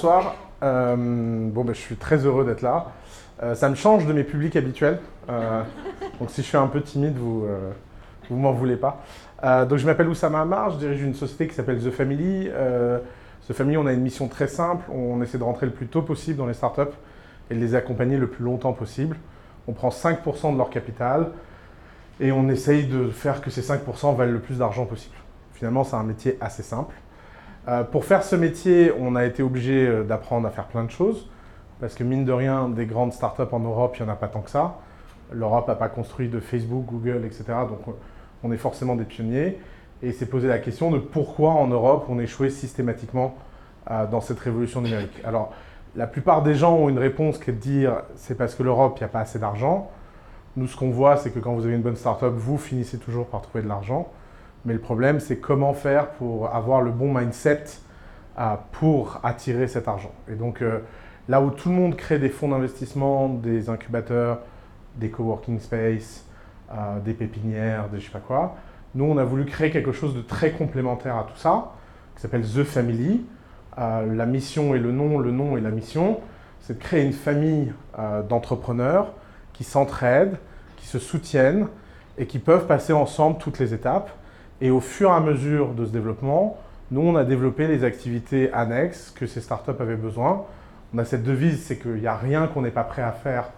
Bonsoir, euh, bon, ben, je suis très heureux d'être là. Euh, ça me change de mes publics habituels, euh, donc si je suis un peu timide, vous vous m'en voulez pas. Donc je m'appelle Oussama Amar, je dirige une société qui s'appelle The Family. The Family, on a une mission très simple, on essaie de rentrer le plus tôt possible dans les startups et de les accompagner le plus longtemps possible. On prend 5% de leur capital et on essaye de faire que ces 5% valent le plus d'argent possible. Finalement, c'est un métier assez simple. Euh, pour faire ce métier, on a été obligé euh, d'apprendre à faire plein de choses, parce que mine de rien, des grandes startups en Europe, il n'y en a pas tant que ça. L'Europe n'a pas construit de Facebook, Google, etc. Donc euh, on est forcément des pionniers. Et s'est posé la question de pourquoi en Europe on échouait systématiquement dans cette révolution numérique. Alors, la plupart des gens ont une réponse qui est de dire c'est parce que l'Europe, il n'y a pas assez d'argent. Nous, ce qu'on voit, c'est que quand vous avez une bonne startup, vous finissez toujours par trouver de l'argent. Mais le problème, c'est comment faire pour avoir le bon mindset euh, pour attirer cet argent. Et donc, euh, là où tout le monde crée des fonds d'investissement, des incubateurs, des coworking space, euh, des pépinières, des je sais pas quoi, nous, on a voulu créer quelque chose de très complémentaire à tout ça, qui s'appelle The Family. La mission et le nom, le nom et la mission, c'est de créer une famille d'entrepreneurs qui s'entraident, qui se soutiennent et qui peuvent passer ensemble toutes les étapes. Et au fur et à mesure de ce développement, nous, on a développé les activités annexes que ces startups avaient besoin. On a cette devise, c'est qu'il n'y a rien qu'on n'est pas prêt à faire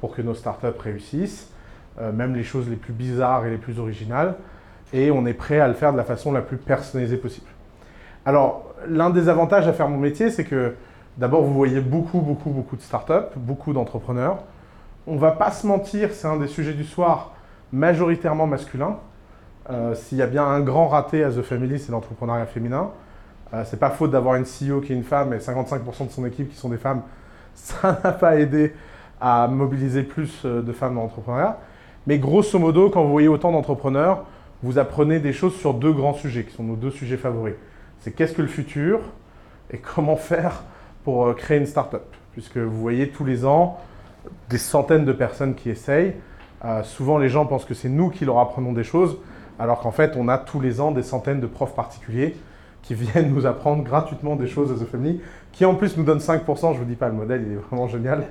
pour que nos startups réussissent, euh, même les choses les plus bizarres et les plus originales. Et on est prêt à le faire de la façon la plus personnalisée possible. Alors, l'un des avantages à faire mon métier, c'est que d'abord, vous voyez beaucoup, beaucoup, beaucoup de startups, beaucoup d'entrepreneurs. On va pas se mentir, c'est un des sujets du soir majoritairement masculin. Euh, S'il y a bien un grand raté à The Family, c'est l'entrepreneuriat féminin. Euh, c'est pas faute d'avoir une CEO qui est une femme et 55% de son équipe qui sont des femmes. Ça n'a pas aidé à mobiliser plus euh, de femmes dans l'entrepreneuriat. Mais grosso modo, quand vous voyez autant d'entrepreneurs, vous apprenez des choses sur deux grands sujets, qui sont nos deux sujets favoris. C'est qu'est-ce que le futur et comment faire pour euh, créer une start-up. Puisque vous voyez tous les ans des centaines de personnes qui essayent. Souvent, les gens pensent que c'est nous qui leur apprenons des choses, alors qu'en fait, on a tous les ans des centaines de profs particuliers qui viennent nous apprendre gratuitement des choses à The Family, qui en plus nous donnent 5%. Je vous dis pas, le modèle, il est vraiment génial.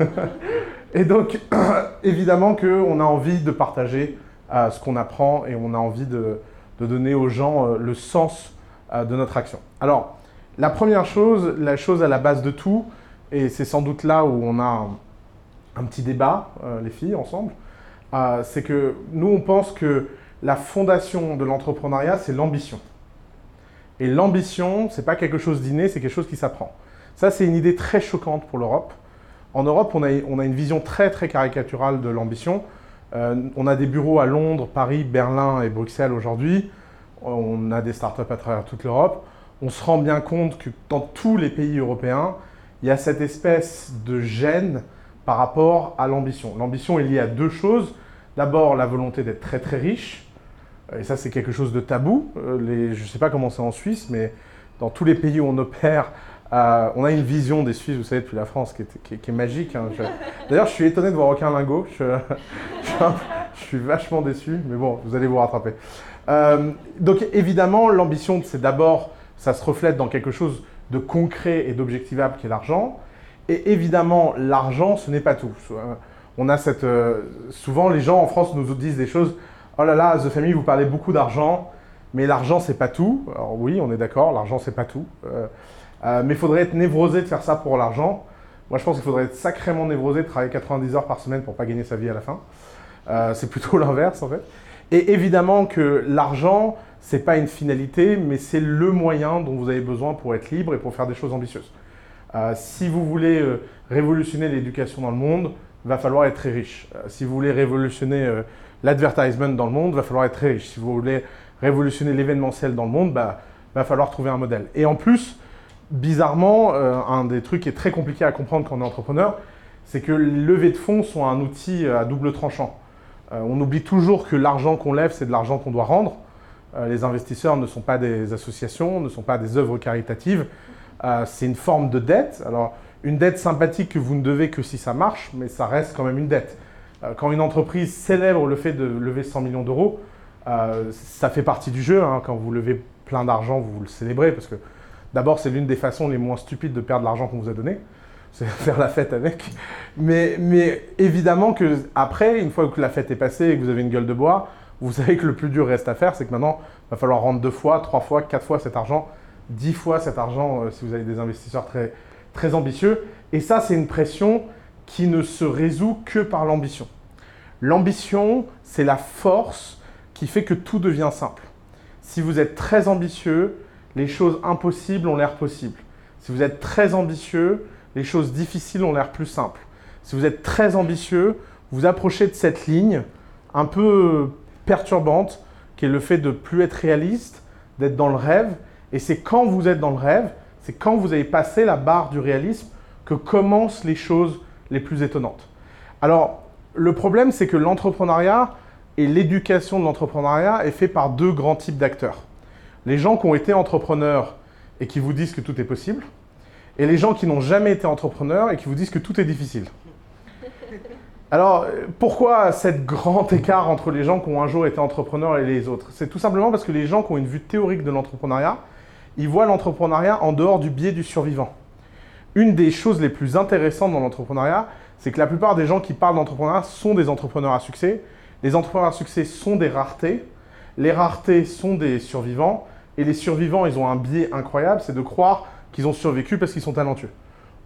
et donc, évidemment qu'on a envie de partager euh, ce qu'on apprend et on a envie de, donner aux gens euh, le sens euh, de notre action. Alors, la première chose, la chose à la base de tout, et c'est sans doute là où on a un, petit débat, les filles, ensemble, c'est que nous, on pense que la fondation de l'entrepreneuriat, c'est l'ambition. Et l'ambition, c'est pas quelque chose d'inné, c'est quelque chose qui s'apprend. Ça, c'est une idée très choquante pour l'Europe. En Europe, on a, une vision très très caricaturale de l'ambition. Euh, on a des bureaux à Londres, Paris, Berlin et Bruxelles aujourd'hui. On a des startups à travers toute l'Europe. On se rend bien compte que dans tous les pays européens, il y a cette espèce de gêne par rapport à l'ambition. L'ambition est liée à deux choses. D'abord, la volonté d'être très très riche. Et ça, c'est quelque chose de tabou. Euh, je ne sais pas comment c'est en Suisse, mais dans tous les pays où on opère, euh, on a une vision des Suisses, vous savez, depuis la France, qui est, magique. Hein. D'ailleurs, je suis étonné de voir aucun lingot. Je, suis vachement déçu, mais bon, vous allez vous rattraper. Euh, donc, évidemment, l'ambition, c'est d'abord, ça se reflète dans quelque chose de concret et d'objectivable qui est l'argent. Et évidemment, l'argent, ce n'est pas tout. On a cette, euh, souvent, les gens en France nous disent des choses Oh là là, The Family, vous parlez beaucoup d'argent, mais l'argent, c'est pas tout. Alors oui, on est d'accord, l'argent, c'est pas tout. Euh, euh, mais il faudrait être névrosé de faire ça pour l'argent. Moi, je pense qu'il faudrait être sacrément névrosé de travailler 90 heures par semaine pour pas gagner sa vie à la fin. Euh, c'est plutôt l'inverse, en fait. Et évidemment que l'argent, c'est pas une finalité, mais c'est le moyen dont vous avez besoin pour être libre et pour faire des choses ambitieuses. Si vous voulez révolutionner l'éducation dans le monde, va falloir être très riche. Si vous voulez révolutionner l'advertisement dans le monde, va falloir être riche. Si vous voulez révolutionner l'événementiel dans le monde, bah, va falloir trouver un modèle. Et en plus, bizarrement, euh, un des trucs qui est très compliqué à comprendre quand on est entrepreneur, c'est que les levées de fonds sont un outil à double tranchant. Euh, on oublie toujours que l'argent qu'on lève, c'est de l'argent qu'on doit rendre. Euh, les investisseurs ne sont pas des associations, ne sont pas des œuvres caritatives. Euh, c'est une forme de dette. Alors, une dette sympathique que vous ne devez que si ça marche, mais ça reste quand même une dette. Euh, quand une entreprise célèbre le fait de lever 100 millions d'euros, euh, ça fait partie du jeu. Hein. Quand vous levez plein d'argent, vous le célébrez parce que D'abord, c'est l'une des façons les moins stupides de perdre l'argent qu'on vous a donné, c'est faire la fête avec. Mais, mais évidemment que après, une fois que la fête est passée et que vous avez une gueule de bois, vous savez que le plus dur reste à faire, c'est que maintenant, il va falloir rendre deux fois, trois fois, quatre fois cet argent, dix fois cet argent euh, si vous avez des investisseurs très, très ambitieux. Et ça, c'est une pression qui ne se résout que par l'ambition. L'ambition, c'est la force qui fait que tout devient simple. Si vous êtes très ambitieux, les choses impossibles ont l'air possibles. Si vous êtes très ambitieux, les choses difficiles ont l'air plus simples. Si vous êtes très ambitieux, vous approchez de cette ligne un peu perturbante qui est le fait de plus être réaliste, d'être dans le rêve. Et c'est quand vous êtes dans le rêve, c'est quand vous avez passé la barre du réalisme que commencent les choses les plus étonnantes. Alors, le problème, c'est que l'entrepreneuriat et l'éducation de l'entrepreneuriat est fait par deux grands types d'acteurs. Les gens qui ont été entrepreneurs et qui vous disent que tout est possible, et les gens qui n'ont jamais été entrepreneurs et qui vous disent que tout est difficile. Alors, pourquoi cet grand écart entre les gens qui ont un jour été entrepreneurs et les autres? C'est tout simplement parce que les gens qui ont une vue théorique de l'entrepreneuriat, ils voient l'entrepreneuriat en dehors du biais du survivant. Une des choses les plus intéressantes dans l'entrepreneuriat, c'est que la plupart des gens qui parlent d'entrepreneuriat sont des entrepreneurs à succès. Les entrepreneurs à succès sont des raretés. Les raretés sont des survivants. Et les survivants, ils ont un biais incroyable, c'est de croire qu'ils ont survécu parce qu'ils sont talentueux.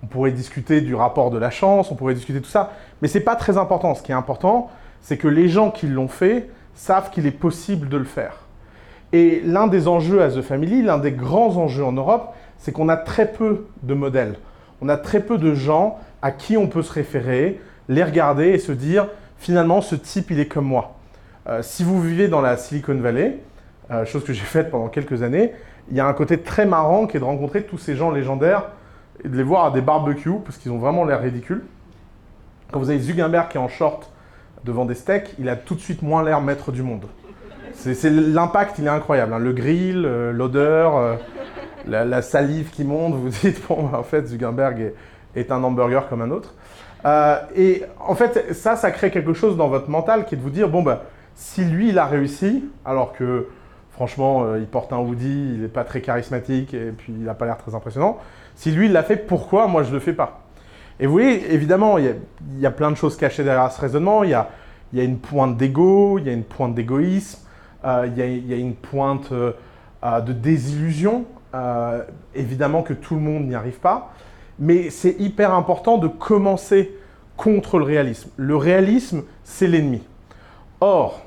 On pourrait discuter du rapport de la chance, on pourrait discuter tout ça, mais ce n'est pas très important. Ce qui est important, c'est que les gens qui l'ont fait savent qu'il est possible de le faire. Et l'un des enjeux à The Family, l'un des grands enjeux en Europe, c'est qu'on a très peu de modèles. On a très peu de gens à qui on peut se référer, les regarder et se dire finalement ce type il est comme moi. Euh, si vous vivez dans la Silicon Valley, euh, chose que j'ai faite pendant quelques années, il y a un côté très marrant qui est de rencontrer tous ces gens légendaires et de les voir à des barbecues parce qu'ils ont vraiment l'air ridicules. Quand vous avez Zuckerberg qui est en short devant des steaks, il a tout de suite moins l'air maître du monde. C'est l'impact, il est incroyable. Hein. Le grill, euh, l'odeur, euh, la, salive qui monte. Vous dites bon, en fait, Zuckerberg est, un hamburger comme un autre. Euh, et en fait, ça, ça crée quelque chose dans votre mental qui est de vous dire bon bah, si lui il a réussi, alors que franchement, il porte un hoodie, il n'est pas très charismatique et puis il n'a pas l'air très impressionnant. Si lui, il l'a fait, pourquoi moi je ne le fais pas? Et vous voyez, évidemment, il y, a, plein de choses cachées derrière ce raisonnement. Il y a, une pointe d'ego, il y a une pointe d'égoïsme, euh, il, y a, une pointe euh, euh, de désillusion. Évidemment que tout le monde n'y arrive pas. Mais c'est hyper important de commencer contre le réalisme. Le réalisme, c'est l'ennemi. Or,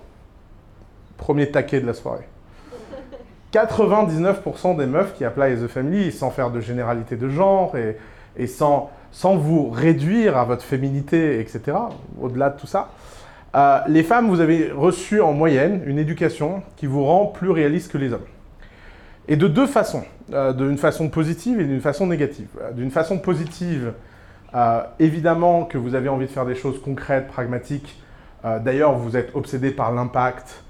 premier taquet de la soirée. 99% des meufs qui appellent The Family, sans faire de généralité de genre et, sans, sans, vous réduire à votre féminité, etc., au-delà de tout ça, euh, les femmes, vous avez reçu en moyenne une éducation qui vous rend plus réaliste que les hommes. Et de deux façons, euh, d'une façon positive et d'une façon négative. Euh, d'une façon positive, évidemment que vous avez envie de faire des choses concrètes, pragmatiques. D'ailleurs, vous êtes obsédé par l'impact,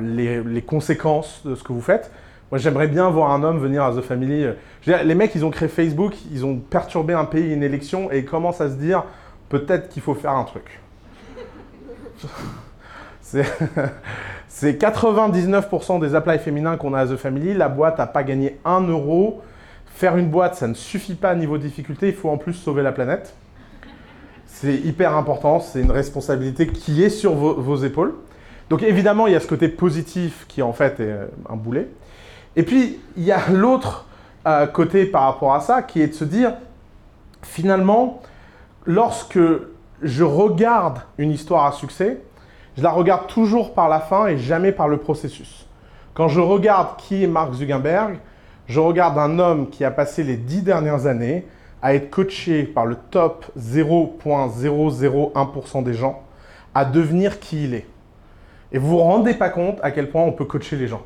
les, conséquences de ce que vous faites. Moi, j'aimerais bien voir un homme venir à The Family. les mecs, ils ont créé Facebook, ils ont perturbé un pays, une élection, et ils commencent à se dire peut-être qu'il faut faire un truc. C'est 99% des applies féminins qu'on a à The Family. La boîte n'a pas gagné 1 euro. Faire une boîte, ça ne suffit pas à niveau difficulté. Il faut en plus sauver la planète. C'est hyper important. C'est une responsabilité qui est sur vos épaules. Donc évidemment, il y a ce côté positif qui en fait est euh, un boulet. Et puis, il y a l'autre euh, côté par rapport à ça qui est de se dire, finalement, lorsque je regarde une histoire à succès, je la regarde toujours par la fin et jamais par le processus. Quand je regarde qui est Mark Zuckerberg, je regarde un homme qui a passé les dix dernières années à être coaché par le top 0.001% des gens à devenir qui il est. Et vous vous rendez pas compte à quel point on peut coacher les gens.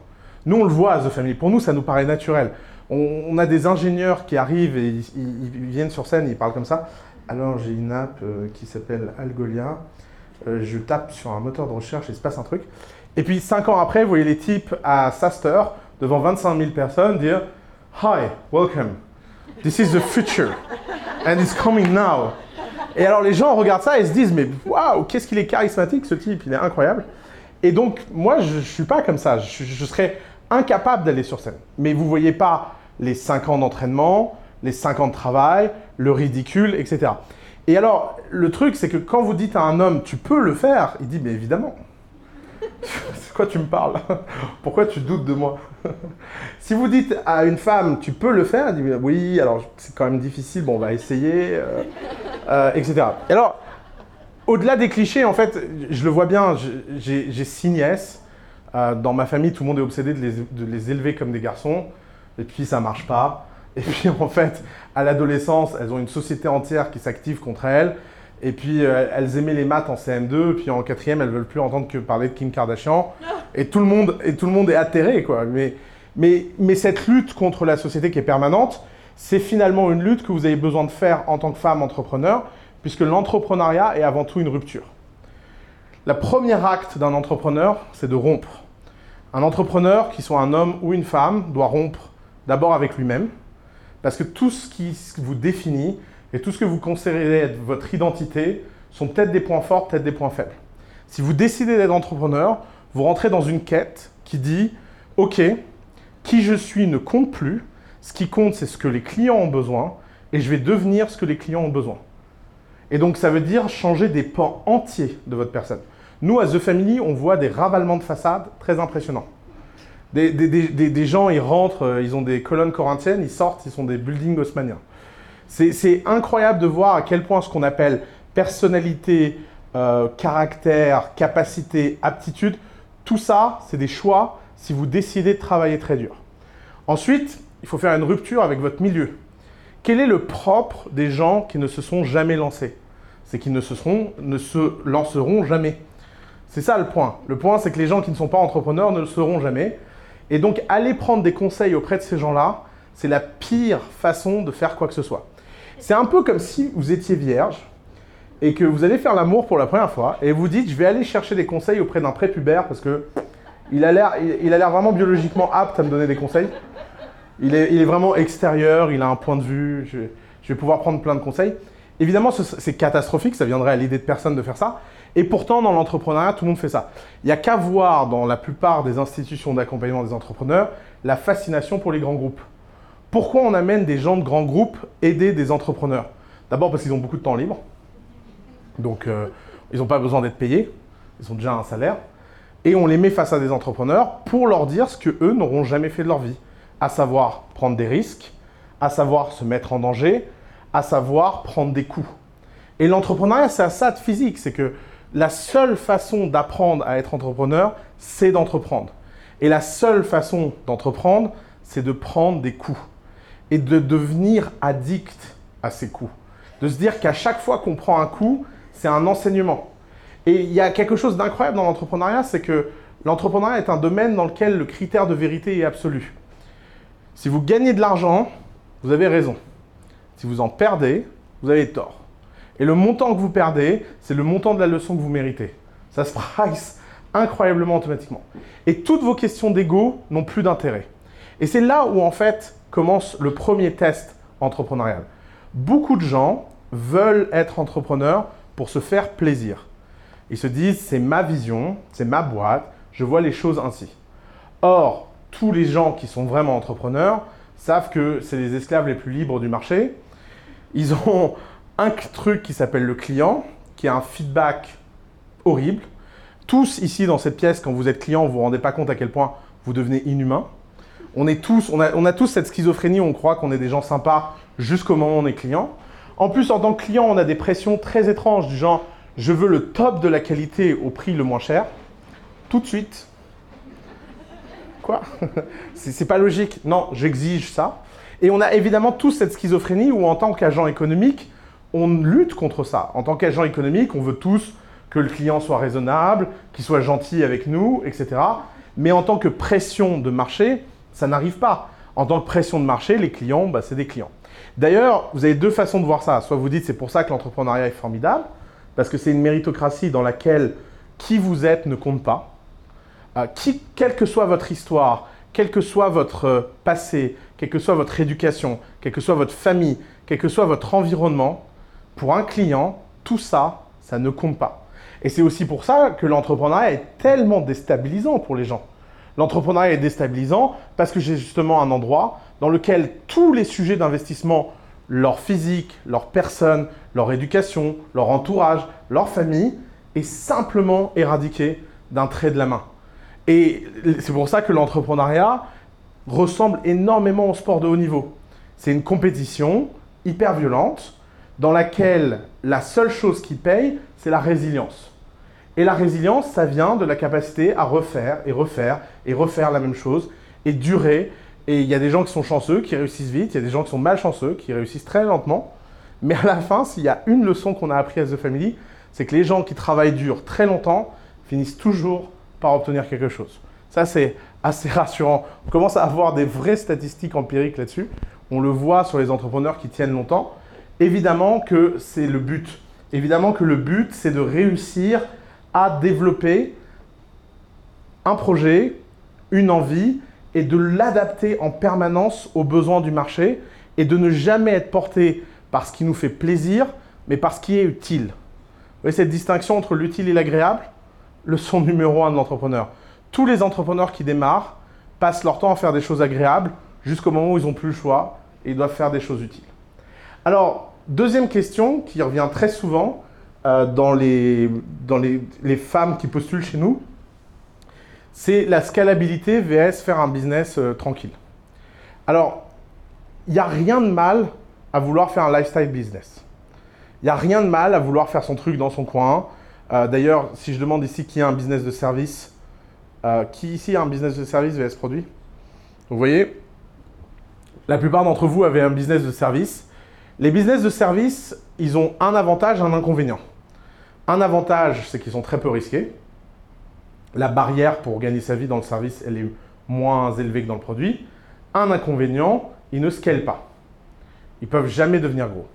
Nous, on le voit à The Family. Pour nous, ça nous paraît naturel. On, a des ingénieurs qui arrivent et ils, viennent sur scène, ils parlent comme ça. Alors, j'ai une app euh, qui s'appelle Algolia. Euh, je tape sur un moteur de recherche il se passe un truc. Et puis, cinq ans après, vous voyez les types à Saster, devant 25 000 personnes, dire Hi, welcome. This is the future. And it's coming now. Et alors, les gens regardent ça et se disent Mais waouh, qu'est-ce qu'il est charismatique, ce type, il est incroyable. Et donc, moi, je ne suis pas comme ça. Je, serais incapable d'aller sur scène. Mais vous ne voyez pas les 5 ans d'entraînement, les 5 ans de travail, le ridicule, etc. Et alors, le truc, c'est que quand vous dites à un homme, tu peux le faire, il dit, mais évidemment. C'est quoi tu me parles? Pourquoi tu doutes de moi? Si vous dites à une femme, tu peux le faire, elle dit, oui, alors c'est quand même difficile, bon, on va essayer, euh, euh, etc. Et alors, au-delà des clichés, en fait, je le vois bien, j'ai six nièces. Euh, dans ma famille, tout le monde est obsédé de les, de les élever comme des garçons. Et puis, ça marche pas. Et puis, en fait, à l'adolescence, elles ont une société entière qui s'active contre elles. Et puis, euh, elles aimaient les maths en CM2, puis en quatrième, elles veulent plus entendre que parler de Kim Kardashian. Et tout le monde, et tout le monde est atterré, quoi. Mais, mais, mais cette lutte contre la société qui est permanente, c'est finalement une lutte que vous avez besoin de faire en tant que femme entrepreneur, puisque l'entrepreneuriat est avant tout une rupture. La première acte d'un entrepreneur, c'est de rompre. Un entrepreneur, qu'il soit un homme ou une femme, doit rompre d'abord avec lui-même, parce que tout ce qui vous définit, et tout ce que vous considérez être votre identité sont peut-être des points forts, peut-être des points faibles. Si vous décidez d'être entrepreneur, vous rentrez dans une quête qui dit OK, qui je suis ne compte plus. Ce qui compte, c'est ce que les clients ont besoin et je vais devenir ce que les clients ont besoin. Et donc, ça veut dire changer des pans entiers de votre personne. Nous, à The Family, on voit des ravalements de façade très impressionnants. Des, des gens, ils rentrent, euh, ils ont des colonnes corinthiennes, ils sortent, ils sont des buildings haussmanniens. C'est incroyable de voir à quel point ce qu'on appelle personnalité, euh, caractère, capacité, aptitude, tout ça, c'est des choix si vous décidez de travailler très dur. Ensuite, il faut faire une rupture avec votre milieu. Quel est le propre des gens qui ne se sont jamais lancés? C'est qu'ils ne, se ne se lanceront jamais. C'est ça le point. Le point, c'est que les gens qui ne sont pas entrepreneurs ne le seront jamais. Et donc, aller prendre des conseils auprès de ces gens-là, c'est la pire façon de faire quoi que ce soit. C'est un peu comme si vous étiez vierge et que vous allez faire l'amour pour la première fois et vous dites je vais aller chercher des conseils auprès d'un prépubère parce que il a l'air vraiment biologiquement apte à me donner des conseils. Il est, il est vraiment extérieur, il a un point de vue, je, je vais pouvoir prendre plein de conseils. Évidemment, c'est catastrophique, ça viendrait à l'idée de personne de faire ça. Et pourtant, dans l'entrepreneuriat, tout le monde fait ça. Il n'y a qu'à voir dans la plupart des institutions d'accompagnement des entrepreneurs la fascination pour les grands groupes. Pourquoi on amène des gens de grands groupes aider des entrepreneurs? D'abord parce qu'ils ont beaucoup de temps libre. Donc, euh, ils n'ont pas besoin d'être payés. Ils ont déjà un salaire. Et on les met face à des entrepreneurs pour leur dire ce qu'eux n'auront jamais fait de leur vie. À savoir prendre des risques, à savoir se mettre en danger, à savoir prendre des coups. Et l'entrepreneuriat, c'est à ça de physique. C'est que la seule façon d'apprendre à être entrepreneur, c'est d'entreprendre. Et la seule façon d'entreprendre, c'est de prendre des coups et de devenir addict à ces coups. De se dire qu'à chaque fois qu'on prend un coup, c'est un enseignement. Et il y a quelque chose d'incroyable dans l'entrepreneuriat, c'est que l'entrepreneuriat est un domaine dans lequel le critère de vérité est absolu. Si vous gagnez de l'argent, vous avez raison. Si vous en perdez, vous avez tort. Et le montant que vous perdez, c'est le montant de la leçon que vous méritez. Ça se price incroyablement automatiquement. Et toutes vos questions d'ego n'ont plus d'intérêt. Et c'est là où en fait commence le premier test entrepreneurial. Beaucoup de gens veulent être entrepreneurs pour se faire plaisir. Ils se disent c'est ma vision, c'est ma boîte, je vois les choses ainsi. Or, tous les gens qui sont vraiment entrepreneurs savent que c'est les esclaves les plus libres du marché. Ils ont un truc qui s'appelle le client, qui a un feedback horrible. Tous ici dans cette pièce, quand vous êtes client, vous vous rendez pas compte à quel point vous devenez inhumain on, est tous, on, a, tous cette schizophrénie, on croit qu'on est des gens sympas jusqu'au moment où on est client. En plus, en tant que client, on a des pressions très étranges du genre je veux le top de la qualité au prix le moins cher, tout de suite. Quoi? C'est pas logique. Non, j'exige ça. Et on a évidemment tous cette schizophrénie où en tant qu'agent économique, on lutte contre ça. En tant qu'agent économique, on veut tous que le client soit raisonnable, qu'il soit gentil avec nous, etc. Mais en tant que pression de marché, ça n'arrive pas. En tant que pression de marché, les clients, bah, c'est des clients. D'ailleurs, vous avez deux façons de voir ça. Soit vous dites c'est pour ça que l'entrepreneuriat est formidable, parce que c'est une méritocratie dans laquelle qui vous êtes ne compte pas. Euh, qui, quelle que soit votre histoire, quel que soit votre euh, passé, quelle que soit votre éducation, quelle que soit votre famille, quel que soit votre environnement, pour un client, tout ça, ça ne compte pas. Et c'est aussi pour ça que l'entrepreneuriat est tellement déstabilisant pour les gens. L'entrepreneuriat est déstabilisant parce que j'ai justement un endroit dans lequel tous les sujets d'investissement, leur physique, leur personne, leur éducation, leur entourage, leur famille, est simplement éradiqué d'un trait de la main. Et c'est pour ça que l'entrepreneuriat ressemble énormément au sport de haut niveau. C'est une compétition hyper violente dans laquelle la seule chose qui paye, c'est la résilience. Et la résilience, ça vient de la capacité à refaire et refaire et refaire la même chose et durer. Et il y a des gens qui sont chanceux, qui réussissent vite, il y a des gens qui sont malchanceux, qui réussissent très lentement. Mais à la fin, s'il y a une leçon qu'on a appris à The Family, c'est que les gens qui travaillent dur très longtemps finissent toujours par obtenir quelque chose. Ça, c'est assez rassurant. On commence à avoir des vraies statistiques empiriques là-dessus. On le voit sur les entrepreneurs qui tiennent longtemps. Évidemment que c'est le but. Évidemment que le but, c'est de réussir à développer un projet, une envie, et de l'adapter en permanence aux besoins du marché, et de ne jamais être porté par ce qui nous fait plaisir, mais par ce qui est utile. Vous voyez cette distinction entre l'utile et l'agréable? Leçon numéro un de l'entrepreneur. Tous les entrepreneurs qui démarrent passent leur temps à faire des choses agréables jusqu'au moment où ils n'ont plus le choix et ils doivent faire des choses utiles. Alors, deuxième question qui revient très souvent euh, dans, les, dans les, les, femmes qui postulent chez nous, c'est la scalabilité vs faire un business euh, tranquille. Alors, il n'y a rien de mal à vouloir faire un lifestyle business. Il n'y a rien de mal à vouloir faire son truc dans son coin. Euh, D'ailleurs, si je demande ici qui a un business de service, qui ici a un business de service vs produit Vous voyez, la plupart d'entre vous avaient un business de service. Les business de service, ils ont un avantage et un inconvénient. Un avantage, c'est qu'ils sont très peu risqués. La barrière pour gagner sa vie dans le service, elle est moins élevée que dans le produit. Un inconvénient, ils ne scalent pas. Ils peuvent jamais devenir gros.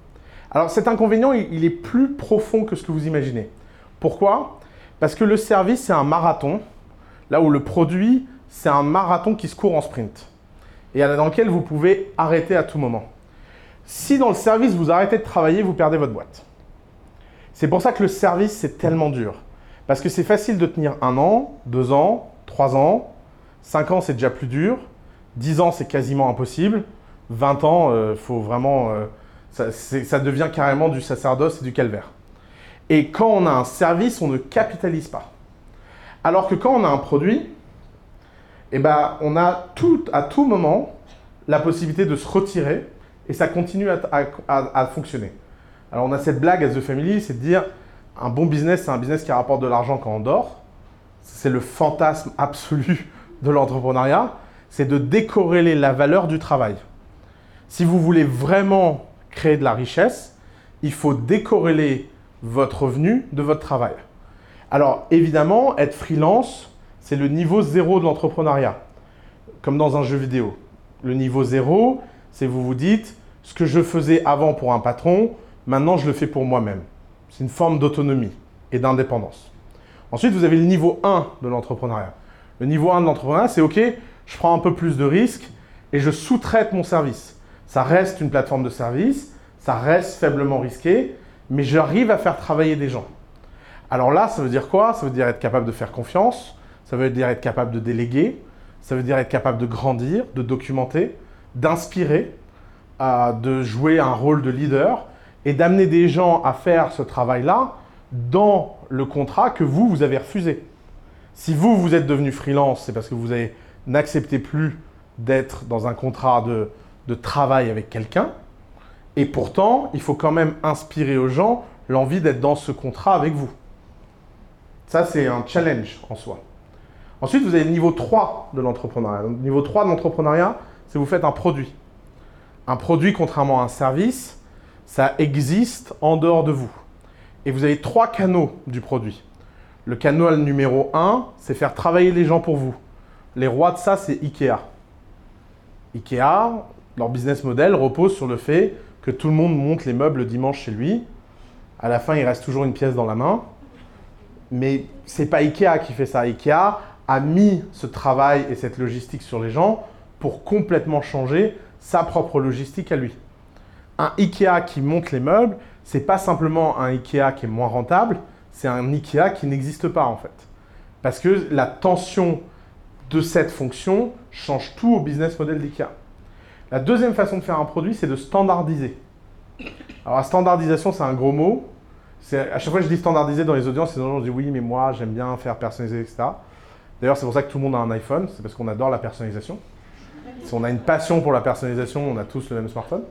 Alors cet inconvénient, il est plus profond que ce que vous imaginez. Pourquoi? Parce que le service, c'est un marathon, là où le produit, c'est un marathon qui se court en sprint, et dans lequel vous pouvez arrêter à tout moment. Si dans le service, vous arrêtez de travailler, vous perdez votre boîte. C'est pour ça que le service, c'est tellement dur. Parce que c'est facile de tenir un an, deux ans, trois ans, cinq ans, c'est déjà plus dur, dix ans, c'est quasiment impossible, vingt ans, euh, faut vraiment... Euh, ça, ça, devient carrément du sacerdoce et du calvaire. Et quand on a un service, on ne capitalise pas. Alors que quand on a un produit, eh ben, on a tout, à tout moment la possibilité de se retirer et ça continue à, fonctionner. Alors on a cette blague à The Family, c'est de dire un bon business, c'est un business qui rapporte de l'argent quand on dort. C'est le fantasme absolu de l'entrepreneuriat, c'est de décorréler la valeur du travail. Si vous voulez vraiment créer de la richesse, il faut décorréler votre revenu de votre travail. Alors évidemment, être freelance, c'est le niveau zéro de l'entrepreneuriat, comme dans un jeu vidéo. Le niveau zéro, c'est vous vous dites, ce que je faisais avant pour un patron, maintenant je le fais pour moi-même. C'est une forme d'autonomie et d'indépendance. Ensuite, vous avez le niveau 1 de l'entrepreneuriat. Le niveau 1 de l'entrepreneuriat, c'est OK, je prends un peu plus de risques et je sous-traite mon service. Ça reste une plateforme de service, ça reste faiblement risqué, mais j'arrive à faire travailler des gens. Alors là, ça veut dire quoi? Ça veut dire être capable de faire confiance, ça veut dire être capable de déléguer, ça veut dire être capable de grandir, de documenter, d'inspirer, de jouer un rôle de leader et d'amener des gens à faire ce travail-là dans le contrat que vous, vous avez refusé. Si vous, vous êtes devenu freelance, c'est parce que vous n'acceptez plus d'être dans un contrat de, de travail avec quelqu'un. Et pourtant, il faut quand même inspirer aux gens l'envie d'être dans ce contrat avec vous. Ça, c'est un challenge en soi. Ensuite, vous avez le niveau 3 de l'entrepreneuriat. Le niveau 3 de l'entrepreneuriat, c'est vous faites un produit. Un produit, contrairement à un service, ça existe en dehors de vous. Et vous avez trois canaux du produit. Le canal numéro 1, c'est faire travailler les gens pour vous. Les rois de ça, c'est Ikea. Ikea, leur business model repose sur le fait que tout le monde monte les meubles dimanche chez lui. À la fin, il reste toujours une pièce dans la main. Mais c'est pas Ikea qui fait ça. Ikea a mis ce travail et cette logistique sur les gens pour complètement changer sa propre logistique à lui. Un Ikea qui monte les meubles, c'est pas simplement un Ikea qui est moins rentable, c'est un Ikea qui n'existe pas en fait. Parce que la tension de cette fonction change tout au business model d'IKEA. La deuxième façon de faire un produit, c'est de standardiser. Alors la standardisation, c'est un gros mot. À chaque fois que je dis standardiser dans les audiences, les gens disent oui, mais moi j'aime bien faire personnaliser, etc. D'ailleurs, c'est pour ça que tout le monde a un iPhone, c'est parce qu'on adore la personnalisation. Si on a une passion pour la personnalisation, on a tous le même smartphone.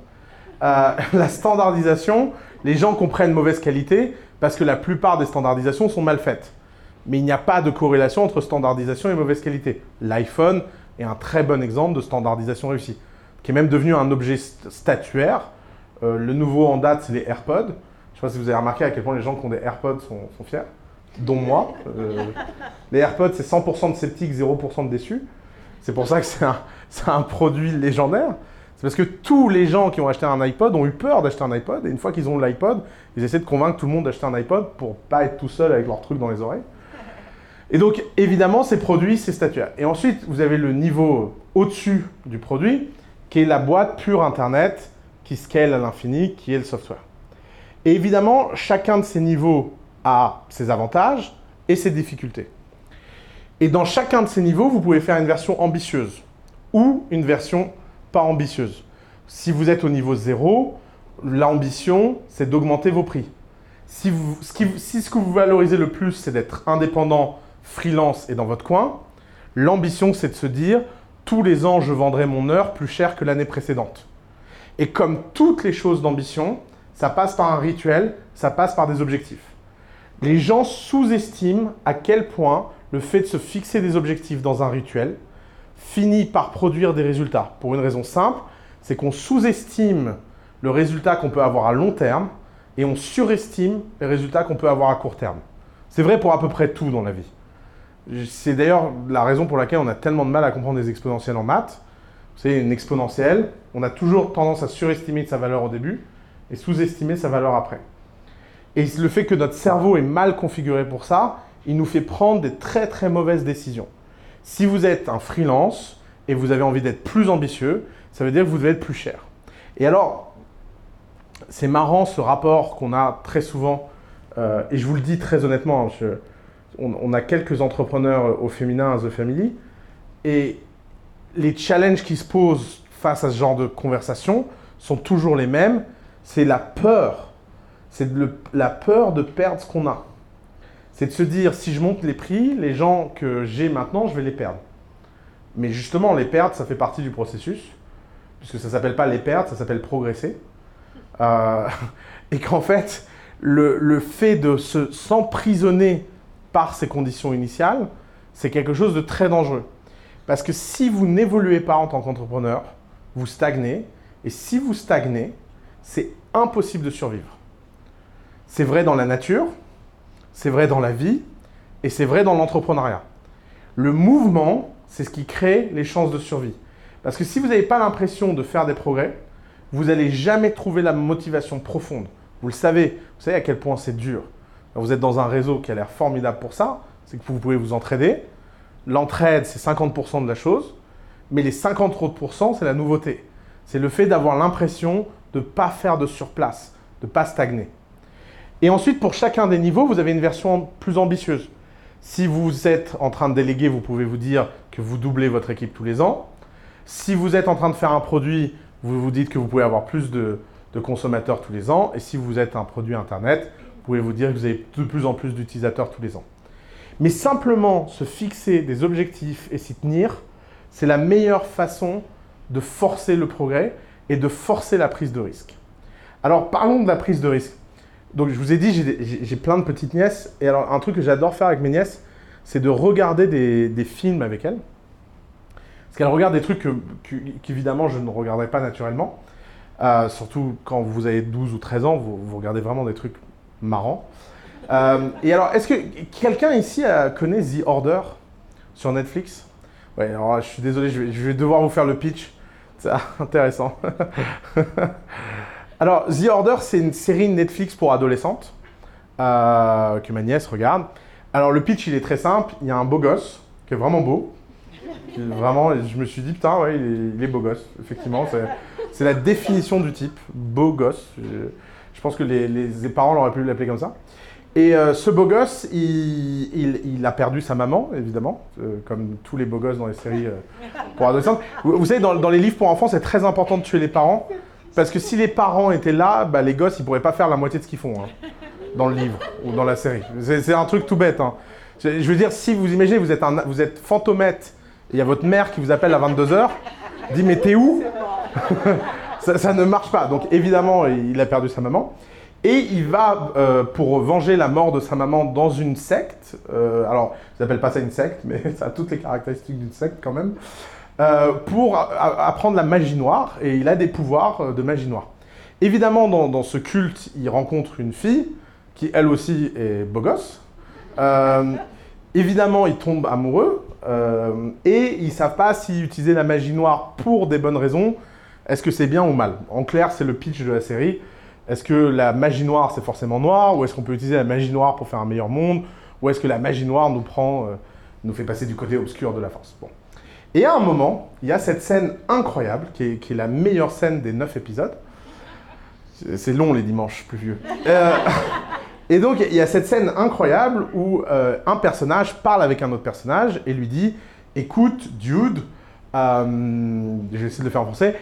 Euh, la standardisation, les gens comprennent mauvaise qualité parce que la plupart des standardisations sont mal faites. Mais il n'y a pas de corrélation entre standardisation et mauvaise qualité. L'iPhone est un très bon exemple de standardisation réussie, qui est même devenu un objet statuaire. Euh, le nouveau en date, c'est les AirPods. Je ne sais pas si vous avez remarqué à quel point les gens qui ont des AirPods sont, fiers, dont moi. Euh, les AirPods, c'est 100% de sceptiques, 0% de déçus. C'est pour ça que c'est un, un, produit légendaire. C'est parce que tous les gens qui ont acheté un iPod ont eu peur d'acheter un iPod. Et une fois qu'ils ont l'iPod, ils essaient de convaincre tout le monde d'acheter un iPod pour pas être tout seul avec leur truc dans les oreilles. Et donc, évidemment, ces produits, c'est statuaire. Et ensuite, vous avez le niveau au-dessus du produit, qui est la boîte pure Internet, qui scale à l'infini, qui est le software. Et évidemment, chacun de ces niveaux a ses avantages et ses difficultés. Et dans chacun de ces niveaux, vous pouvez faire une version ambitieuse ou une version pas ambitieuse. Si vous êtes au niveau 0, l'ambition, c'est d'augmenter vos prix. Si, si ce que vous valorisez le plus, c'est d'être indépendant freelance et dans votre coin, l'ambition c'est de se dire tous les ans je vendrai mon heure plus cher que l'année précédente. Et comme toutes les choses d'ambition, ça passe par un rituel, ça passe par des objectifs. Les gens sous-estiment à quel point le fait de se fixer des objectifs dans un rituel finit par produire des résultats. Pour une raison simple, c'est qu'on sous-estime le résultat qu'on peut avoir à long terme et on surestime les résultats qu'on peut avoir à court terme. C'est vrai pour à peu près tout dans la vie. C'est d'ailleurs la raison pour laquelle on a tellement de mal à comprendre des exponentielles en maths. C'est une exponentielle, on a toujours tendance à surestimer sa valeur au début et sous-estimer sa valeur après. Et le fait que notre cerveau est mal configuré pour ça, il nous fait prendre des très très mauvaises décisions. Si vous êtes un freelance et vous avez envie d'être plus ambitieux, ça veut dire que vous devez être plus cher. Et alors, c'est marrant ce rapport qu'on a très souvent, euh, et je vous le dis très honnêtement, hein, on, a quelques entrepreneurs au féminin à The Family, et les challenges qui se posent face à ce genre de conversation sont toujours les mêmes. C'est la peur. C'est la peur de perdre ce qu'on a. C'est de se dire, si je monte les prix, les gens que j'ai maintenant, je vais les perdre. Mais justement, les perdre, ça fait partie du processus, puisque ça s'appelle pas les perdre, ça s'appelle progresser. Euh, et qu'en fait, le, le, fait de s'emprisonner par ces conditions initiales, c'est quelque chose de très dangereux. Parce que si vous n'évoluez pas en tant qu'entrepreneur, vous stagnez. Et si vous stagnez, c'est impossible de survivre. C'est vrai dans la nature, c'est vrai dans la vie, et c'est vrai dans l'entrepreneuriat. Le mouvement, c'est ce qui crée les chances de survie. Parce que si vous n'avez pas l'impression de faire des progrès, vous n'allez jamais trouver la motivation profonde. Vous le savez, vous savez à quel point c'est dur. Vous êtes dans un réseau qui a l'air formidable pour ça, c'est que vous pouvez vous entraider. L'entraide, c'est 50% de la chose, mais les 50 autres c'est la nouveauté. C'est le fait d'avoir l'impression de ne pas faire de surplace, de ne pas stagner. Et ensuite, pour chacun des niveaux, vous avez une version plus ambitieuse. Si vous êtes en train de déléguer, vous pouvez vous dire que vous doublez votre équipe tous les ans. Si vous êtes en train de faire un produit, vous vous dites que vous pouvez avoir plus de, de consommateurs tous les ans. Et si vous êtes un produit Internet, vous pouvez vous dire que vous avez de plus en plus d'utilisateurs tous les ans. Mais simplement se fixer des objectifs et s'y tenir, c'est la meilleure façon de forcer le progrès et de forcer la prise de risque. Alors parlons de la prise de risque. Donc je vous ai dit, j'ai plein de petites nièces. Et alors un truc que j'adore faire avec mes nièces, c'est de regarder des, films avec elles. Parce qu'elles regardent des trucs qu'évidemment je ne regarderais pas naturellement. Euh, surtout quand vous avez 12 ou 13 ans, vous, regardez vraiment des trucs marrants. Euh, et alors, est-ce que quelqu'un ici euh, connaît The Order sur Netflix? Ouais, alors je suis désolé, je vais devoir vous faire le pitch. C'est intéressant. Alors, The Order, c'est une série Netflix pour adolescentes euh, que ma nièce regarde. Alors, le pitch, il est très simple. Il y a un beau gosse qui est vraiment beau. Vraiment, je me suis dit, putain, ouais, il est, beau gosse. Effectivement, c'est la définition du type. Beau gosse. Je, pense que les, parents l'auraient pu l'appeler comme ça. Et euh, ce beau gosse, il, a perdu sa maman, évidemment, euh, comme tous les beaux gosses dans les séries pour adolescents. Vous, savez, dans les livres pour enfants, c'est très important de tuer les parents, parce que si les parents étaient là, bah, les gosses, ils pourraient pas faire la moitié de ce qu'ils font hein, dans le livre ou dans la série. C'est un truc tout bête. hein. Je, veux dire, si vous imaginez, vous êtes, un, vous êtes fantomètre, et il y a votre mère qui vous appelle à 22h, dit mais t'es où? Ça, ça ne marche pas. Donc évidemment, il a perdu sa maman. Et il va, euh, pour venger la mort de sa maman, dans une secte. Euh, alors, ils n'appellent pas ça une secte, mais ça a toutes les caractéristiques d'une secte quand même. Euh, pour apprendre la magie noire. Et il a des pouvoirs euh, de magie noire. Évidemment, dans, ce culte, il rencontre une fille qui, elle aussi, est beau gosse. Euh, évidemment, il tombe amoureux. et ils ne savent pas si utiliser la magie noire pour des bonnes raisons, est-ce que c'est bien ou mal? En clair, c'est le pitch de la série. Est-ce que la magie noire, c'est forcément noir? Ou est-ce qu'on peut utiliser la magie noire pour faire un meilleur monde? Ou est-ce que la magie noire nous prend, nous fait passer du côté obscur de la force? Bon. Et à un moment, il y a cette scène incroyable, qui est, la meilleure scène des neuf épisodes. C'est- long les dimanches pluvieux. Euh, et donc, il y a cette scène incroyable où euh, un personnage parle avec un autre personnage et lui dit Écoute, dude, euh, je vais essayer de le faire en français.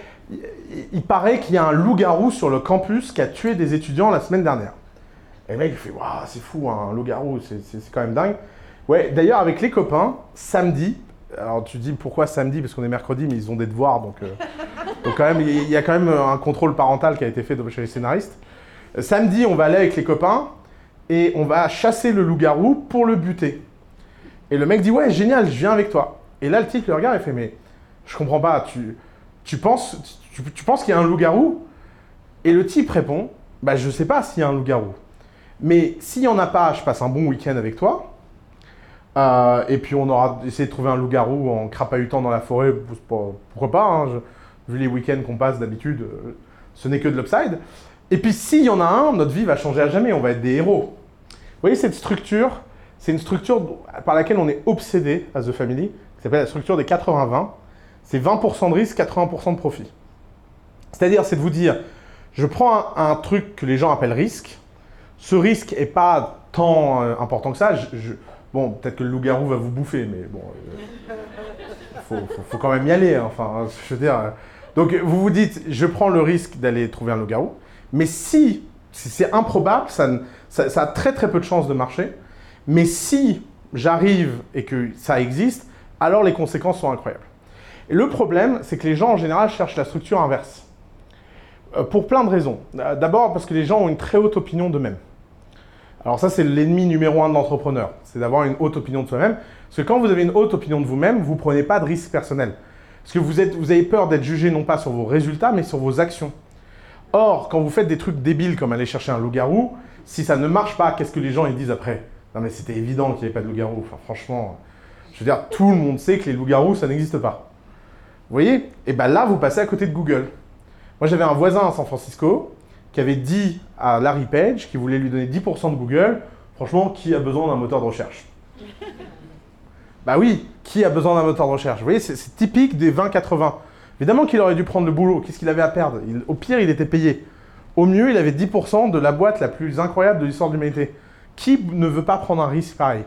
Il, paraît qu'il y a un loup-garou sur le campus qui a tué des étudiants la semaine dernière. Et le mec, il fait Waouh, c'est fou, hein, un loup-garou, c'est quand même dingue. Ouais, d'ailleurs, avec les copains, samedi, alors tu dis pourquoi samedi Parce qu'on est mercredi, mais ils ont des devoirs, donc, euh, donc quand même, il y a quand même un contrôle parental qui a été fait chez les scénaristes. Euh, Samedi, on va aller avec les copains et on va chasser le loup-garou pour le buter. Et le mec dit Ouais, génial, je viens avec toi. Et là, le type le regarde et fait Mais je comprends pas, tu, tu penses, tu, tu penses qu'il y a un loup-garou? Et le type répond Bah, je sais pas s'il y a un loup-garou. Mais s'il y en a pas, je passe un bon week-end avec toi. Euh, et puis on aura essayé de trouver un loup-garou en crapahutant dans la forêt, pourquoi pas, hein, vu les week-ends qu'on passe d'habitude, euh, ce n'est que de l'upside. Et puis s'il y en a un, notre vie va changer à jamais, on va être des héros. Vous voyez cette structure? C'est une structure par laquelle on est obsédé à The Family, qui s'appelle la structure des 80-20. C'est 20% de risque, 80% de profit. C'est-à-dire, c'est de vous dire, je prends un, truc que les gens appellent risque, ce risque est pas tant euh, important que ça. Bon, peut-être que le loup-garou va vous bouffer, mais bon, il faut, quand même y aller. hein, Enfin, je veux dire. euh. Donc, vous vous dites, je prends le risque d'aller trouver un loup-garou, mais si, si c'est improbable, ça a très très peu de chances de marcher. Mais si j'arrive et que ça existe, alors les conséquences sont incroyables. Et le problème, c'est que les gens en général cherchent la structure inverse. Euh, pour plein de raisons. Euh, D'abord parce que les gens ont une très haute opinion d'eux-mêmes. Alors ça, c'est l'ennemi numéro un de l'entrepreneur, c'est d'avoir une haute opinion de soi-même. Parce que quand vous avez une haute opinion de vous-même, vous ne prenez pas de risque personnel. Parce que vous, avez peur d'être jugé non pas sur vos résultats, mais sur vos actions. Or, quand vous faites des trucs débiles comme aller chercher un loup-garou, si ça ne marche pas, qu'est-ce que les gens ils disent après? Non mais c'était évident qu'il n'y avait pas de loup-garou. Enfin franchement, je veux dire, tout le monde sait que les loups-garous, ça n'existe pas. Vous voyez? Et bien là, vous passez à côté de Google. Moi, j'avais un voisin à San Francisco qui avait dit à Larry Page qu'il voulait lui donner 10% de Google. Franchement, qui a besoin d'un moteur de recherche? Bah oui, qui a besoin d'un moteur de recherche? Vous voyez, c'est typique des 20-80. Évidemment qu'il aurait dû prendre le boulot. Qu'est-ce qu'il avait à perdre? Il- Au pire, il était payé. Au mieux, il avait 10% de la boîte la plus incroyable de l'histoire de l'humanité. Qui ne veut pas prendre un risque pareil?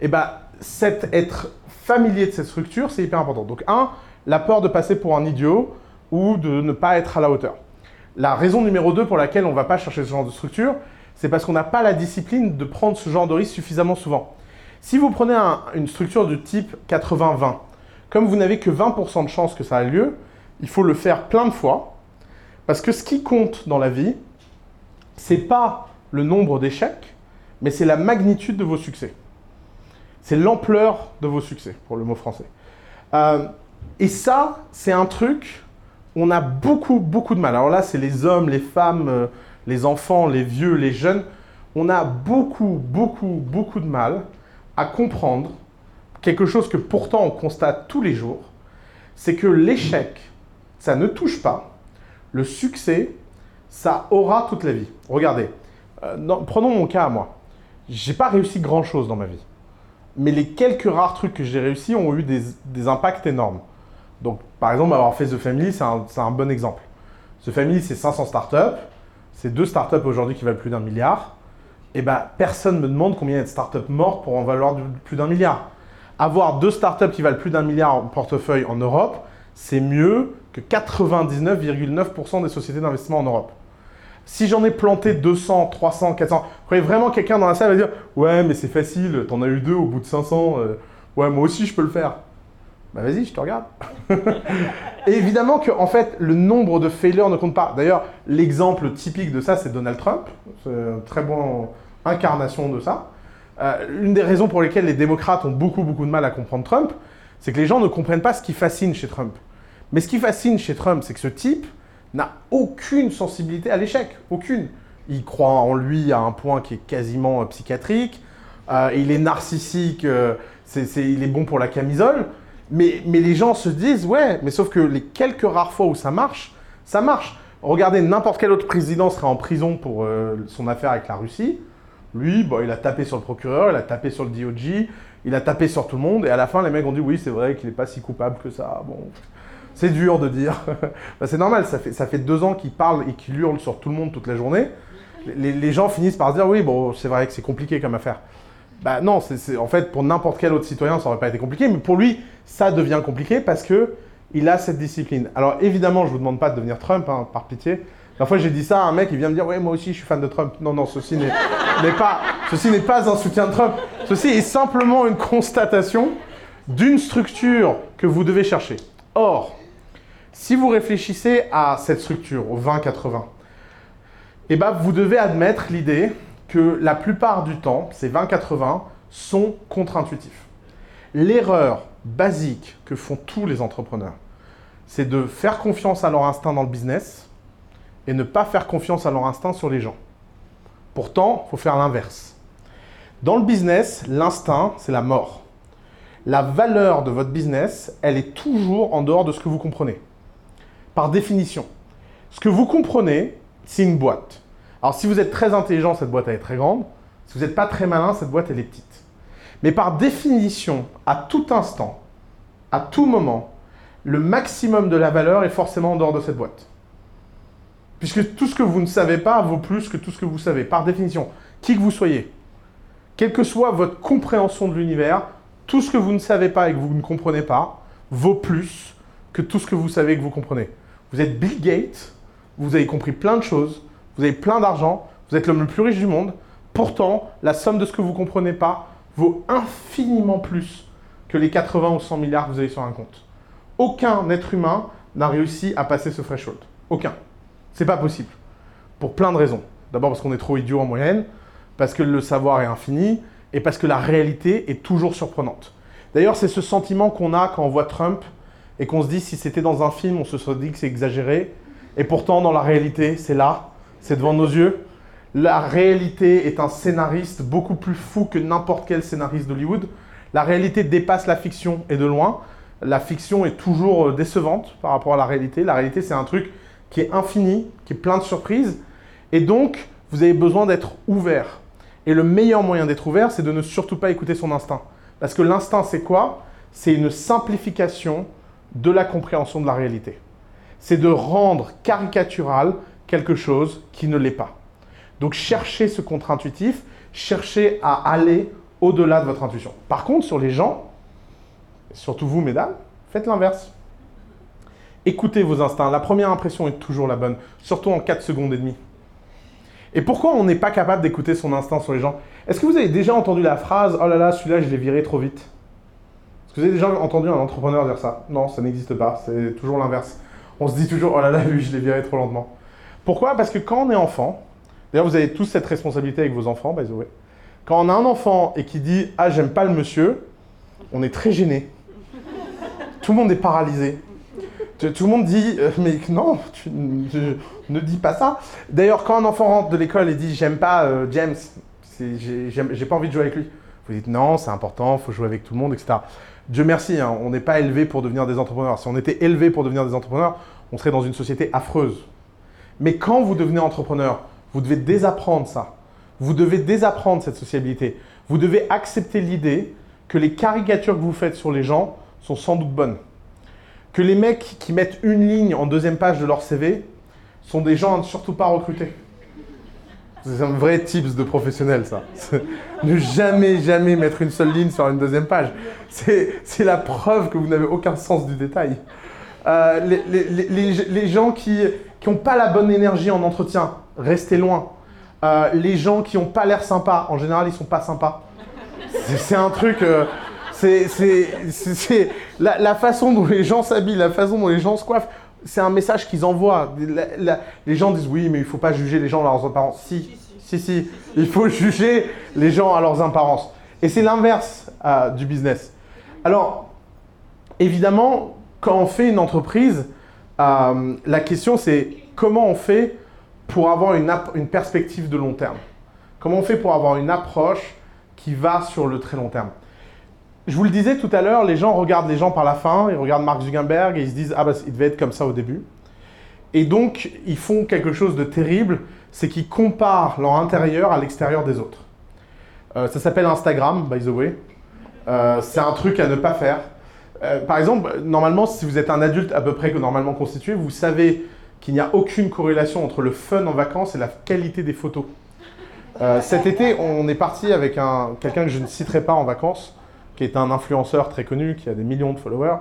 Et bah, cet, être familier de cette structure, c'est hyper important. Donc, un, la peur de passer pour un idiot ou de ne pas être à la hauteur. La raison numéro 2 pour laquelle on ne va pas chercher ce genre de structure, c'est parce qu'on n'a pas la discipline de prendre ce genre de risque suffisamment souvent. Si vous prenez un- une structure du type 80-20, comme vous n'avez que 20% de chance que ça ait lieu, il faut le faire plein de fois. Parce que ce qui compte dans la vie, c'est pas le nombre d'échecs, mais c'est la magnitude de vos succès. C'est l'ampleur de vos succès, pour le mot français. Euh, et ça, c'est un truc, on a beaucoup, beaucoup de mal. Alors là, c'est les hommes, les femmes, euh, les enfants, les vieux, les jeunes. On a beaucoup, beaucoup, beaucoup de mal à comprendre quelque chose que pourtant on constate tous les jours, c'est que l'échec, ça ne touche pas. Le succès, ça aura toute la vie. Regardez, euh, dans- prenons mon cas à moi. J'ai pas réussi grand chose dans ma vie. Mais les quelques rares trucs que j'ai réussi ont eu des impacts énormes. Donc, par exemple, avoir fait The Family, c'est un, bon exemple. The Family, c'est 500 startups. C'est deux startups aujourd'hui qui valent plus d'un milliard. eh ben, personne me demande combien il y a de startups mortes pour en valoir plus d'un milliard. Avoir deux startups qui valent plus d'un milliard en portefeuille en Europe, c'est mieux que 99,9% des sociétés d'investissement en Europe. Si j'en ai planté 200, 300, 400, vous croyez vraiment quelqu'un dans la salle va dire Ouais, mais c'est facile, t'en as eu deux au bout de 500, euh, ouais, moi aussi je peux le faire. Bah vas-y, je te regarde. Et évidemment que en fait, le nombre de failures ne compte pas. D'ailleurs, l'exemple typique de ça, c'est Donald Trump. Très bonne incarnation de ça. Euh, une des raisons pour lesquelles les démocrates ont beaucoup, beaucoup de mal à comprendre Trump, c'est que les gens ne comprennent pas ce qui fascine chez Trump. Mais ce qui fascine chez Trump, c'est que ce type n'a aucune sensibilité à l'échec. Aucune. Il croit en lui à un point qui est quasiment euh, psychiatrique. Euh, il est narcissique. il est bon pour la camisole. Mais, les gens se disent, ouais, mais sauf que les quelques rares fois où ça marche, ça marche. Regardez, n'importe quel autre président serait en prison pour euh, son affaire avec la Russie. Lui, bon, il a tapé sur le procureur, il a tapé sur le DOJ, il a tapé sur tout le monde, et à la fin, les mecs ont dit, oui, c'est vrai qu'il n'est pas si coupable que ça. Bon, c'est dur de dire. Bah, c'est normal, ça fait, ça fait deux ans qu'il parle et qu'il hurle sur tout le monde toute la journée. Les, les gens finissent par se dire, oui, bon, c'est vrai que c'est compliqué comme affaire. Bah non, c'est en fait pour n'importe quel autre citoyen, ça aurait pas été compliqué, mais pour lui, ça devient compliqué parce que il a cette discipline. Alors évidemment, je vous demande pas de devenir Trump, hein, par pitié. La fois, j'ai dit ça à un mec, il vient me dire, ouais, moi aussi, je suis fan de Trump. Non, non, ceci n'est pas, ceci pas un soutien de Trump. Ceci est simplement une constatation d'une structure que vous devez chercher. Or, si vous réfléchissez à cette structure, au 20-80, eh ben, vous devez admettre l'idée que la plupart du temps, ces 20-80, sont contre-intuitifs. L'erreur basique que font tous les entrepreneurs, c'est de faire confiance à leur instinct dans le business et ne pas faire confiance à leur instinct sur les gens. Pourtant, il faut faire l'inverse. Dans le business, l'instinct, c'est la mort. La valeur de votre business, elle est toujours en dehors de ce que vous comprenez. Par définition. Ce que vous comprenez, c'est une boîte. Alors si vous êtes très intelligent, cette boîte elle est très grande. Si vous n'êtes pas très malin, cette boîte elle est petite. Mais par définition, à tout instant, à tout moment, le maximum de la valeur est forcément en dehors de cette boîte. Puisque tout ce que vous ne savez pas vaut plus que tout ce que vous savez, par définition. Qui que vous soyez, quelle que soit votre compréhension de l'univers, tout ce que vous ne savez pas et que vous ne comprenez pas vaut plus que tout ce que vous savez et que vous comprenez. Vous êtes Bill Gates, vous avez compris plein de choses, vous avez plein d'argent, vous êtes l'homme le plus riche du monde, pourtant, la somme de ce que vous ne comprenez pas vaut infiniment plus que les 80 ou 100 milliards que vous avez sur un compte. Aucun être humain n'a réussi à passer ce threshold. Aucun. C'est pas possible. Pour plein de raisons. D'abord parce qu'on est trop idiot en moyenne, parce que le savoir est infini, et parce que la réalité est toujours surprenante. D'ailleurs, c'est ce sentiment qu'on a quand on voit Trump et qu'on se dit si c'était dans un film, on se serait dit que c'est exagéré, et pourtant dans la réalité, c'est là, c'est devant nos yeux. La réalité est un scénariste beaucoup plus fou que n'importe quel scénariste d'Hollywood. La réalité dépasse la fiction et de loin. La fiction est toujours euh, décevante par rapport à la réalité. La réalité, c'est un truc qui est infini, qui est plein de surprises. Et donc, vous avez besoin d'être ouvert. Et le meilleur moyen d'être ouvert, c'est de ne surtout pas écouter son instinct. Parce que l'instinct, c'est quoi? C'est une simplification de la compréhension de la réalité. C'est de rendre caricatural quelque chose qui ne l'est pas. Donc cherchez ce contre-intuitif, cherchez à aller au-delà de votre intuition. Par contre, sur les gens, surtout vous, mesdames, faites l'inverse. Écoutez vos instincts. La première impression est toujours la bonne, surtout en 4 secondes et demie. Et pourquoi on n'est pas capable d'écouter son instinct sur les gens? Est-ce que vous avez déjà entendu la phrase ⁇ Oh là là, celui-là, je l'ai viré trop vite ?⁇ Est-ce que vous avez déjà entendu un entrepreneur dire ça? Non, ça n'existe pas, c'est toujours l'inverse. On se dit toujours ⁇ Oh là là, lui, je l'ai viré trop lentement ⁇ pourquoi? Parce que quand on est enfant, d'ailleurs vous avez tous cette responsabilité avec vos enfants. Quand on a un enfant et qui dit Ah, j'aime pas le monsieur, on est très gêné. Tout le monde est paralysé. Tout le monde dit euh, Mais non, tu, ne dis pas ça. D'ailleurs, quand un enfant rentre de l'école et dit J'aime pas euh, James, j'ai pas envie de jouer avec lui. Vous dites Non, c'est important, faut jouer avec tout le monde, etc. Dieu merci, hein, on n'est pas élevé pour devenir des entrepreneurs. Si on était élevé pour devenir des entrepreneurs, on serait dans une société affreuse. Mais quand vous devenez entrepreneur, vous devez désapprendre ça. Vous devez désapprendre cette sociabilité. Vous devez accepter l'idée que les caricatures que vous faites sur les gens sont sans doute bonnes. Que les mecs qui mettent une ligne en deuxième page de leur CV sont des gens à ne surtout pas recruter. C'est un vrai tips de professionnel, ça. Ne jamais, jamais mettre une seule ligne sur une deuxième page. C'est la preuve que vous n'avez aucun sens du détail. Euh, les, les, les, les, gens qui n'ont pas la bonne énergie en entretien, restez loin. Euh, les gens qui n'ont pas l'air sympas, en général, ils sont pas sympas. C'est un truc. Euh, c'est la, la, façon dont les gens s'habillent, la façon dont les gens se coiffent. C'est un message qu'ils envoient. les gens disent oui, mais il ne faut pas juger les gens à leurs apparences. Si, si, si. Il faut juger les gens à leurs apparences. Et c'est l'inverse euh, du business. Alors, évidemment, quand on fait une entreprise, euh, la question c'est comment on fait pour avoir une, perspective de long terme? Comment on fait pour avoir une approche qui va sur le très long terme? Je vous le disais tout à l'heure, les gens regardent les gens par la fin, ils regardent Mark Zuckerberg et ils se disent Ah bah il devait être comme ça au début. Et donc ils font quelque chose de terrible, c'est qu'ils comparent leur intérieur à l'extérieur des autres. Euh, ça s'appelle Instagram, by the way. Euh, c'est un truc à ne pas faire. Euh, par exemple, normalement, si vous êtes un adulte à peu près normalement constitué, vous savez qu'il n'y a aucune corrélation entre le fun en vacances et la qualité des photos. cet été, on est parti avec un, quelqu'un que je ne citerai pas en vacances qui est un influenceur très connu, qui a des millions de followers.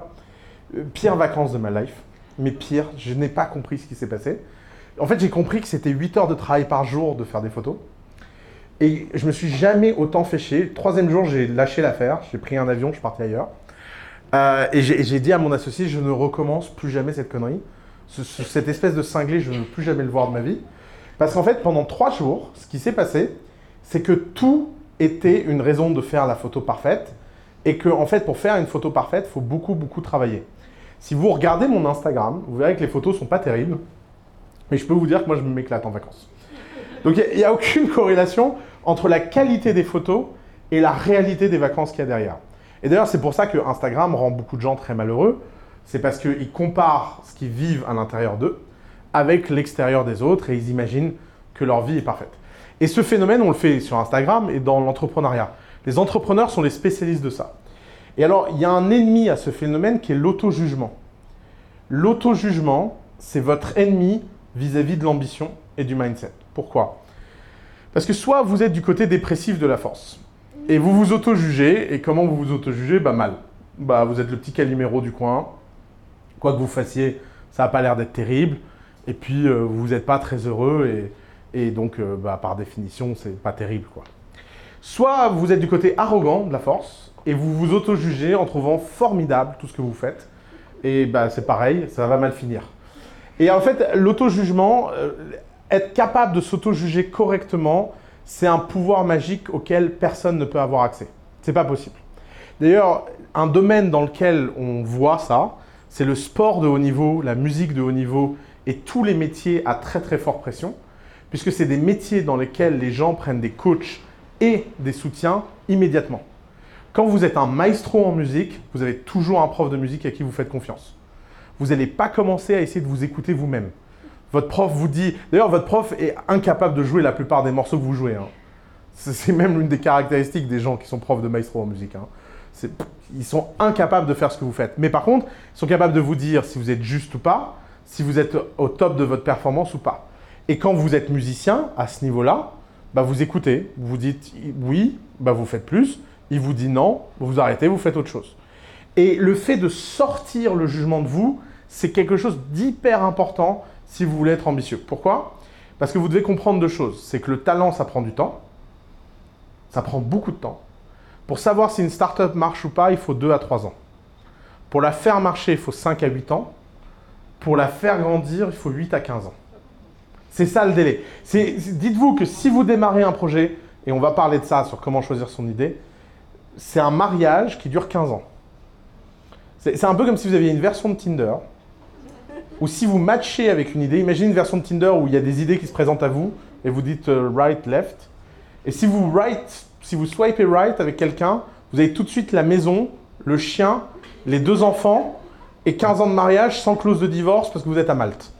Euh, pire vacances de ma life. Mais pire, je n'ai pas compris ce qui s'est passé. En fait, j'ai compris que c'était 8 heures de travail par jour de faire des photos. Et je me suis jamais autant fait chier. Troisième jour, j'ai lâché l'affaire. J'ai pris un avion, je suis parti ailleurs. Euh, et j'ai dit à mon associé, je ne recommence plus jamais cette connerie. cette espèce de cinglé, je ne veux plus jamais le voir de ma vie. Parce qu'en fait, pendant trois jours, ce qui s'est passé, c'est que tout était une raison de faire la photo parfaite et que fait pour faire une photo parfaite, il faut beaucoup beaucoup travailler. Si vous regardez mon Instagram, vous verrez que les photos sont pas terribles, mais je peux vous dire que moi je m'éclate en vacances. Donc il n'y a, aucune corrélation entre la qualité des photos et la réalité des vacances qu'il y a derrière. Et d'ailleurs c'est pour ça que Instagram rend beaucoup de gens très malheureux, c'est parce qu'ils comparent ce qu'ils vivent à l'intérieur d'eux avec l'extérieur des autres et ils imaginent que leur vie est parfaite. Et ce phénomène, on le fait sur Instagram et dans l'entrepreneuriat. Les entrepreneurs sont les spécialistes de ça. Et alors, il y a un ennemi à ce phénomène qui est l'auto-jugement. L'auto-jugement, c'est votre ennemi vis-à-vis de l'ambition et du mindset. Pourquoi? Parce que soit vous êtes du côté dépressif de la force, et vous vous auto-jugez, et comment vous vous auto-jugez? Bah mal. Bah vous êtes le petit caliméro du coin, quoi que vous fassiez, ça n'a pas l'air d'être terrible, et puis euh, vous n'êtes pas très heureux, et, donc euh, bah, par définition, c'est pas terrible quoi. Soit vous êtes du côté arrogant de la force et vous vous auto-jugez en trouvant formidable tout ce que vous faites. Et bah, c'est pareil, ça va mal finir. Et en fait, l'auto-jugement, euh, être capable de s'auto-juger correctement, c'est un pouvoir magique auquel personne ne peut avoir accès. C'est pas possible. D'ailleurs, un domaine dans lequel on voit ça, c'est le sport de haut niveau, la musique de haut niveau et tous les métiers à très très forte pression, puisque c'est des métiers dans lesquels les gens prennent des coachs et des soutiens immédiatement. Quand vous êtes un maestro en musique, vous avez toujours un prof de musique à qui vous faites confiance. Vous n'allez pas commencer à essayer de vous écouter vous-même. Votre prof vous dit... D'ailleurs, votre prof est incapable de jouer la plupart des morceaux que vous jouez. Hein. C'est même l'une des caractéristiques des gens qui sont profs de maestro en musique. Hein. Ils sont incapables de faire ce que vous faites. Mais par contre, ils sont capables de vous dire si vous êtes juste ou pas, si vous êtes au top de votre performance ou pas. Et quand vous êtes musicien, à ce niveau-là, bah, vous écoutez, vous dites oui, bah, vous faites plus, il vous dit non, vous arrêtez, vous faites autre chose. Et le fait de sortir le jugement de vous, c'est quelque chose d'hyper important si vous voulez être ambitieux. Pourquoi? Parce que vous devez comprendre deux choses. C'est que le talent, ça prend du temps. Ça prend beaucoup de temps. Pour savoir si une startup marche ou pas, il faut 2 à 3 ans. Pour la faire marcher, il faut 5 à 8 ans. Pour la faire grandir, il faut 8 à 15 ans. C'est ça le délai. Dites-vous que si vous démarrez un projet, et on va parler de ça sur comment choisir son idée, c'est un mariage qui dure 15 ans. C'est un peu comme si vous aviez une version de Tinder, ou si vous matchez avec une idée, imaginez une version de Tinder où il y a des idées qui se présentent à vous, et vous dites euh, right, left, et si vous right, si vous swipez right avec quelqu'un, vous avez tout de suite la maison, le chien, les deux enfants, et 15 ans de mariage sans clause de divorce parce que vous êtes à Malte.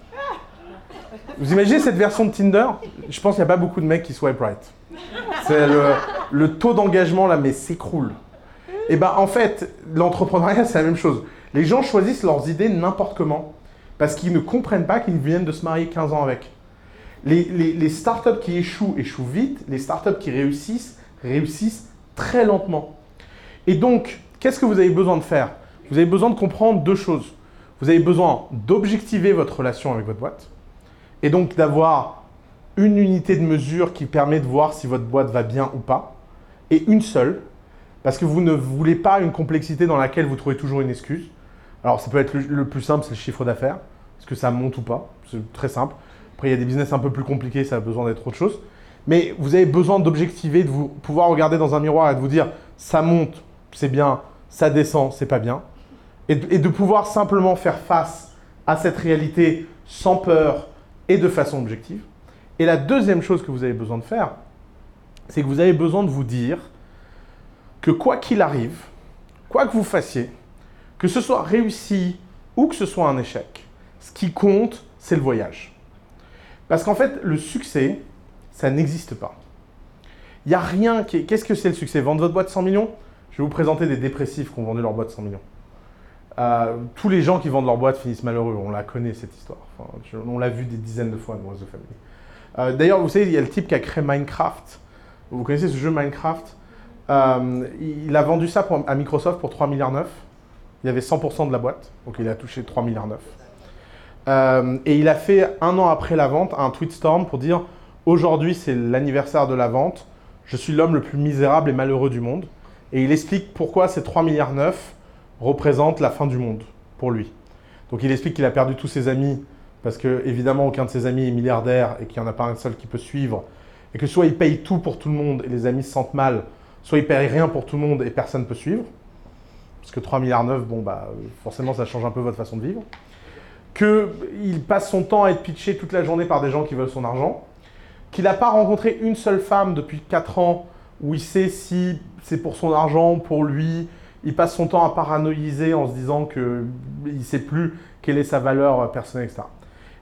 Vous imaginez cette version de Tinder? Je pense qu'il n'y a pas beaucoup de mecs qui swipe right. C'est le, taux d'engagement là, mais s'écroule. Et bien en fait, l'entrepreneuriat, c'est la même chose. Les gens choisissent leurs idées n'importe comment parce qu'ils ne comprennent pas qu'ils viennent de se marier 15 ans avec. Les, startups qui échouent, échouent vite. Les startups qui réussissent, réussissent très lentement. Et donc, qu'est-ce que vous avez besoin de faire? Vous avez besoin de comprendre deux choses. Vous avez besoin d'objectiver votre relation avec votre boîte. Et donc d'avoir une unité de mesure qui permet de voir si votre boîte va bien ou pas. Et une seule. Parce que vous ne voulez pas une complexité dans laquelle vous trouvez toujours une excuse. Alors, ça peut être le, plus simple, c'est le chiffre d'affaires. Est-ce que ça monte ou pas? C'est très simple. Après, il y a des business un peu plus compliqués, ça a besoin d'être autre chose. Mais vous avez besoin d'objectiver, de vous pouvoir regarder dans un miroir et de vous dire ça monte, c'est bien, ça descend, c'est pas bien. Et de pouvoir simplement faire face à cette réalité sans peur et de façon objective. Et la deuxième chose que vous avez besoin de faire, c'est que vous avez besoin de vous dire que quoi qu'il arrive, quoi que vous fassiez, que ce soit réussi ou que ce soit un échec, ce qui compte, c'est le voyage. Parce qu'en fait, le succès, ça n'existe pas. Il n'y a rien qui est... Qu'est-ce que c'est le succès? Vendre votre boîte 100 millions? Je vais vous présenter des dépressifs qui ont vendu leur boîte 100 millions. Euh, tous les gens qui vendent leur boîte finissent malheureux. On la connaît, cette histoire. On l'a vu des dizaines de fois dans The Family. Euh, D'ailleurs, vous savez, il y a le type qui a créé Minecraft. Vous connaissez ce jeu Minecraft? Euh, Il a vendu ça à Microsoft pour 3 milliards 9. Il avait 100% de la boîte, donc il a touché 3 milliards 9. Euh, et il a fait un an après la vente un tweet storm pour dire aujourd'hui c'est l'anniversaire de la vente, je suis l'homme le plus misérable et malheureux du monde. Et il explique pourquoi ces 3 milliards 9 représentent la fin du monde pour lui. Donc il explique qu'il a perdu tous ses amis parce que évidemment aucun de ses amis est milliardaire et qu'il n'y en a pas un seul qui peut suivre. Et que soit il paye tout pour tout le monde et les amis se sentent mal, soit il paye rien pour tout le monde et personne ne peut suivre. Parce que 3 milliards 9, bon bah forcément ça change un peu votre façon de vivre. Qu'il passe son temps à être pitché toute la journée par des gens qui veulent son argent, qu'il n'a pas rencontré une seule femme depuis 4 ans où il sait si c'est pour son argent, pour lui, il passe son temps à paranoïser en se disant qu'il ne sait plus quelle est sa valeur personnelle, etc.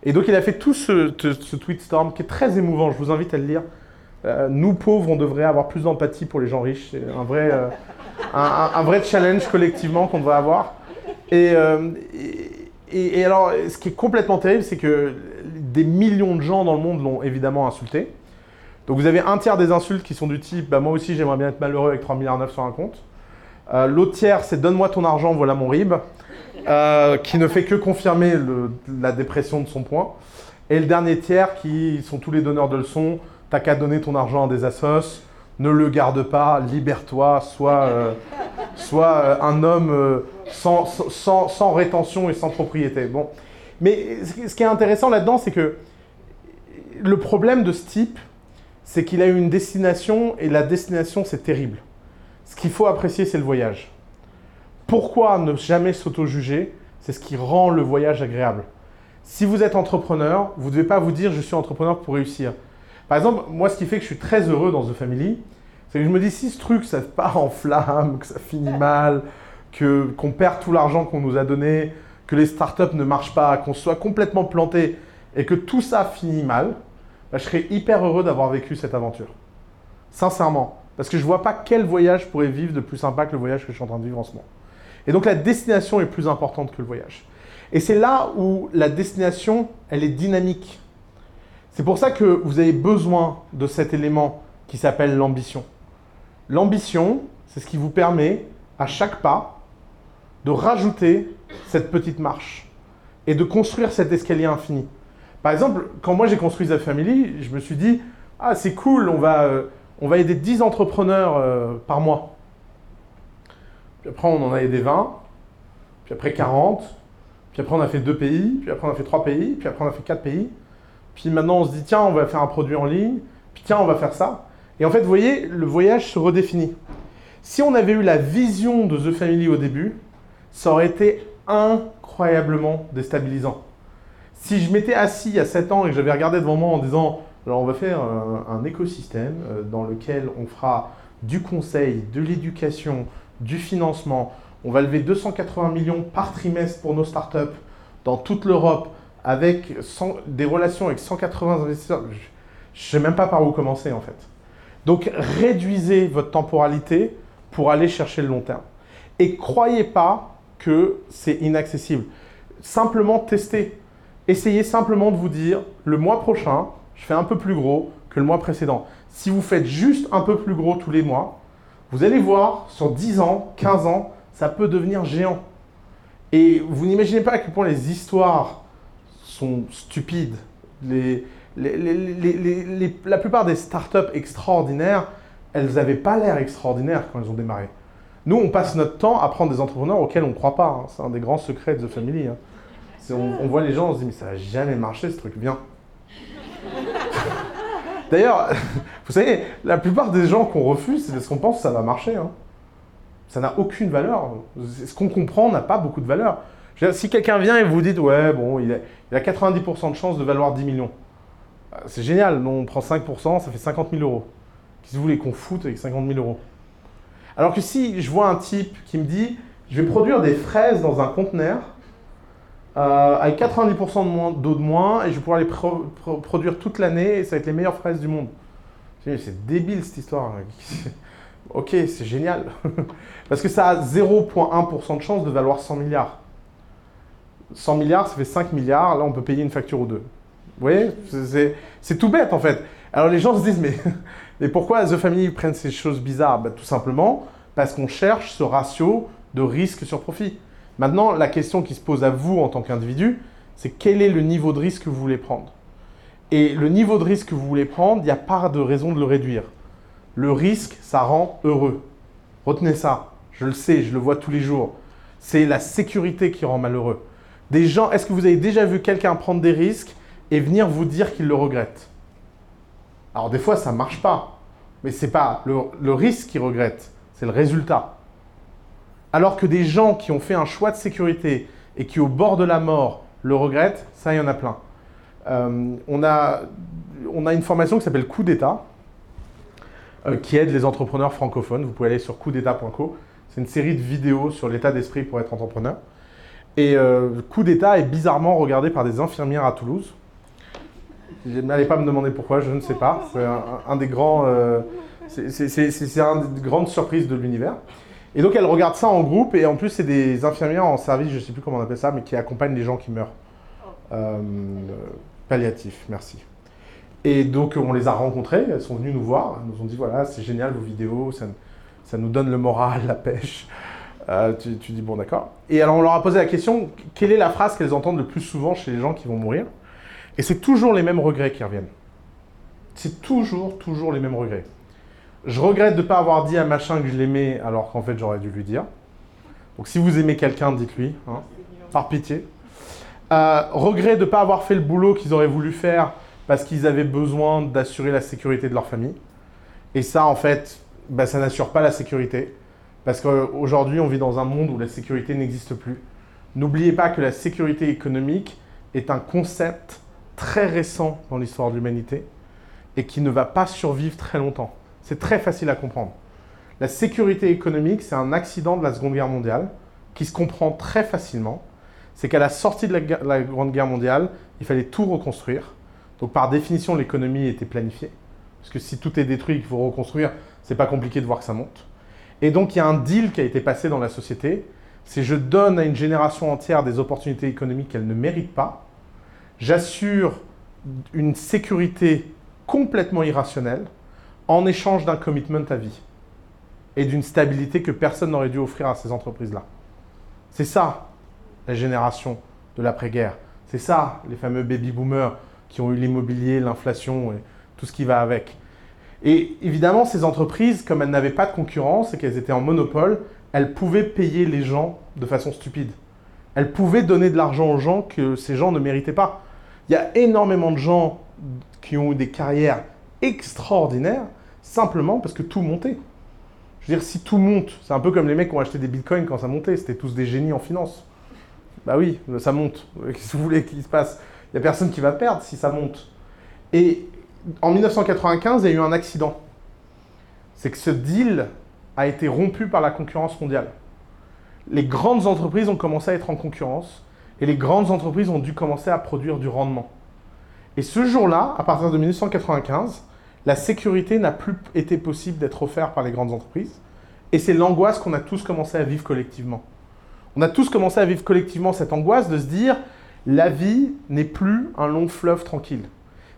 Et donc il a fait tout ce tweet storm qui est très émouvant, je vous invite à le lire. Euh, nous pauvres, on devrait avoir plus d'empathie pour les gens riches, c'est un vrai, euh, un, un- vrai challenge collectivement qu'on devrait avoir. Et, euh, et- et, alors, ce qui est complètement terrible, c'est que des millions de gens dans le monde l'ont évidemment insulté. Donc vous avez un tiers des insultes qui sont du type bah, « moi aussi j'aimerais bien être malheureux avec 3 milliards 9 sur un compte Euh, L'autre tiers c'est « donne-moi ton argent, voilà mon RIB euh, qui ne fait que confirmer la dépression de son point. Et le dernier tiers qui sont tous les donneurs de leçons « t'as qu'à donner ton argent à des assos, ne le garde pas, libère-toi, sois, euh, sois euh, un homme euh, sans, sans, sans rétention et sans propriété. » Bon. Mais ce qui est intéressant là-dedans, c'est que le problème de ce type, c'est qu'il a une destination et la destination, c'est terrible. Ce qu'il faut apprécier, c'est le voyage. Pourquoi ne jamais s'auto-juger? C'est ce qui rend le voyage agréable. Si vous êtes entrepreneur, vous ne devez pas vous dire je suis entrepreneur pour réussir. Par exemple, moi, ce qui fait que je suis très heureux dans The Family, c'est que je me dis si ce truc, ça part en flamme, que ça finit mal, que qu'on perd tout l'argent qu'on nous a donné, que les startups ne marchent pas, qu'on soit complètement planté et que tout ça finit mal, bah, je serais hyper heureux d'avoir vécu cette aventure. Sincèrement. Parce que je vois pas quel voyage je pourrais vivre de plus sympa que le voyage que je suis en train de vivre en ce moment. Et donc la destination est plus importante que le voyage. Et c'est là où la destination, elle est dynamique. C'est pour ça que vous avez besoin de cet élément qui s'appelle l'ambition. L'ambition, c'est ce qui vous permet, à chaque pas, de rajouter cette petite marche et de construire cet escalier infini. Par exemple, quand moi j'ai construit The Family, je me suis dit, ah c'est cool, on va, euh, on va aider 10 entrepreneurs euh, par mois. Puis après on en a aidé 20, puis après 40, puis après on a fait deux pays, puis après on a fait trois pays, puis après on a fait quatre pays. Puis maintenant on se dit, tiens, on va faire un produit en ligne, puis tiens, on va faire ça. Et en fait, vous voyez, le voyage se redéfinit. Si on avait eu la vision de The Family au début, ça aurait été incroyablement déstabilisant. Si je m'étais assis a 7 ans et que j'avais regardé devant moi en disant alors on va faire un, un écosystème euh, dans lequel on fera du conseil, de l'éducation, du financement, on va lever 280 millions par trimestre pour nos startups dans toute l'Europe avec 100 des relations avec 180 investisseurs. Je ne sais même pas par où commencer en fait. Donc réduisez votre temporalité pour aller chercher le long terme. Et croyez pas que c'est inaccessible. Simplement testez. Essayez simplement de vous dire, le mois prochain, je fais un peu plus gros que le mois précédent. Si vous faites juste un peu plus gros tous les mois, vous allez voir, sur 10 ans, 15 ans, ça peut devenir géant. Et vous n'imaginez pas à quel point les histoires sont stupides. la plupart des startups extraordinaires, elles n'avaient pas l'air extraordinaires quand elles ont démarré. Nous, on passe notre temps à prendre des entrepreneurs auxquels on ne croit pas. Hein. C'est un des grands secrets de The Family. Hein. On, voit les gens, on se dit, mais ça va jamais marcher ce truc, viens. D'ailleurs, vous savez, la plupart des gens qu'on refuse, c'est parce qu'on pense que ça va marcher. Hein. Ça n'a aucune valeur. Ce qu'on comprend n'a pas beaucoup de valeur. Si quelqu'un vient et vous dit, ouais, bon, il a, 90% de chance de valoir 10 millions. Euh, c'est génial, nous on prend 5%, ça fait 50 000 euros. Qu'est-ce que vous voulez qu'on foute avec 50 000 euros? Alors que si je vois un type qui me dit, je vais produire des fraises dans un conteneur, euh, avec 90% d'eau de, moins, et je vais pouvoir les produire toute l'année, et ça va être les meilleures fraises du monde. C'est débile cette histoire. ok, c'est génial. Parce que ça a 0,1% de chance de valoir 100 milliards. 100 milliards, ça fait 5 milliards, là on peut payer une facture ou deux. Vous voyez C'est tout bête en fait. Alors les gens se disent, mais, pourquoi The Family prennent ces choses bizarres? Bah, Tout simplement parce qu'on cherche ce ratio de risque sur profit. Maintenant, la question qui se pose à vous en tant qu'individu, c'est quel est le niveau de risque que vous voulez prendre? Et le niveau de risque que vous voulez prendre, il n'y a pas de raison de le réduire. Le risque, ça rend heureux. Retenez ça. Je le sais, je le vois tous les jours. C'est la sécurité qui rend malheureux. Des gens, est-ce que vous avez déjà vu quelqu'un prendre des risques et venir vous dire qu'il le regrette? Alors des fois, ça ne marche pas. Mais ce n'est pas le, risque qui regrette, c'est le résultat. Alors que des gens qui ont fait un choix de sécurité et qui, au bord de la mort, le regrettent, ça, il y en a plein. Euh, on, a, on a une formation qui s'appelle Coup d'État, euh, qui aide les entrepreneurs francophones. Vous pouvez aller sur coupd'état.co. C'est une série de vidéos sur l'état d'esprit pour être entrepreneur. Et euh, Coup d'État est bizarrement regardé par des infirmières à Toulouse. N'allez pas me demander pourquoi, je ne sais pas. C'est un, des grands. c'est une grande surprise de l'univers. Et donc elle regarde ça en groupe, et en plus c'est des infirmières en service, je ne sais plus comment on appelle ça, mais qui accompagnent les gens qui meurent. Euh, palliatif, merci. Et donc on les a rencontrées, elles sont venues nous voir, elles nous ont dit voilà, c'est génial vos vidéos, ça, nous donne le moral, la pêche. Euh, tu, dis bon d'accord. Et alors on leur a posé la question, quelle est la phrase qu'elles entendent le plus souvent chez les gens qui vont mourir? Et c'est toujours les mêmes regrets qui reviennent. C'est toujours, toujours les mêmes regrets. Je regrette de ne pas avoir dit à machin que je l'aimais alors qu'en fait j'aurais dû lui dire. Donc si vous aimez quelqu'un, dites-lui, hein, par pitié. Euh, regret de ne pas avoir fait le boulot qu'ils auraient voulu faire parce qu'ils avaient besoin d'assurer la sécurité de leur famille. Et ça, en fait, bah, ça n'assure pas la sécurité. Parce qu'aujourd'hui, on vit dans un monde où la sécurité n'existe plus. N'oubliez pas que la sécurité économique est un concept très récent dans l'histoire de l'humanité et qui ne va pas survivre très longtemps. C'est très facile à comprendre. La sécurité économique, c'est un accident de la Seconde Guerre mondiale qui se comprend très facilement. C'est qu'à la sortie de la, Grande Guerre mondiale, il fallait tout reconstruire. Donc par définition, l'économie était planifiée. Parce que si tout est détruit et qu'il faut reconstruire, c'est pas compliqué de voir que ça monte. Et donc il y a un deal qui a été passé dans la société. C'est je donne à une génération entière des opportunités économiques qu'elle ne mérite pas. J'assure une sécurité complètement irrationnelle en échange d'un commitment à vie et d'une stabilité que personne n'aurait dû offrir à ces entreprises-là. C'est ça, la génération de l'après-guerre. C'est ça, les fameux baby-boomers qui ont eu l'immobilier, l'inflation et tout ce qui va avec. Et évidemment, ces entreprises, comme elles n'avaient pas de concurrence et qu'elles étaient en monopole, elles pouvaient payer les gens de façon stupide. Elles pouvaient donner de l'argent aux gens que ces gens ne méritaient pas. Il y a énormément de gens qui ont eu des carrières extraordinaire simplement parce que tout montait. Je veux dire, si tout monte, c'est un peu comme les mecs qui ont acheté des bitcoins quand ça montait, c'était tous des génies en finance. Bah oui, ça monte. Qu'est-ce que vous voulez qu'il se passe? Il n'y a personne qui va perdre si ça monte. Et en 1995, il y a eu un accident. C'est que ce deal a été rompu par la concurrence mondiale. Les grandes entreprises ont commencé à être en concurrence et les grandes entreprises ont dû commencer à produire du rendement. Et ce jour-là, à partir de 1995, la sécurité n'a plus été possible d'être offerte par les grandes entreprises. Et c'est l'angoisse qu'on a tous commencé à vivre collectivement. On a tous commencé à vivre collectivement cette angoisse de se dire la vie n'est plus un long fleuve tranquille.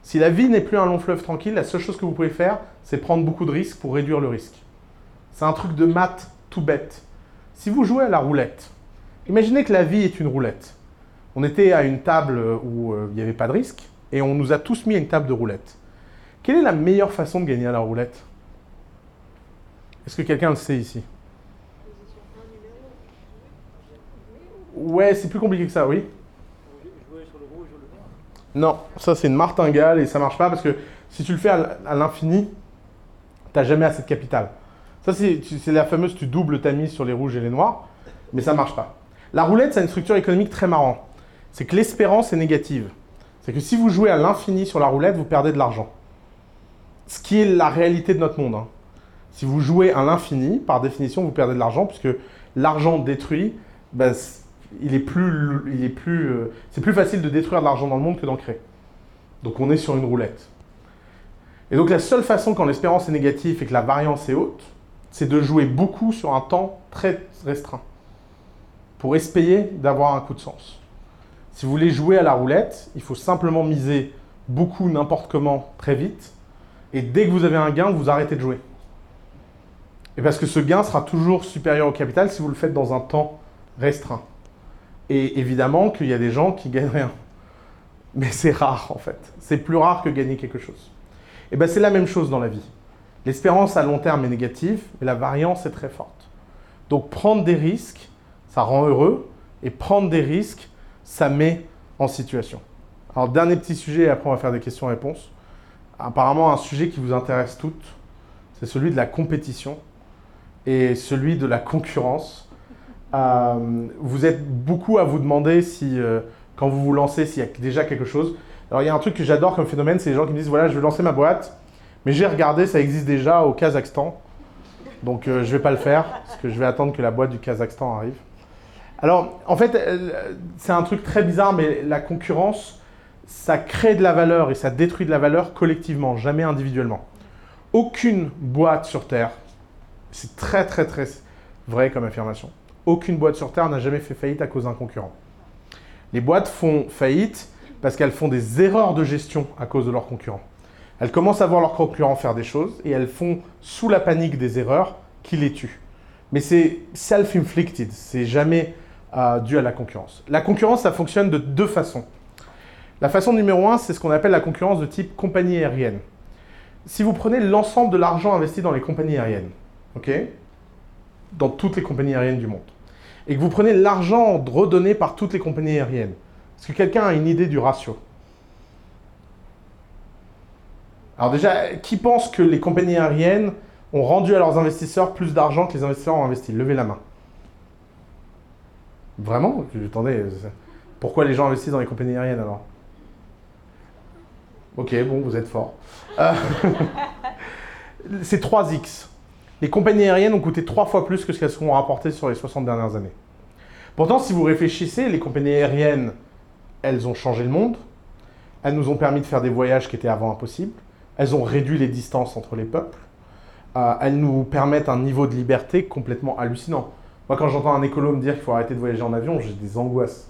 Si la vie n'est plus un long fleuve tranquille, la seule chose que vous pouvez faire, c'est prendre beaucoup de risques pour réduire le risque. C'est un truc de maths tout bête. Si vous jouez à la roulette, imaginez que la vie est une roulette. On était à une table où euh, il n'y avait pas de risque et on nous a tous mis à une table de roulette. Quelle est la meilleure façon de gagner à la roulette? Est-ce que quelqu'un le sait ici? Ouais, c'est plus compliqué que ça, oui. Non, ça c'est une martingale et ça marche pas parce que si tu le fais à l'infini, tu n'as jamais assez de capital. Ça c'est la fameuse tu doubles ta mise sur les rouges et les noirs, mais ça marche pas. La roulette, ça a une structure économique très marrante. C'est que l'espérance est négative. C'est que si vous jouez à l'infini sur la roulette, vous perdez de l'argent. Ce qui est la réalité de notre monde. Hein. Si vous jouez à l'infini, par définition, vous perdez de l'argent, puisque l'argent détruit, ben, il est plus, euh, c'est plus facile de détruire de l'argent dans le monde que d'en créer. Donc on est sur une roulette. Et donc la seule façon quand l'espérance est négative et que la variance est haute, c'est de jouer beaucoup sur un temps très restreint pour espérer d'avoir un coup de sens. Si vous voulez jouer à la roulette, il faut simplement miser beaucoup n'importe comment très vite et dès que vous avez un gain, vous arrêtez de jouer. Et parce que ce gain sera toujours supérieur au capital si vous le faites dans un temps restreint. Et évidemment qu'il y a des gens qui gagnent rien. Mais c'est rare en fait. C'est plus rare que gagner quelque chose. Et bien c'est la même chose dans la vie. L'espérance à long terme est négative, mais la variance est très forte. Donc prendre des risques, ça rend heureux, et prendre des risques, ça met en situation. Alors dernier petit sujet, et après on va faire des questions-réponses. Apparemment un sujet qui vous intéresse toutes, c'est celui de la compétition et celui de la concurrence euh, vous êtes beaucoup à vous demander si, euh, quand vous vous lancez, s'il y a déjà quelque chose. Alors il y a un truc que j'adore comme phénomène, c'est les gens qui me disent voilà, je vais lancer ma boîte, mais j'ai regardé, ça existe déjà au Kazakhstan. Donc euh, je ne vais pas le faire, parce que je vais attendre que la boîte du Kazakhstan arrive. Alors en fait, c'est un truc très bizarre, mais la concurrence, ça crée de la valeur et ça détruit de la valeur collectivement, jamais individuellement. Aucune boîte sur Terre, c'est très très très vrai comme affirmation, aucune boîte sur Terre n'a jamais fait faillite à cause d'un concurrent. Les boîtes font faillite parce qu'elles font des erreurs de gestion à cause de leurs concurrents. Elles commencent à voir leurs concurrents faire des choses et elles font sous la panique des erreurs qui les tuent. Mais c'est self-inflicted, c'est jamais euh, dû à la concurrence. La concurrence, ça fonctionne de deux façons. La façon numéro un, c'est ce qu'on appelle la concurrence de type compagnie aérienne. Si vous prenez l'ensemble de l'argent investi dans les compagnies aériennes, dans toutes les compagnies aériennes du monde, et que vous prenez l'argent redonné par toutes les compagnies aériennes, est-ce que quelqu'un a une idée du ratio. Alors déjà, qui pense que les compagnies aériennes ont rendu à leurs investisseurs plus d'argent que les investisseurs ont investi? Levez la main. Vraiment? Attendez, pourquoi les gens investissent dans les compagnies aériennes alors? Ok, bon, vous êtes fort. Euh, c'est 3x les compagnies aériennes ont coûté trois fois plus que ce qu'elles ont rapporté sur les 60 dernières années. Pourtant, si vous réfléchissez, les compagnies aériennes, elles ont changé le monde. Elles nous ont permis de faire des voyages qui étaient avant impossibles. Elles ont réduit les distances entre les peuples. Euh, elles nous permettent un niveau de liberté complètement hallucinant. Moi, quand j'entends un écolo me dire qu'il faut arrêter de voyager en avion, j'ai des angoisses.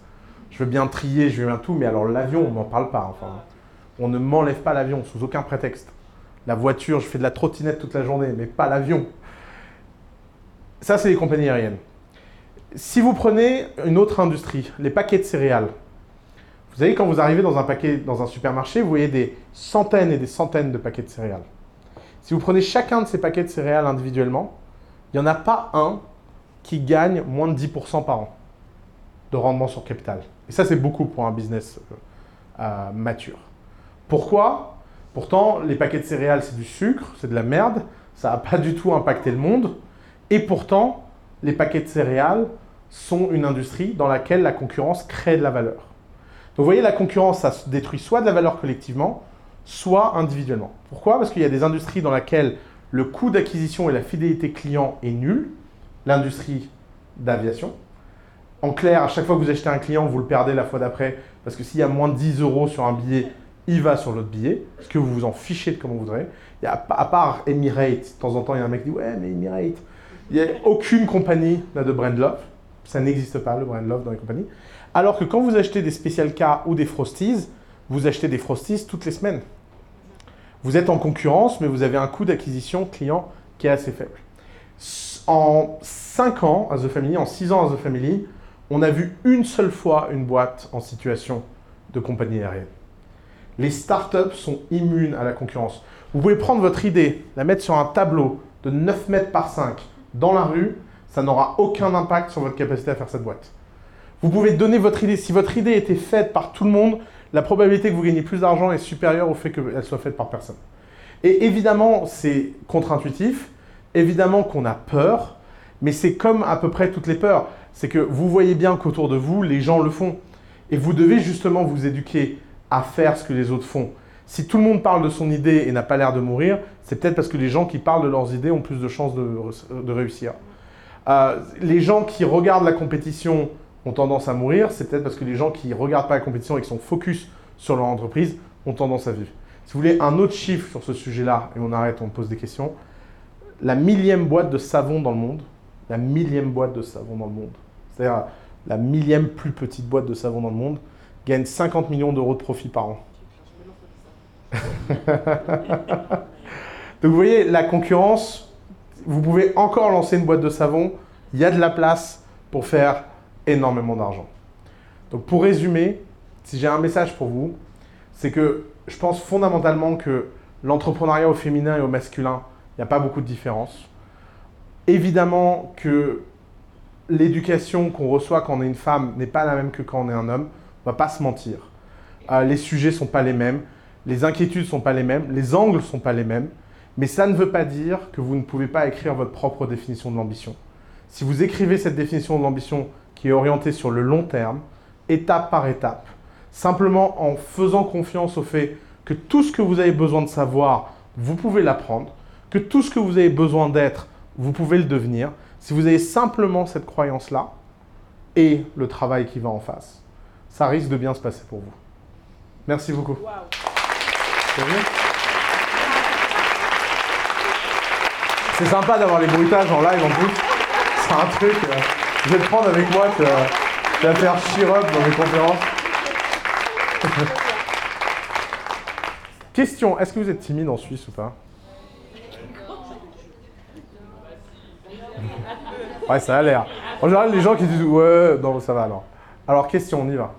Je veux bien trier, je veux bien tout, mais alors l'avion, on m'en parle pas. Enfin, on ne m'enlève pas l'avion sous aucun prétexte. La voiture, je fais de la trottinette toute la journée, mais pas l'avion. Ça, c'est les compagnies aériennes. Si vous prenez une autre industrie, les paquets de céréales, vous savez, quand vous arrivez dans un, paquet, dans un supermarché, vous voyez des centaines et des centaines de paquets de céréales. Si vous prenez chacun de ces paquets de céréales individuellement, il n'y en a pas un qui gagne moins de 10% par an de rendement sur capital. Et ça, c'est beaucoup pour un business euh, euh, mature. Pourquoi? Pourtant, les paquets de céréales, c'est du sucre, c'est de la merde, ça n'a pas du tout impacté le monde. Et pourtant, les paquets de céréales sont une industrie dans laquelle la concurrence crée de la valeur. Donc vous voyez, la concurrence, ça détruit soit de la valeur collectivement, soit individuellement. Pourquoi? Parce qu'il y a des industries dans lesquelles le coût d'acquisition et la fidélité client est nul. L'industrie d'aviation. En clair, à chaque fois que vous achetez un client, vous le perdez la fois d'après, parce que s'il y a moins de 10 euros sur un billet, il va sur l'autre billet, parce que vous vous en fichez de comme vous voudrez. Il y a, à part Emirates, de temps en temps, il y a un mec qui dit Ouais, mais Emirates. Il n'y a aucune compagnie n'a de brand love. Ça n'existe pas, le brand love dans les compagnies. Alors que quand vous achetez des special cars ou des Frosties, vous achetez des Frosties toutes les semaines. Vous êtes en concurrence, mais vous avez un coût d'acquisition client qui est assez faible. En 5 ans à The Family, en 6 ans à The Family, on a vu une seule fois une boîte en situation de compagnie aérienne. Les startups sont immunes à la concurrence. Vous pouvez prendre votre idée, la mettre sur un tableau de 9 mètres par 5 dans la rue, ça n'aura aucun impact sur votre capacité à faire cette boîte. Vous pouvez donner votre idée. Si votre idée était faite par tout le monde, la probabilité que vous gagnez plus d'argent est supérieure au fait qu'elle soit faite par personne. Et évidemment, c'est contre-intuitif. Évidemment qu'on a peur, mais c'est comme à peu près toutes les peurs. C'est que vous voyez bien qu'autour de vous, les gens le font. Et vous devez justement vous éduquer à faire ce que les autres font. Si tout le monde parle de son idée et n'a pas l'air de mourir, c'est peut-être parce que les gens qui parlent de leurs idées ont plus de chances de, réussir. Euh, les gens qui regardent la compétition ont tendance à mourir, c'est peut-être parce que les gens qui ne regardent pas la compétition et qui sont focus sur leur entreprise ont tendance à vivre. Si vous voulez un autre chiffre sur ce sujet-là, et on arrête, on pose des questions, la millième boîte de savon dans le monde, la millième boîte de savon dans le monde, c'est-à-dire la millième plus petite boîte de savon dans le monde, gagne 50 millions d'euros de profit par an. Donc vous voyez, la concurrence, vous pouvez encore lancer une boîte de savon, il y a de la place pour faire énormément d'argent. Donc pour résumer, si j'ai un message pour vous, c'est que je pense fondamentalement que l'entrepreneuriat au féminin et au masculin, il n'y a pas beaucoup de différence. Évidemment que l'éducation qu'on reçoit quand on est une femme n'est pas la même que quand on est un homme. On va pas se mentir. Euh, les sujets sont pas les mêmes, les inquiétudes sont pas les mêmes, les angles sont pas les mêmes. Mais ça ne veut pas dire que vous ne pouvez pas écrire votre propre définition de l'ambition. Si vous écrivez cette définition de l'ambition qui est orientée sur le long terme, étape par étape, simplement en faisant confiance au fait que tout ce que vous avez besoin de savoir, vous pouvez l'apprendre, que tout ce que vous avez besoin d'être, vous pouvez le devenir. Si vous avez simplement cette croyance-là et le travail qui va en face, ça risque de bien se passer pour vous. Merci beaucoup. C'est sympa d'avoir les bruitages en live en plus. C'est un truc. Euh, je vais te prendre avec moi. Tu vas, faire cheer up dans mes conférences. Question est-ce que vous êtes timide en Suisse ou pas? Ouais, ça a l'air. En général, les gens qui disent ouais, non, ça va alors. Alors, question, on y va.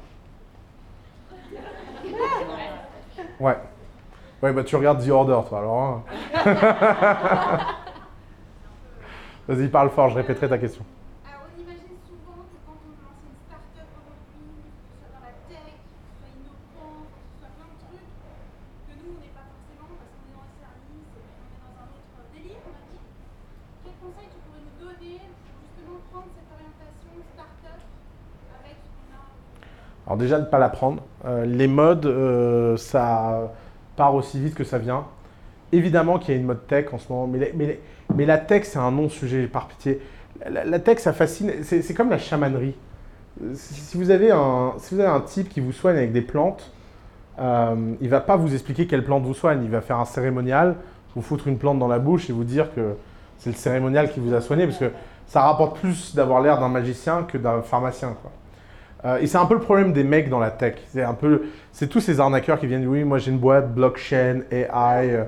Ouais. Ouais, bah tu regardes The Order, toi, alors. Hein. Vas-y, parle fort, je répéterai ta question. Alors, on imagine souvent que quand on lance une start-up aujourd'hui, que ce soit dans la tech, que ce soit innovant, que ce soit plein de trucs, que nous, on n'est pas forcément parce qu'on est dans le service et qu'on est dans un autre délire, on va dire. Quel conseil tu pourrais nous donner pour justement prendre cette orientation start-up avec ce qu'on a Alors, déjà, ne pas la prendre. Euh, les modes, euh, ça part aussi vite que ça vient. Évidemment qu'il y a une mode tech en ce moment, mais, la tech, c'est un non-sujet, par pitié. La, tech, ça fascine. C'est comme la chamanerie. Si vous, avez un, type qui vous soigne avec des plantes, euh, il va pas vous expliquer quelle plante vous soigne. Il va faire un cérémonial, vous foutre une plante dans la bouche et vous dire que c'est le cérémonial qui vous a soigné, parce que ça rapporte plus d'avoir l'air d'un magicien que d'un pharmacien. Euh, et c'est un peu le problème des mecs dans la tech. C'est un peu, c'est tous ces arnaqueurs qui viennent oui, moi j'ai une boîte blockchain, AI. Euh.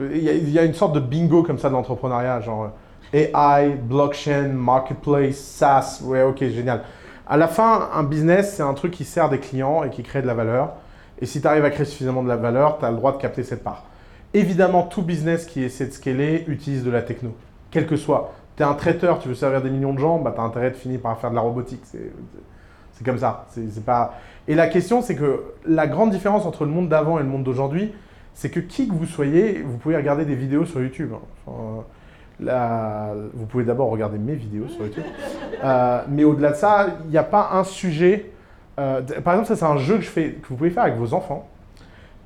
Il y, a, une sorte de bingo comme ça de l'entrepreneuriat, genre AI, blockchain, marketplace, SaaS. Ouais, ok, génial. À la fin, un business, c'est un truc qui sert des clients et qui crée de la valeur. Et si tu arrives à créer suffisamment de la valeur, tu as le droit de capter cette part. Évidemment, tout business qui essaie de scaler utilise de la techno, quel que soit. Tu es un traiteur, tu veux servir des millions de gens, bah, tu as intérêt de finir par faire de la robotique. Comme ça. C'est pas... Et la question, c'est que la grande différence entre le monde d'avant et le monde d'aujourd'hui, c'est que qui que vous soyez, vous pouvez regarder des vidéos sur YouTube. Vous pouvez d'abord regarder mes vidéos sur YouTube. Euh, mais au-delà de ça, il n'y a pas un sujet. Euh, par exemple, ça, c'est un jeu que, je fais, que vous pouvez faire avec vos enfants,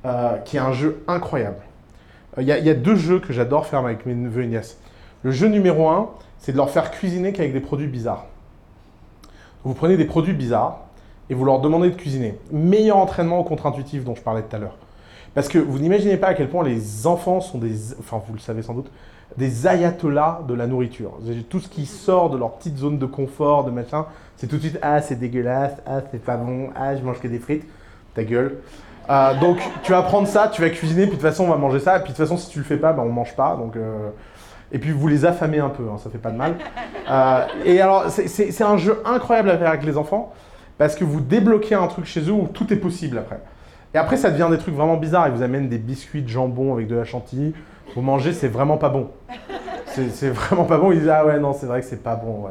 euh, qui est un jeu incroyable. Il y, a deux jeux que j'adore faire avec mes neveux et nièces. Le jeu numéro un, c'est de leur faire cuisiner qu'avec des produits bizarres. Vous prenez des produits bizarres et vous leur demandez de cuisiner. Meilleur entraînement contre-intuitif dont je parlais tout à l'heure. Parce que vous n'imaginez pas à quel point les enfants sont des, enfin vous le savez sans doute, des ayatollahs de la nourriture. Tout ce qui sort de leur petite zone de confort, de machin, c'est tout de suite ah c'est dégueulasse, ah c'est pas bon, ah je mange que des frites, ta gueule. Euh, donc tu vas prendre ça, tu vas cuisiner, puis de toute façon on va manger ça, et puis de toute façon si tu le fais pas, ben, on mange pas. Donc, euh, Et puis vous les affamez un peu, hein, ça fait pas de mal. Euh, et alors c'est- un jeu incroyable à faire avec les enfants, parce que vous débloquez un truc chez eux où tout est possible après. Et après ça devient des trucs vraiment bizarres, ils vous amènent des biscuits de jambon avec de la chantilly, vous mangez, c'est vraiment pas bon. C'est vraiment pas bon, ils disent ah ouais non c'est vrai que c'est pas bon.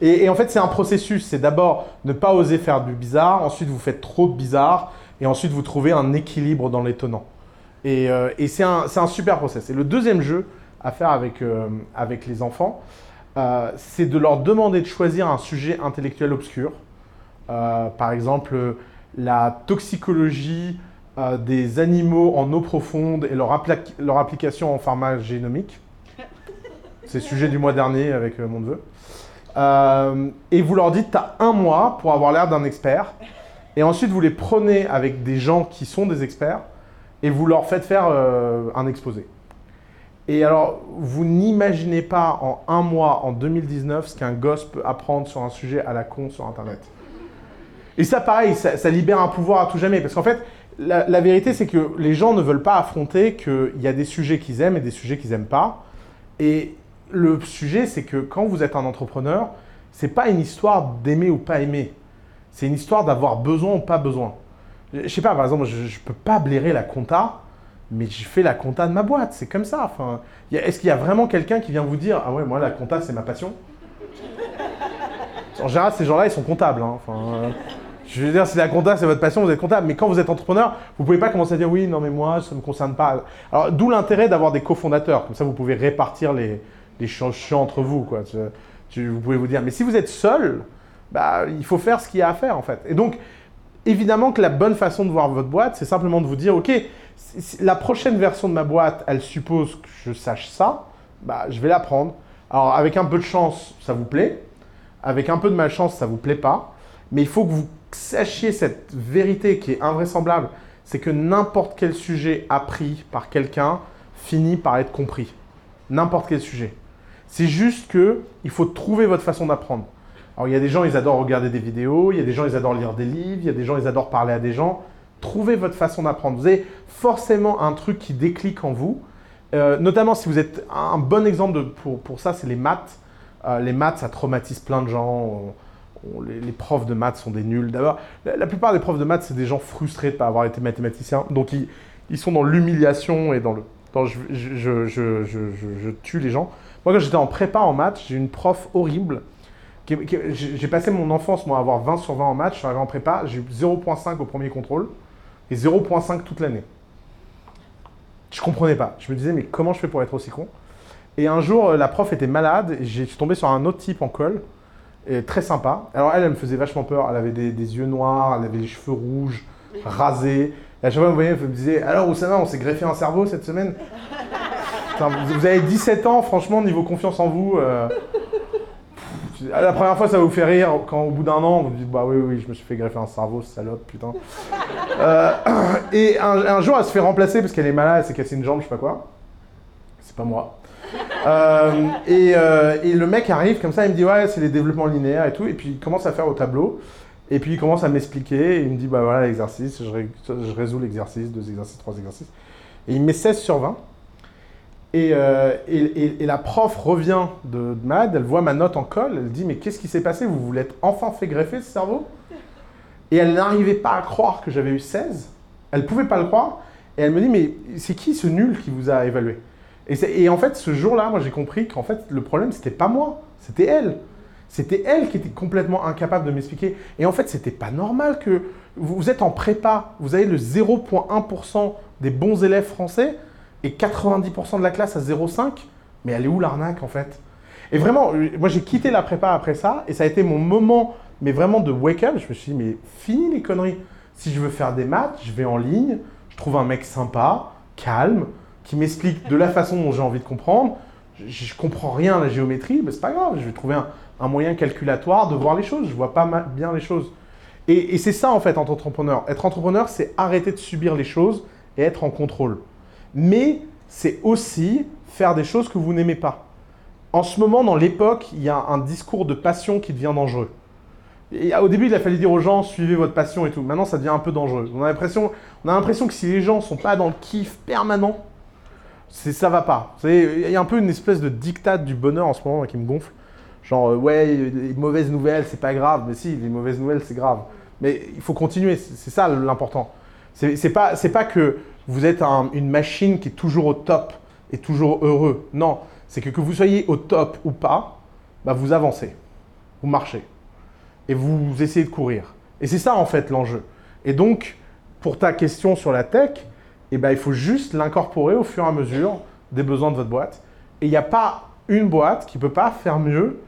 Et, en fait c'est un processus, c'est d'abord ne pas oser faire du bizarre, ensuite vous faites trop de bizarre, et ensuite vous trouvez un équilibre dans l'étonnant. Et, euh, c'est un, un super process. Et le deuxième jeu à faire avec, euh, avec les enfants, euh, c'est de leur demander de choisir un sujet intellectuel obscur. Euh, par exemple, la toxicologie des animaux en eau profonde et leur, appla- leur application en pharmagénomique. C'est le sujet du mois dernier avec mon neveu. Euh, et vous leur dites, tu as un mois pour avoir l'air d'un expert. Et ensuite, vous les prenez avec des gens qui sont des experts et vous leur faites faire euh, un exposé. Et alors, vous n'imaginez pas en un mois, en 2019, ce qu'un gosse peut apprendre sur un sujet à la con sur Internet. Et ça, pareil, ça, libère un pouvoir à tout jamais. Parce qu'en fait, la, vérité, c'est que les gens ne veulent pas affronter qu'il y a des sujets qu'ils aiment et des sujets qu'ils n'aiment pas. Et le sujet, c'est que quand vous êtes un entrepreneur, c'est pas une histoire d'aimer ou pas aimer. C'est une histoire d'avoir besoin ou pas besoin. Je sais pas, par exemple, je, je peux pas blairer la compta, mais je fais la compta de ma boîte. C'est comme ça. Enfin, est-ce qu'il y a vraiment quelqu'un qui vient vous dire Ah ouais, moi, la compta, c'est ma passion? En général, ces gens-là, ils sont comptables. hein. Enfin, euh, je veux dire, si la compta, c'est votre passion, vous êtes comptable. Mais quand vous êtes entrepreneur, vous pouvez pas commencer à dire Oui, non, mais moi, ça me concerne pas. Alors, d'où l'intérêt d'avoir des cofondateurs. Comme ça, vous pouvez répartir les, les entre vous. Quoi. Vous pouvez vous dire Mais si vous êtes seul, bah, il faut faire ce qu'il y a à faire, en fait. Et donc, évidemment que la bonne façon de voir votre boîte, c'est simplement de vous dire, OK, la prochaine version de ma boîte, elle suppose que je sache ça, bah, je vais la prendre. Alors, avec un peu de chance, ça vous plaît. Avec un peu de malchance, ça vous plaît pas. Mais il faut que vous sachiez cette vérité qui est invraisemblable. C'est que n'importe quel sujet appris par quelqu'un finit par être compris. N'importe quel sujet. C'est juste que il faut trouver votre façon d'apprendre. Alors il y a des gens, ils adorent regarder des vidéos, il y a des gens, ils adorent lire des livres, il y a des gens, ils adorent parler à des gens. Trouvez votre façon d'apprendre. Vous avez forcément un truc qui déclic en vous. Euh, notamment si vous êtes un bon exemple pour, pour ça, c'est les maths. Euh, les maths, ça traumatise plein de gens. Les, profs de maths sont des nuls. D'abord, la, plupart des profs de maths, c'est des gens frustrés de ne pas avoir été mathématiciens. Donc ils, ils sont dans l'humiliation et dans le... dans je, je- je- je- tue les gens. Moi, quand j'étais en prépa en maths, j'ai une prof horrible. j'ai passé mon enfance, moi, à avoir 20 sur 20 en maths. Je suis arrivé en prépa, j'ai eu 0.5 au premier contrôle et 0.5 toute l'année. Je comprenais pas. Je me disais, mais comment je fais pour être aussi con? Et un jour, euh, la prof était malade et j'ai- tombé sur un autre type en et très sympa. Alors elle, elle me faisait vachement peur. Elle avait des, yeux noirs, elle avait les cheveux rouges, rasés. Et à chaque fois, vous voyez, elle me disait, alors Oussama, on s'est greffé un cerveau cette semaine? Vous, avez 17 ans, franchement, niveau confiance en vous. euh, la première fois, ça vous fait rire. Quand au bout d'un an, vous dites, bah oui, oui, je me suis fait greffer un cerveau, salope, putain. Euh, et un, un jour, elle se fait remplacer parce qu'elle est malade, elle s'est cassée une jambe, je sais pas quoi. C'est pas moi. Euh, et, euh, et le mec arrive comme ça, il me dit ouais, c'est les développements linéaires et tout, et puis il commence à faire au tableau, et puis il commence à m'expliquer, il me dit bah voilà l'exercice, je, ré- je résous l'exercice, deux exercices, trois exercices, et il me met 16 sur 20. Et, euh, et, la prof revient de, de malade, elle voit ma note en colle, elle dit mais qu'est-ce qui s'est passé? Vous vous l'êtes enfin fait greffer ce cerveau? Et elle n'arrivait pas à croire que j'avais eu 16, elle pouvait pas le croire, et elle me dit mais c'est qui ce nul qui vous a évalué? Et, en fait, ce jour-là, moi, j'ai compris qu'en fait, le problème, c'était pas moi, c'était elle. C'était elle qui était complètement incapable de m'expliquer. Et en fait, c'était pas normal que vous êtes en prépa, vous avez le 0,1% des bons élèves français et 90% de la classe à 0,5. Mais elle est où l'arnaque en fait? Et vraiment, euh, moi, j'ai quitté la prépa après ça et ça a été mon moment, mais vraiment de wake-up. Je me suis dit, mais fini les conneries. Si je veux faire des maths, je vais en ligne, je trouve un mec sympa, calme, qui m'explique de la façon dont j'ai envie de comprendre. Je, je comprends rien à la géométrie, mais c'est pas grave, je vais trouver un, moyen calculatoire de voir les choses. Je vois pas bien les choses. Et, et c'est ça en fait, être entrepreneur. Être entrepreneur, c'est arrêter de subir les choses et être en contrôle. Mais c'est aussi faire des choses que vous n'aimez pas. En ce moment, dans l'époque, il y a un discours de passion qui devient dangereux. Et au début, il a fallu dire aux gens, suivez votre passion et tout. Maintenant, ça devient un peu dangereux. On a l'impression, on a l'impression que si les gens sont pas dans le kiff permanent, c'est ça va pas. Il y a un peu une espèce de dictat du bonheur en ce moment qui me gonfle. Genre, euh, ouais, les mauvaises nouvelles, c'est pas grave. Mais si, les mauvaises nouvelles, c'est grave. Mais il faut continuer, c'est ça l'important. C'est pas, c'est pas que vous êtes un- une machine qui est toujours au top et toujours heureux. Non, c'est que que vous soyez au top ou pas, bah vous avancez, vous marchez et vous essayez de courir. Et c'est ça en fait l'enjeu. Et donc, pour ta question sur la tech, eh ben, il faut juste l'incorporer au fur et à mesure des besoins de votre boîte. Et il n'y a pas une boîte qui ne peut pas faire mieux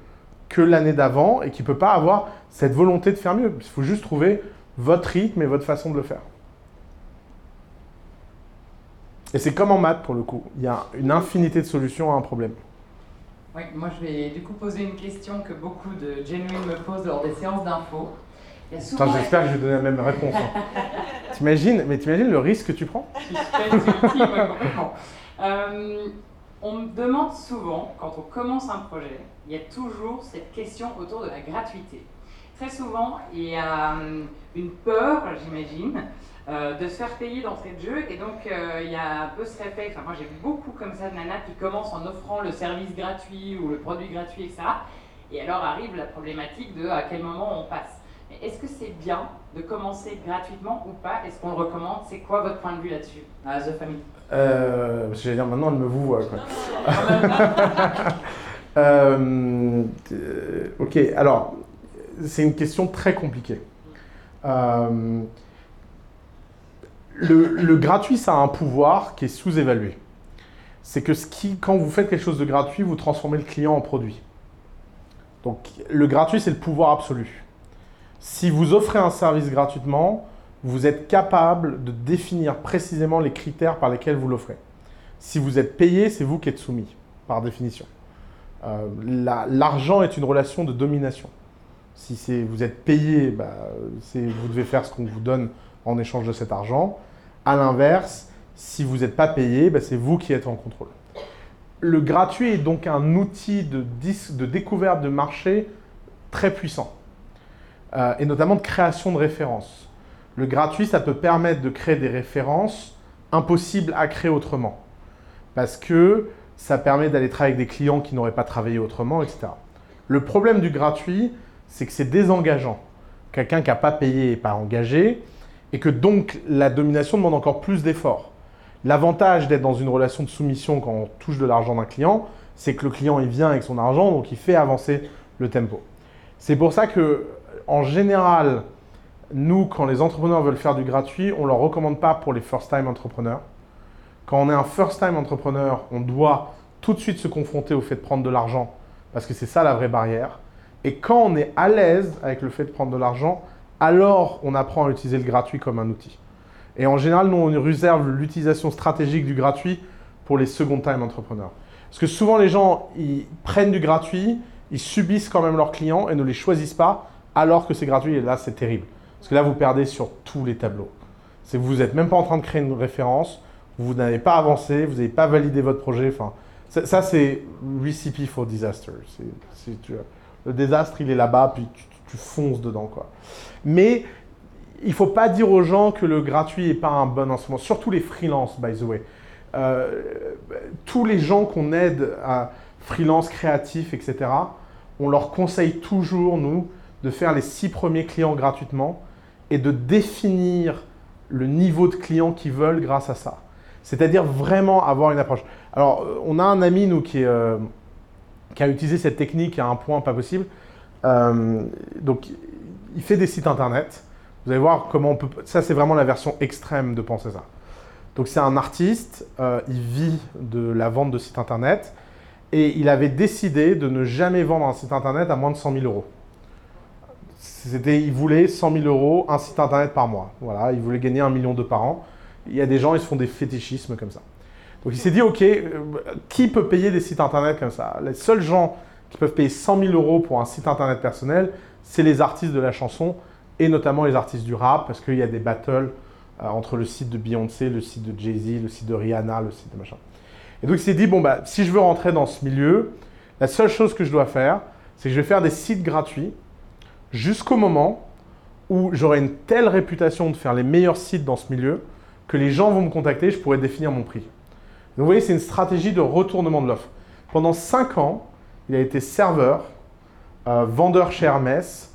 que l'année d'avant et qui ne peut pas avoir cette volonté de faire mieux. Il faut juste trouver votre rythme et votre façon de le faire. Et c'est comme en maths pour le coup. Il y a une infinité de solutions à un problème. Oui, moi je vais du coup poser une question que beaucoup de genuine me posent lors des séances d'info. Souvent j'espère que je vais donner la même réponse. hein. T'imagines, mais t'imagines le risque que tu prends? Euh, on me demande souvent, quand on commence un projet, il y a toujours cette question autour de la gratuité. Très souvent, il y a hum, une peur, j'imagine, euh, de se faire payer d'entrée de jeu. Et donc, euh, il y a un peu ce réflexe. Enfin, moi, j'ai beaucoup comme ça de nanas qui commencent en offrant le service gratuit ou le produit gratuit, etc. Et alors arrive la problématique de à quel moment on passe. Mais Est-ce que c'est bien de commencer gratuitement ou pas? Est-ce qu'on le recommande? C'est quoi votre point de vue là-dessus? À The Family euh, parce que J'allais dire maintenant, elle me vous voit. Quoi. Euh, euh, ok, alors, c'est une question très compliquée. Euh, le, gratuit, ça a un pouvoir qui est sous-évalué. C'est que quand vous faites quelque chose de gratuit, vous transformez le client en produit. Donc, le gratuit, c'est le pouvoir absolu. Si vous offrez un service gratuitement, vous êtes capable de définir précisément les critères par lesquels vous l'offrez. Si vous êtes payé, c'est vous qui êtes soumis, par définition. Euh, la- L'argent est une relation de domination. Si vous êtes payé, bah, vous devez faire ce qu'on vous donne en échange de cet argent. À l'inverse, si vous n'êtes pas payé, bah, c'est vous qui êtes en contrôle. Le gratuit est donc un outil de, découverte de marché très puissant, euh, et notamment de création de références. Le gratuit, ça peut permettre de créer des références impossibles à créer autrement, parce que ça permet d'aller travailler avec des clients qui n'auraient pas travaillé autrement, etc. Le problème du gratuit, c'est que c'est désengageant. Quelqu'un qui n'a pas payé n'est pas engagé, et que donc la domination demande encore plus d'efforts. L'avantage d'être dans une relation de soumission quand on touche de l'argent d'un client, c'est que le client il vient avec son argent, donc il fait avancer le tempo. C'est pour ça que, en général, nous, quand les entrepreneurs veulent faire du gratuit, on ne leur recommande pas pour les first-time entrepreneurs. Quand on est un first-time entrepreneur, on doit tout de suite se confronter au fait de prendre de l'argent, parce que c'est ça la vraie barrière. Et quand on est à l'aise avec le fait de prendre de l'argent, alors on apprend à utiliser le gratuit comme un outil. Et en général, nous, on réserve l'utilisation stratégique du gratuit pour les second-time entrepreneurs. Parce que souvent, les gens, ils prennent du gratuit, ils subissent quand même leurs clients et ne les choisissent pas, alors que c'est gratuit. Et là, c'est terrible. Parce que là, vous perdez sur tous les tableaux. C'est vous n'êtes même pas en train de créer une référence, vous n'avez pas avancé, vous n'avez pas validé votre projet. Enfin, ça, c'est recipe for disaster. Tu- le désastre, il est là-bas, puis tu, tu fonces dedans. Quoi. Mais il faut pas dire aux gens que le gratuit n'est pas un bon instrument, surtout les freelances, by the way. Euh, tous les gens qu'on aide à freelance, créatifs, etc., on leur conseille toujours, nous, de faire les six premiers clients gratuitement et de définir le niveau de clients qu'ils veulent grâce à ça. C'est-à-dire vraiment avoir une approche. Alors, euh, on a un ami, nous, qui, est, euh, qui a utilisé cette technique à un point pas possible. Euh, donc, il fait des sites internet. Vous allez voir comment on peut. Ça, c'est vraiment la version extrême de penser ça. Donc, c'est un artiste, euh, il vit de la vente de sites internet et il avait décidé de ne jamais vendre un site internet à moins de 100 000 euros. C'était, il voulait 100 000 euros, un site internet par mois. Voilà, il voulait gagner un million d'euros par an. Il y a des gens, ils se font des fétichismes comme ça. Donc il s'est dit, ok, euh, qui peut payer des sites internet comme ça? Les seuls gens qui peuvent payer 100 000 euros pour un site internet personnel, c'est les artistes de la chanson et notamment les artistes du rap, parce qu'il y a des battles euh, entre le site de Beyoncé, le site de Jay-Z, le site de Rihanna, le site de machin. Et donc il s'est dit, bon, bah, si je veux rentrer dans ce milieu, la seule chose que je dois faire, c'est que je vais faire des sites gratuits. jusqu'au moment où j'aurai une telle réputation de faire les meilleurs sites dans ce milieu que les gens vont me contacter, je pourrai définir mon prix. Donc vous voyez, c'est une stratégie de retournement de l'offre. Pendant 5 ans, il a été serveur, euh, vendeur chez Hermès,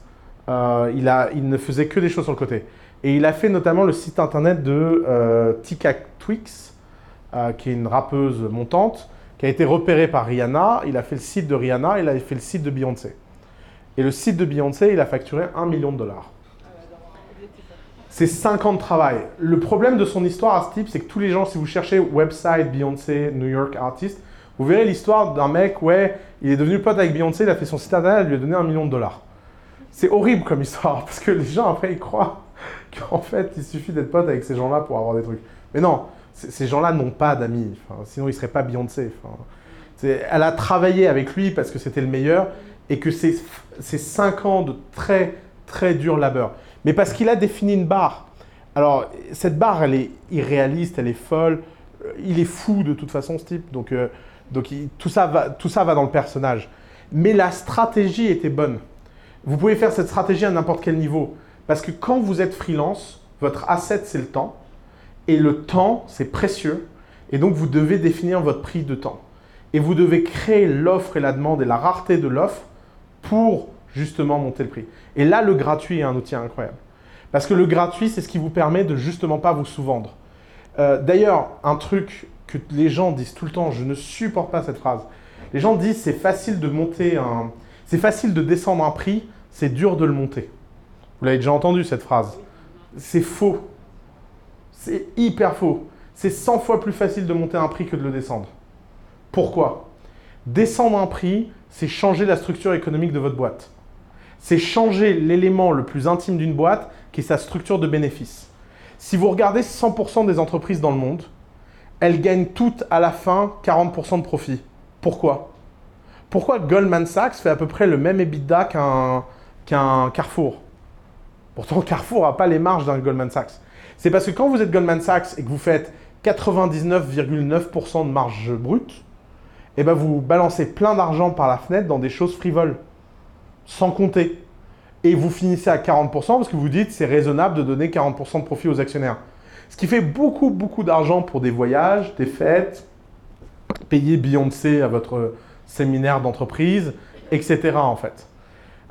euh, il, a, il ne faisait que des choses sur le côté. Et il a fait notamment le site internet de euh, Tika Twix, euh, qui est une rappeuse montante, qui a été repérée par Rihanna. Il a fait le site de Rihanna, il a fait le site de Beyoncé. Et le site de Beyoncé, il a facturé 1 million de dollars. C'est 5 ans de travail. Le problème de son histoire à ce type, c'est que tous les gens, si vous cherchez website Beyoncé, New York artist, vous verrez l'histoire d'un mec, ouais, il est devenu pote avec Beyoncé, il a fait son site internet, lui a donné un million de dollars. C'est horrible comme histoire, parce que les gens après ils croient qu'en fait il suffit d'être pote avec ces gens-là pour avoir des trucs. Mais non, ces gens-là n'ont pas d'amis, sinon ils ne seraient pas Beyoncé. Elle a travaillé avec lui parce que c'était le meilleur et que c'est c'est cinq ans de très très dur labeur. Mais parce qu'il a défini une barre. Alors cette barre, elle est irréaliste, elle est folle. Euh, Il est fou de toute façon ce type, donc, euh, donc tout, ça va, tout ça va dans le personnage. Mais la stratégie était bonne. Vous pouvez faire cette stratégie à n'importe quel niveau. Parce que quand vous êtes freelance, votre asset, c'est le temps. Et le temps, c'est précieux. Et donc, vous devez définir votre prix de temps. Et vous devez créer l'offre et la demande et la rareté de l'offre pour justement monter le prix. Et là, le gratuit est un outil incroyable. Parce que le gratuit, c'est ce qui vous permet de justement pas vous sous-vendre. Euh, D'ailleurs, un truc que les gens disent tout le temps, je ne supporte pas cette phrase. Les gens disent c'est facile de monter un, c'est facile de descendre un prix, c'est dur de le monter. Vous l'avez déjà entendu cette phrase. C'est faux. C'est hyper faux. C'est 100 fois plus facile de monter un prix que de le descendre. Pourquoi? Descendre un prix, c'est changer la structure économique de votre boîte. C'est changer l'élément le plus intime d'une boîte, qui est sa structure de bénéfice. Si vous regardez 100% des entreprises dans le monde, elles gagnent toutes à la fin 40% de profit. Pourquoi? Pourquoi Goldman Sachs fait à peu près le même EBITDA qu'un Carrefour? Pourtant, Carrefour n'a pas les marges d'un Goldman Sachs. C'est parce que quand vous êtes Goldman Sachs et que vous faites 99,9% de marge brute, eh ben vous balancez plein d'argent par la fenêtre dans des choses frivoles, sans compter. Et vous finissez à 40% parce que vous dites c'est raisonnable de donner 40% de profit aux actionnaires. Ce qui fait beaucoup, beaucoup d'argent pour des voyages, des fêtes, payer Beyoncé à votre séminaire d'entreprise, etc. en fait.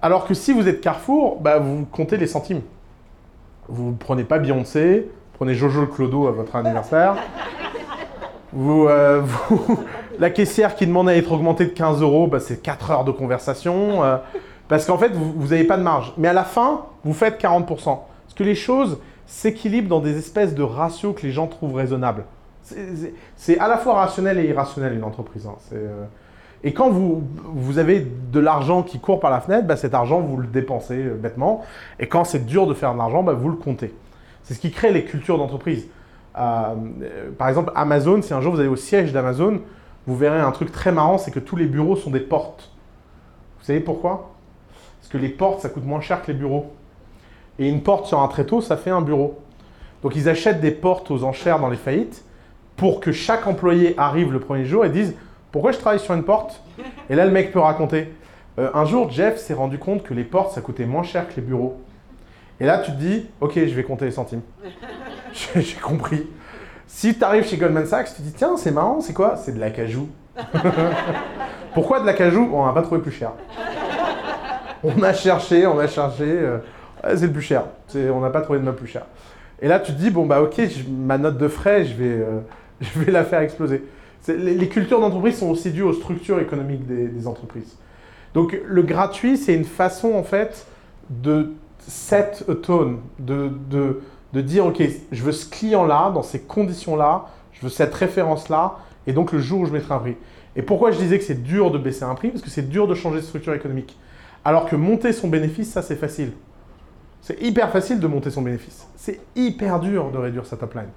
Alors que si vous êtes Carrefour, bah, vous comptez les centimes. Vous ne prenez pas Beyoncé, prenez Jojo le Clodo à votre anniversaire. Euh, la caissière qui demande à être augmentée de 15 euros, bah, c'est 4 heures de conversation. euh, parce qu'en fait, vous n'avez pas de marge. Mais à la fin, vous faites 40%. Parce que les choses s'équilibrent dans des espèces de ratios que les gens trouvent raisonnables. C'est- à la fois rationnel et irrationnel une entreprise. hein. Euh, Et quand vous, vous avez de l'argent qui court par la fenêtre, bah, cet argent, vous le dépensez euh, bêtement. Et quand c'est dur de faire de l'argent, bah, vous le comptez. C'est ce qui crée les cultures d'entreprise. Euh, par exemple, Amazon, si un jour vous allez au siège d'Amazon, vous verrez un truc très marrant, c'est que tous les bureaux sont des portes. Vous savez pourquoi? Parce que les portes, ça coûte moins cher que les bureaux. Et une porte sur un tréteau, ça fait un bureau. Donc ils achètent des portes aux enchères dans les faillites pour que chaque employé arrive le premier jour et dise pourquoi je travaille sur une porte? Et là, le mec peut raconter. Euh, un jour, Jeff s'est rendu compte que les portes, ça coûtait moins cher que les bureaux. Et là, tu te dis, ok, je vais compter les centimes. J'ai compris. Si tu arrives chez Goldman Sachs, tu te dis, tiens, c'est marrant, c'est quoi? C'est de l'acajou. Pourquoi de l'acajou? On n'a pas trouvé plus cher. On a cherché, on a cherché, euh, c'est le plus cher. On n'a pas trouvé de meuble plus cher. Et là, tu te dis, bon, bah ok, ma note de frais, je vais, euh, je vais la faire exploser. Les, cultures d'entreprise sont aussi dues aux structures économiques des, des entreprises. Donc, le gratuit, c'est une façon, en fait, de set a tone, de, de, de dire, ok, je veux ce client-là, dans ces conditions-là, je veux cette référence-là, et donc le jour où je mettrai un prix. Et pourquoi je disais que c'est dur de baisser un prix? Parce que c'est dur de changer de structure économique. Alors que monter son bénéfice, ça c'est facile. C'est hyper facile de monter son bénéfice. C'est hyper dur de réduire sa top line.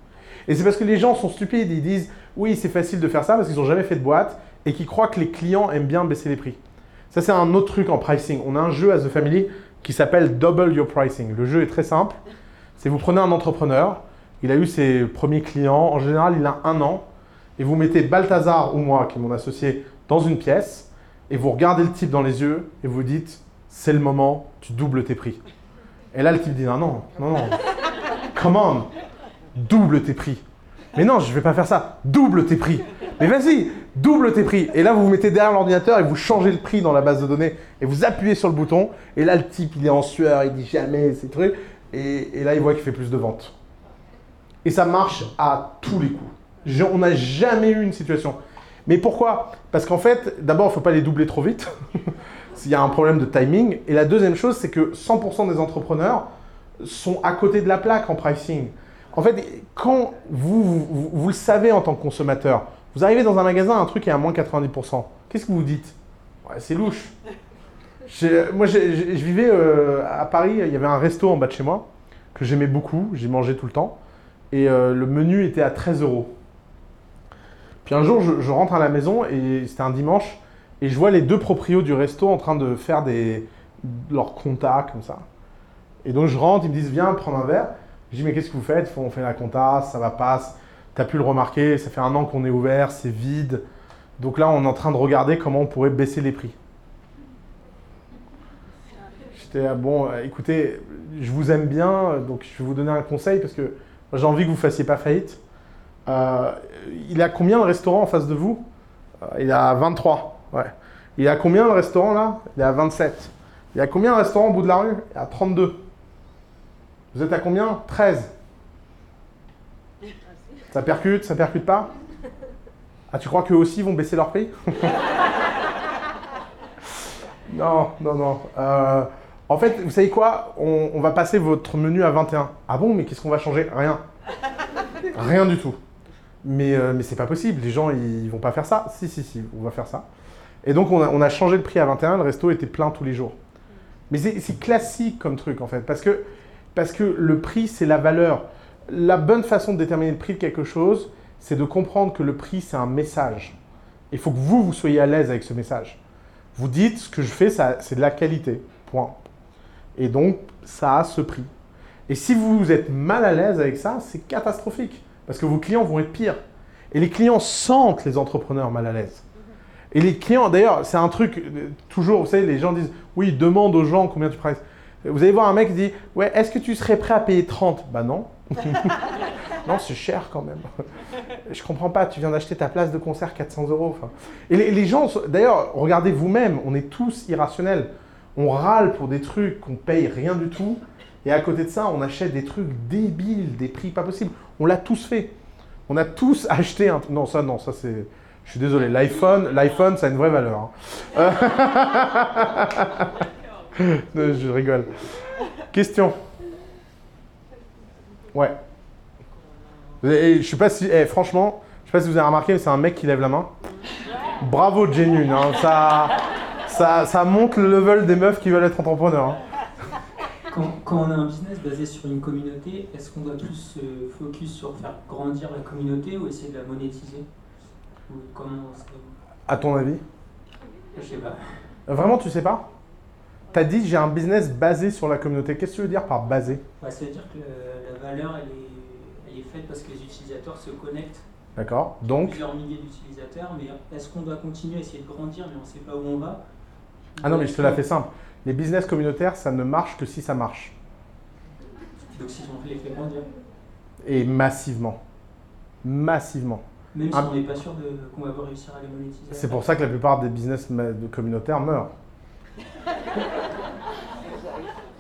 Et c'est parce que les gens sont stupides, ils disent oui c'est facile de faire ça parce qu'ils n'ont jamais fait de boîte et qu'ils croient que les clients aiment bien baisser les prix. Ça c'est un autre truc en pricing. On a un jeu à The Family qui s'appelle Double Your Pricing. Le jeu est très simple. C'est vous prenez un entrepreneur, il a eu ses premiers clients, en général il a un an, et vous mettez Balthazar ou moi, qui est mon associé, dans une pièce, et vous regardez le type dans les yeux, et vous dites c'est le moment, tu doubles tes prix. Et là, le type dit non, non, non, non. Come on, double tes prix. Mais non, je ne vais pas faire ça. Double tes prix. Mais vas-y, double tes prix. Et là, vous vous mettez derrière l'ordinateur et vous changez le prix dans la base de données et vous appuyez sur le bouton. Et là, le type, il est en sueur, il dit jamais ces trucs. Et, là, il voit qu'il fait plus de ventes. Et ça marche à tous les coups. On n'a jamais eu une situation. Mais pourquoi? Parce qu'en fait, d'abord, il ne faut pas les doubler trop vite. S'il y a un problème de timing. Et la deuxième chose, c'est que 100% des entrepreneurs sont à côté de la plaque en pricing. En fait, quand vous, vous, le savez en tant que consommateur, vous arrivez dans un magasin, un truc est à moins 90%. Qu'est-ce que vous dites? Ouais, c'est louche. Moi, je vivais euh, à Paris, il y avait un resto en bas de chez moi que j'aimais beaucoup, j'y mangeais tout le temps. Et euh, le menu était à 13 euros. Puis un jour, je, je rentre à la maison et c'était un dimanche et je vois les deux proprios du resto en train de faire des, leurs compta comme ça. Et donc je rentre, ils me disent viens prendre un verre. Je dis mais qu'est-ce que vous faites? On fait la compta, ça va pas. T'as pu le remarquer, ça fait un an qu'on est ouvert, c'est vide. Donc là, on est en train de regarder comment on pourrait baisser les prix. J'étais bon, euh, écoutez, je vous aime bien, euh, donc je vais vous donner un conseil parce que j'ai envie que vous fassiez pas faillite. Euh, il a combien le restaurant en face de vous? Euh, Il a 23. Ouais. Il a combien le restaurant là? Il est à 27. Il y a combien le restaurant au bout de la rue? Il est à 32. Vous êtes à combien? 13. Ça percute, ça percute pas? Ah, tu crois qu'eux aussi vont baisser leur prix? Non, non, non. Euh, en fait, vous savez quoi? On, on va passer votre menu à 21. Ah bon, mais qu'est-ce qu'on va changer? Rien. Rien du tout. Mais, euh, mais c'est pas possible, les gens ils vont pas faire ça. Si, si, si, on va faire ça. Et donc on a, changé le prix à 21, le resto était plein tous les jours. Mais c'est classique comme truc en fait, parce que, parce que le prix c'est la valeur. La bonne façon de déterminer le prix de quelque chose, c'est de comprendre que le prix c'est un message. Il faut que vous, vous soyez à l'aise avec ce message. Vous dites ce que je fais, c'est de la qualité. Point. Et donc ça a ce prix. Et si vous êtes mal à l'aise avec ça, c'est catastrophique. Parce que vos clients vont être pires. Et les clients sentent les entrepreneurs mal à l'aise. Et les clients, d'ailleurs, c'est un truc, euh, toujours, vous savez, les gens disent, oui, demande aux gens combien tu prices. Vous allez voir un mec qui dit, ouais, est-ce que tu serais prêt à payer 30 Bah non. non, c'est cher quand même. Je comprends pas, tu viens d'acheter ta place de concert 400 euros. enfin. Et les, les gens, d'ailleurs, regardez vous-même, on est tous irrationnels. On râle pour des trucs qu'on paye rien du tout. Et à côté de ça, on achète des trucs débiles, des prix pas possibles. On l'a tous fait. On a tous acheté un... Non, ça, non, ça c'est... Je suis désolé, l'iPhone, l'iPhone, ça a une vraie valeur. hein. Euh, Je rigole. Question. Ouais. Et je sais pas si... eh, franchement, je sais pas si vous avez remarqué, mais c'est un mec qui lève la main. Bravo, Genuine. hein. Ça, ça, ça monte le level des meufs qui veulent être entrepreneurs. hein. Quand, quand on a un business basé sur une communauté, est-ce qu'on doit plus se focus sur faire grandir la communauté ou essayer de la monétiser? Ou comment ça- À ton avis Je sais pas. Vraiment, tu sais pas T'as dit j'ai un business basé sur la communauté. Qu'est-ce que tu veux dire par basé? Ouais, ça veut dire que le- la valeur, elle est, elle est faite parce que les utilisateurs se connectent. D'accord Donc, Plusieurs milliers d'utilisateurs, mais est-ce qu'on doit continuer à essayer de grandir, mais on ne sait pas où on va? Ah non, mais je te la fais simple. Les business communautaires, ça ne marche que si ça marche. Donc si on les fait grandir. Et massivement. Massivement. Même si Ah. on n'est pas sûr de- qu'on va réussir à les monétiser. C'est pour ça que la plupart des business communautaires meurent.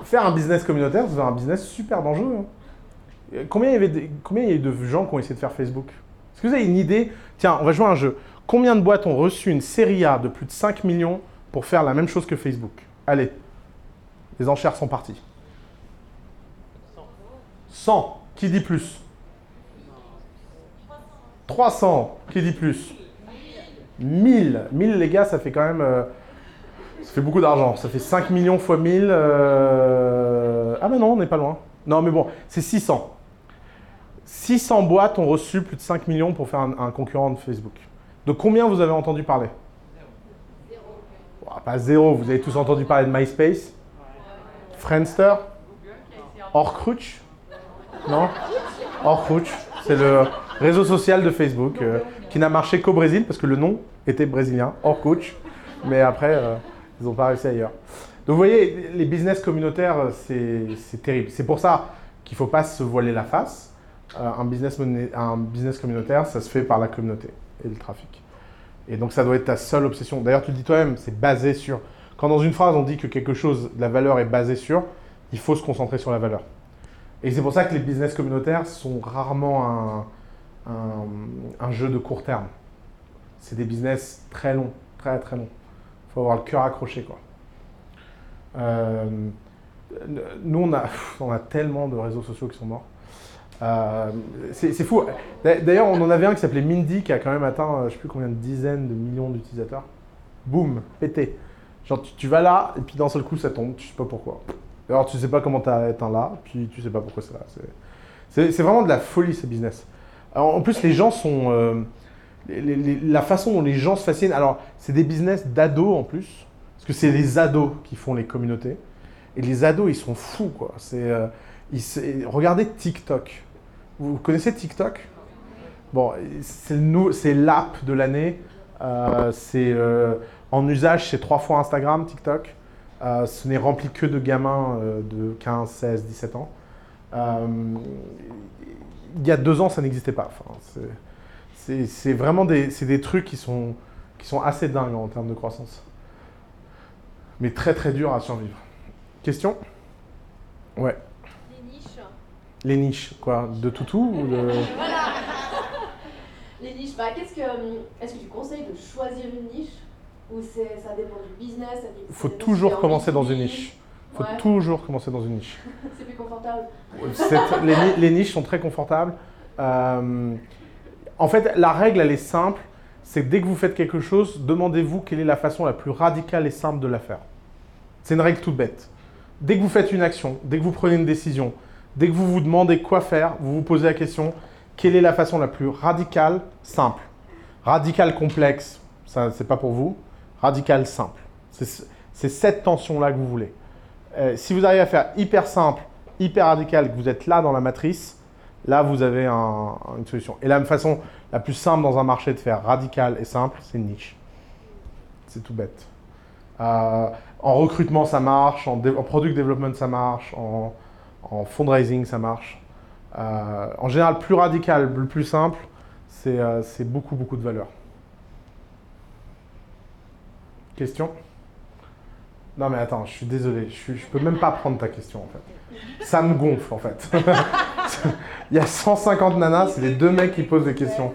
Faire un business communautaire, c'est un business super dangereux. hein. Euh, Combien il, y avait de, combien il y a eu de gens qui ont essayé de faire Facebook? Est-ce que vous avez une idée? Tiens, on va jouer à un jeu. Combien de boîtes ont reçu une série A de plus de 5 millions pour faire la même chose que Facebook? Allez, les enchères sont parties. 100. Qui dit plus? 300. Qui dit plus? 1000. 1000, les gars, ça fait quand même. euh, ça fait beaucoup d'argent. Ça fait 5 millions fois 1000. euh, Ah, ben non, on n'est pas loin. Non, mais bon, c'est 600. 600 boîtes ont reçu plus de 5 millions pour faire un, concurrent de Facebook. De combien vous avez entendu parler? Ouah, Pas zéro. Vous avez tous entendu parler de MySpace? Friendster? Orkut Non? Orkut, c'est le réseau social de Facebook euh, qui n'a marché qu'au Brésil parce que le nom était brésilien, Orkut. Mais après, euh, ils n'ont pas réussi ailleurs. Donc vous voyez, les business communautaires, euh, c'est terrible. C'est pour ça qu'il ne faut pas se voiler la face. Un, business un business communautaire, ça se fait par la communauté et le trafic. Et donc ça doit être ta seule obsession. D'ailleurs, tu le dis toi-même, c'est basé sur... Quand dans une phrase on dit que quelque chose, la valeur est basée sur, il faut se concentrer sur la valeur. Et c'est pour ça que les business communautaires sont rarement un, un- jeu de court terme. C'est des business très longs, très très longs. Il faut avoir le cœur accroché, quoi. Euh, nous, on a, on a tellement de réseaux sociaux qui sont morts. Euh, c'est fou. D'a- D'ailleurs, on en avait un qui s'appelait Mindy, qui a quand même atteint, euh, je sais plus combien de dizaines de millions d'utilisateurs. Boum, pété. Genre, tu, vas là, et puis d'un seul coup, ça tombe, tu sais pas pourquoi. Alors, tu sais pas comment t'as atteint là, puis tu sais pas pourquoi c'est là. C'est- vraiment de la folie, ces business. En plus, les gens sont... euh, la façon dont les gens se fascinent... Alors, c'est des business d'ados, en plus. Parce que c'est les ados qui font les communautés. Et les ados, ils sont fous, quoi. C'est... euh, regardez TikTok. Vous connaissez TikTok? Bon, c'est l'app de l'année. Euh, c'est en usage, c'est trois fois Instagram, TikTok. Ce n'est rempli que de gamins de 15, 16, 17 ans. Il y a deux ans, ça n'existait pas. Enfin, c'est- vraiment des, des trucs qui sont, qui sont assez dingues en termes de croissance. Mais très très dur à survivre. Question? Ouais. Les niches. Les niches, quoi De toutou ou de... Les niches, bah, qu'est-ce que. hum, Est-ce que tu conseilles de choisir une niche? Ou c'est- ça dépend du business Il faut toujours commencer dans une B2B, niche? Il faut Ouais. toujours commencer dans une niche. C'est plus confortable. Les, ni- les niches sont très confortables. Euh, en fait, la règle, elle est simple. C'est que dès que vous faites quelque chose, demandez-vous quelle est la façon la plus radicale et simple de la faire. C'est une règle toute bête. Dès que vous faites une action, dès que vous prenez une décision, dès que vous vous demandez quoi faire, vous vous posez la question quelle est la façon la plus radicale, simple? Radicale complexe, ça c'est pas pour vous. Radicale simple. C'est cette tension-là que vous voulez. Euh, si vous arrivez à faire hyper simple, hyper radical, que vous êtes là dans la matrice, là vous avez un- une solution. Et la façon, la plus simple dans un marché de faire radical et simple, c'est une niche. C'est tout bête. Euh, en recrutement, ça marche, en, product development, ça marche, en, fundraising, ça marche. Euh, en général, plus radical, plus simple, c'est beaucoup, beaucoup de valeur. Question? Non mais attends, je suis désolé, je, suis- je peux même pas prendre ta question en fait. Ça me gonfle en fait. Il y a 150 nanas, c'est les deux mecs qui posent des questions.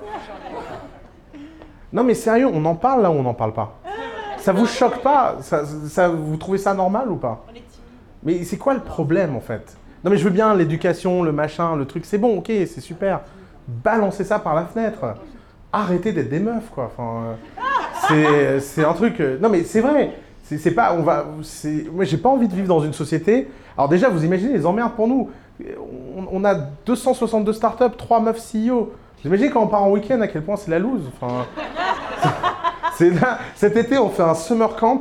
Non mais sérieux, on en parle là ou on n'en parle pas? Ça vous choque pas? Ça, ça- Vous trouvez ça normal ou pas? Mais c'est quoi le problème en fait? Non mais je veux bien l'éducation, le machin, le truc, c'est bon, ok, c'est super. Balancez ça par la fenêtre. Arrêtez d'être des meufs quoi. Enfin, euh, c'est, c'est un truc. euh, Non mais c'est vrai. C'est, pas. On va. Moi j'ai pas envie de vivre dans une société. Alors déjà vous imaginez les emmerdes pour nous. On, a 262 startups, 3 meufs CEO. Vous imaginez quand on part en week-end à quel point c'est la loose. Enfin, cet été on fait un summer camp.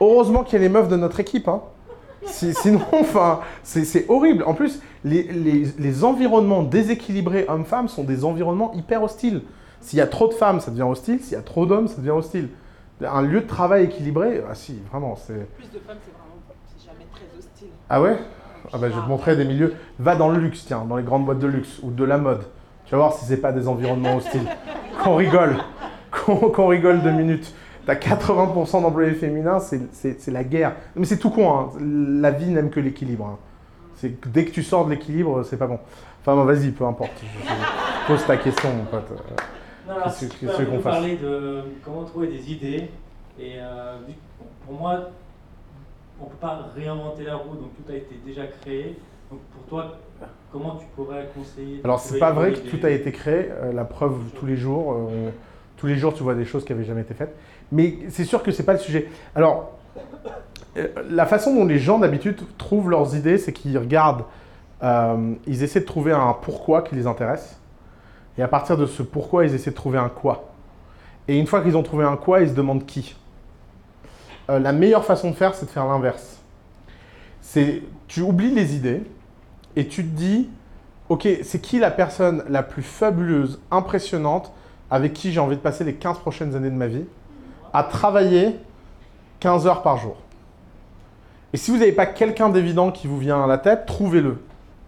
Heureusement qu'il y a les meufs de notre équipe. Hein. Si- sinon, enfin, c'est c'est horrible. En plus, les, les- les environnements déséquilibrés hommes-femmes sont des environnements hyper hostiles. S'il y a trop de femmes, ça devient hostile. S'il y a trop d'hommes, ça devient hostile. Un lieu de travail équilibré, ah si, vraiment, c'est... Plus de femmes, c'est vraiment jamais très hostile. Ah ouais? Ah bah je vais te montrer des milieux. Va dans le luxe, tiens, dans les grandes boîtes de luxe ou de la mode. Tu vas voir si c'est pas des environnements hostiles. Qu'on rigole. Qu'on rigole deux minutes. T'as 80% d'employés féminins, c'est- la guerre. Mais c'est tout con, hein. La vie n'aime que l'équilibre. hein. C'est dès que tu sors de l'équilibre, c'est pas bon. Enfin bon, vas-y, peu importe. Je- je- pose ta question, mon pote. Alors, Qu'est-ce si qu'on parler de comment trouver des idées. Et euh, pour moi, on ne peut pas réinventer la roue, donc tout a été déjà créé. Donc pour toi, comment tu pourrais conseiller Alors, c'est pas vrai que tout a été créé. euh, la preuve, tous les jours, euh, tous les jours, tu vois des choses qui n'avaient jamais été faites. Mais c'est sûr que c'est pas le sujet. Alors, la façon dont les gens d'habitude trouvent leurs idées, c'est qu'ils regardent, ils essaient de trouver un pourquoi qui les intéresse. Et à partir de ce pourquoi, ils essaient de trouver un quoi. Et une fois qu'ils ont trouvé un quoi, ils se demandent qui. Euh, la meilleure façon de faire, c'est de faire l'inverse. C'est, tu oublies les idées et tu te dis, ok, c'est qui la personne la plus fabuleuse, impressionnante, avec qui j'ai envie de passer les 15 prochaines années de ma vie, à travailler 15 heures par jour? Et si vous n'avez pas quelqu'un d'évident qui vous vient à la tête, trouvez-le.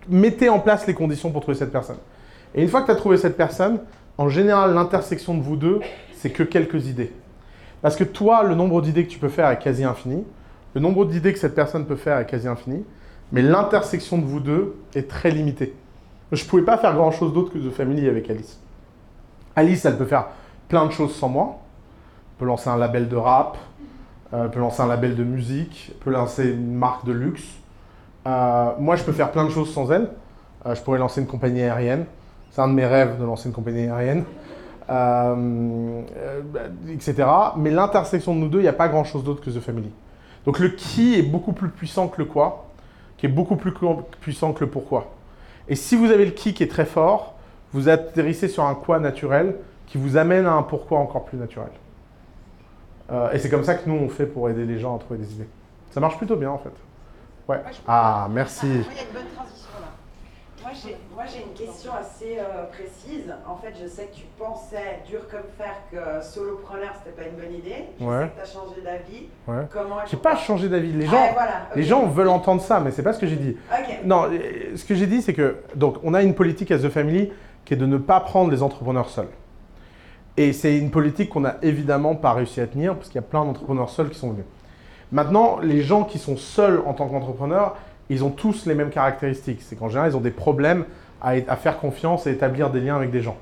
Mettez en place les conditions pour trouver cette personne. Et une fois que tu as trouvé cette personne, en général, l'intersection de vous deux, c'est que quelques idées. Parce que toi, le nombre d'idées que tu peux faire est quasi infini. Le nombre d'idées que cette personne peut faire est quasi infini. Mais l'intersection de vous deux est très limitée. Je ne pouvais pas faire grand-chose d'autre que de Family avec Alice. Alice, elle peut faire plein de choses sans moi. Elle peut lancer un label de rap, euh, elle peut lancer un label de musique, elle peut lancer une marque de luxe. Euh, moi, je peux faire plein de choses sans elle. Euh, je pourrais lancer une compagnie aérienne. C'est un de mes rêves de lancer une compagnie aérienne. Euh, etc. Mais l'intersection de nous deux, il n'y a pas grand-chose d'autre que The Family. Donc le qui est beaucoup plus puissant que le quoi, qui est beaucoup plus puissant que le pourquoi. Et si vous avez le qui qui est très fort, vous atterrissez sur un quoi naturel qui vous amène à un pourquoi encore plus naturel. Euh, et c'est comme ça que nous, on fait pour aider les gens à trouver des idées. Ça marche plutôt bien en fait. Ouais. Je- Ah, merci. Moi, j'ai, une question assez euh, précise. En fait, je sais que tu pensais, dur comme fer, que solopreneur, c'était pas une bonne idée. Je Ouais. sais que tu as changé d'avis. Ouais. Comment J'ai pas changé d'avis. Les gens, Ah, voilà, les gens veulent entendre ça, mais c'est pas ce que j'ai dit. Non, euh, ce que j'ai dit, c'est que donc on a une politique à The Family qui est de ne pas prendre les entrepreneurs seuls. Et c'est une politique qu'on n'a évidemment pas réussi à tenir parce qu'il y a plein d'entrepreneurs seuls qui sont venus. Maintenant, les gens qui sont seuls en tant qu'entrepreneurs, ils ont tous les mêmes caractéristiques. C'est qu'en général, ils ont des problèmes à, faire confiance et établir des liens avec des gens.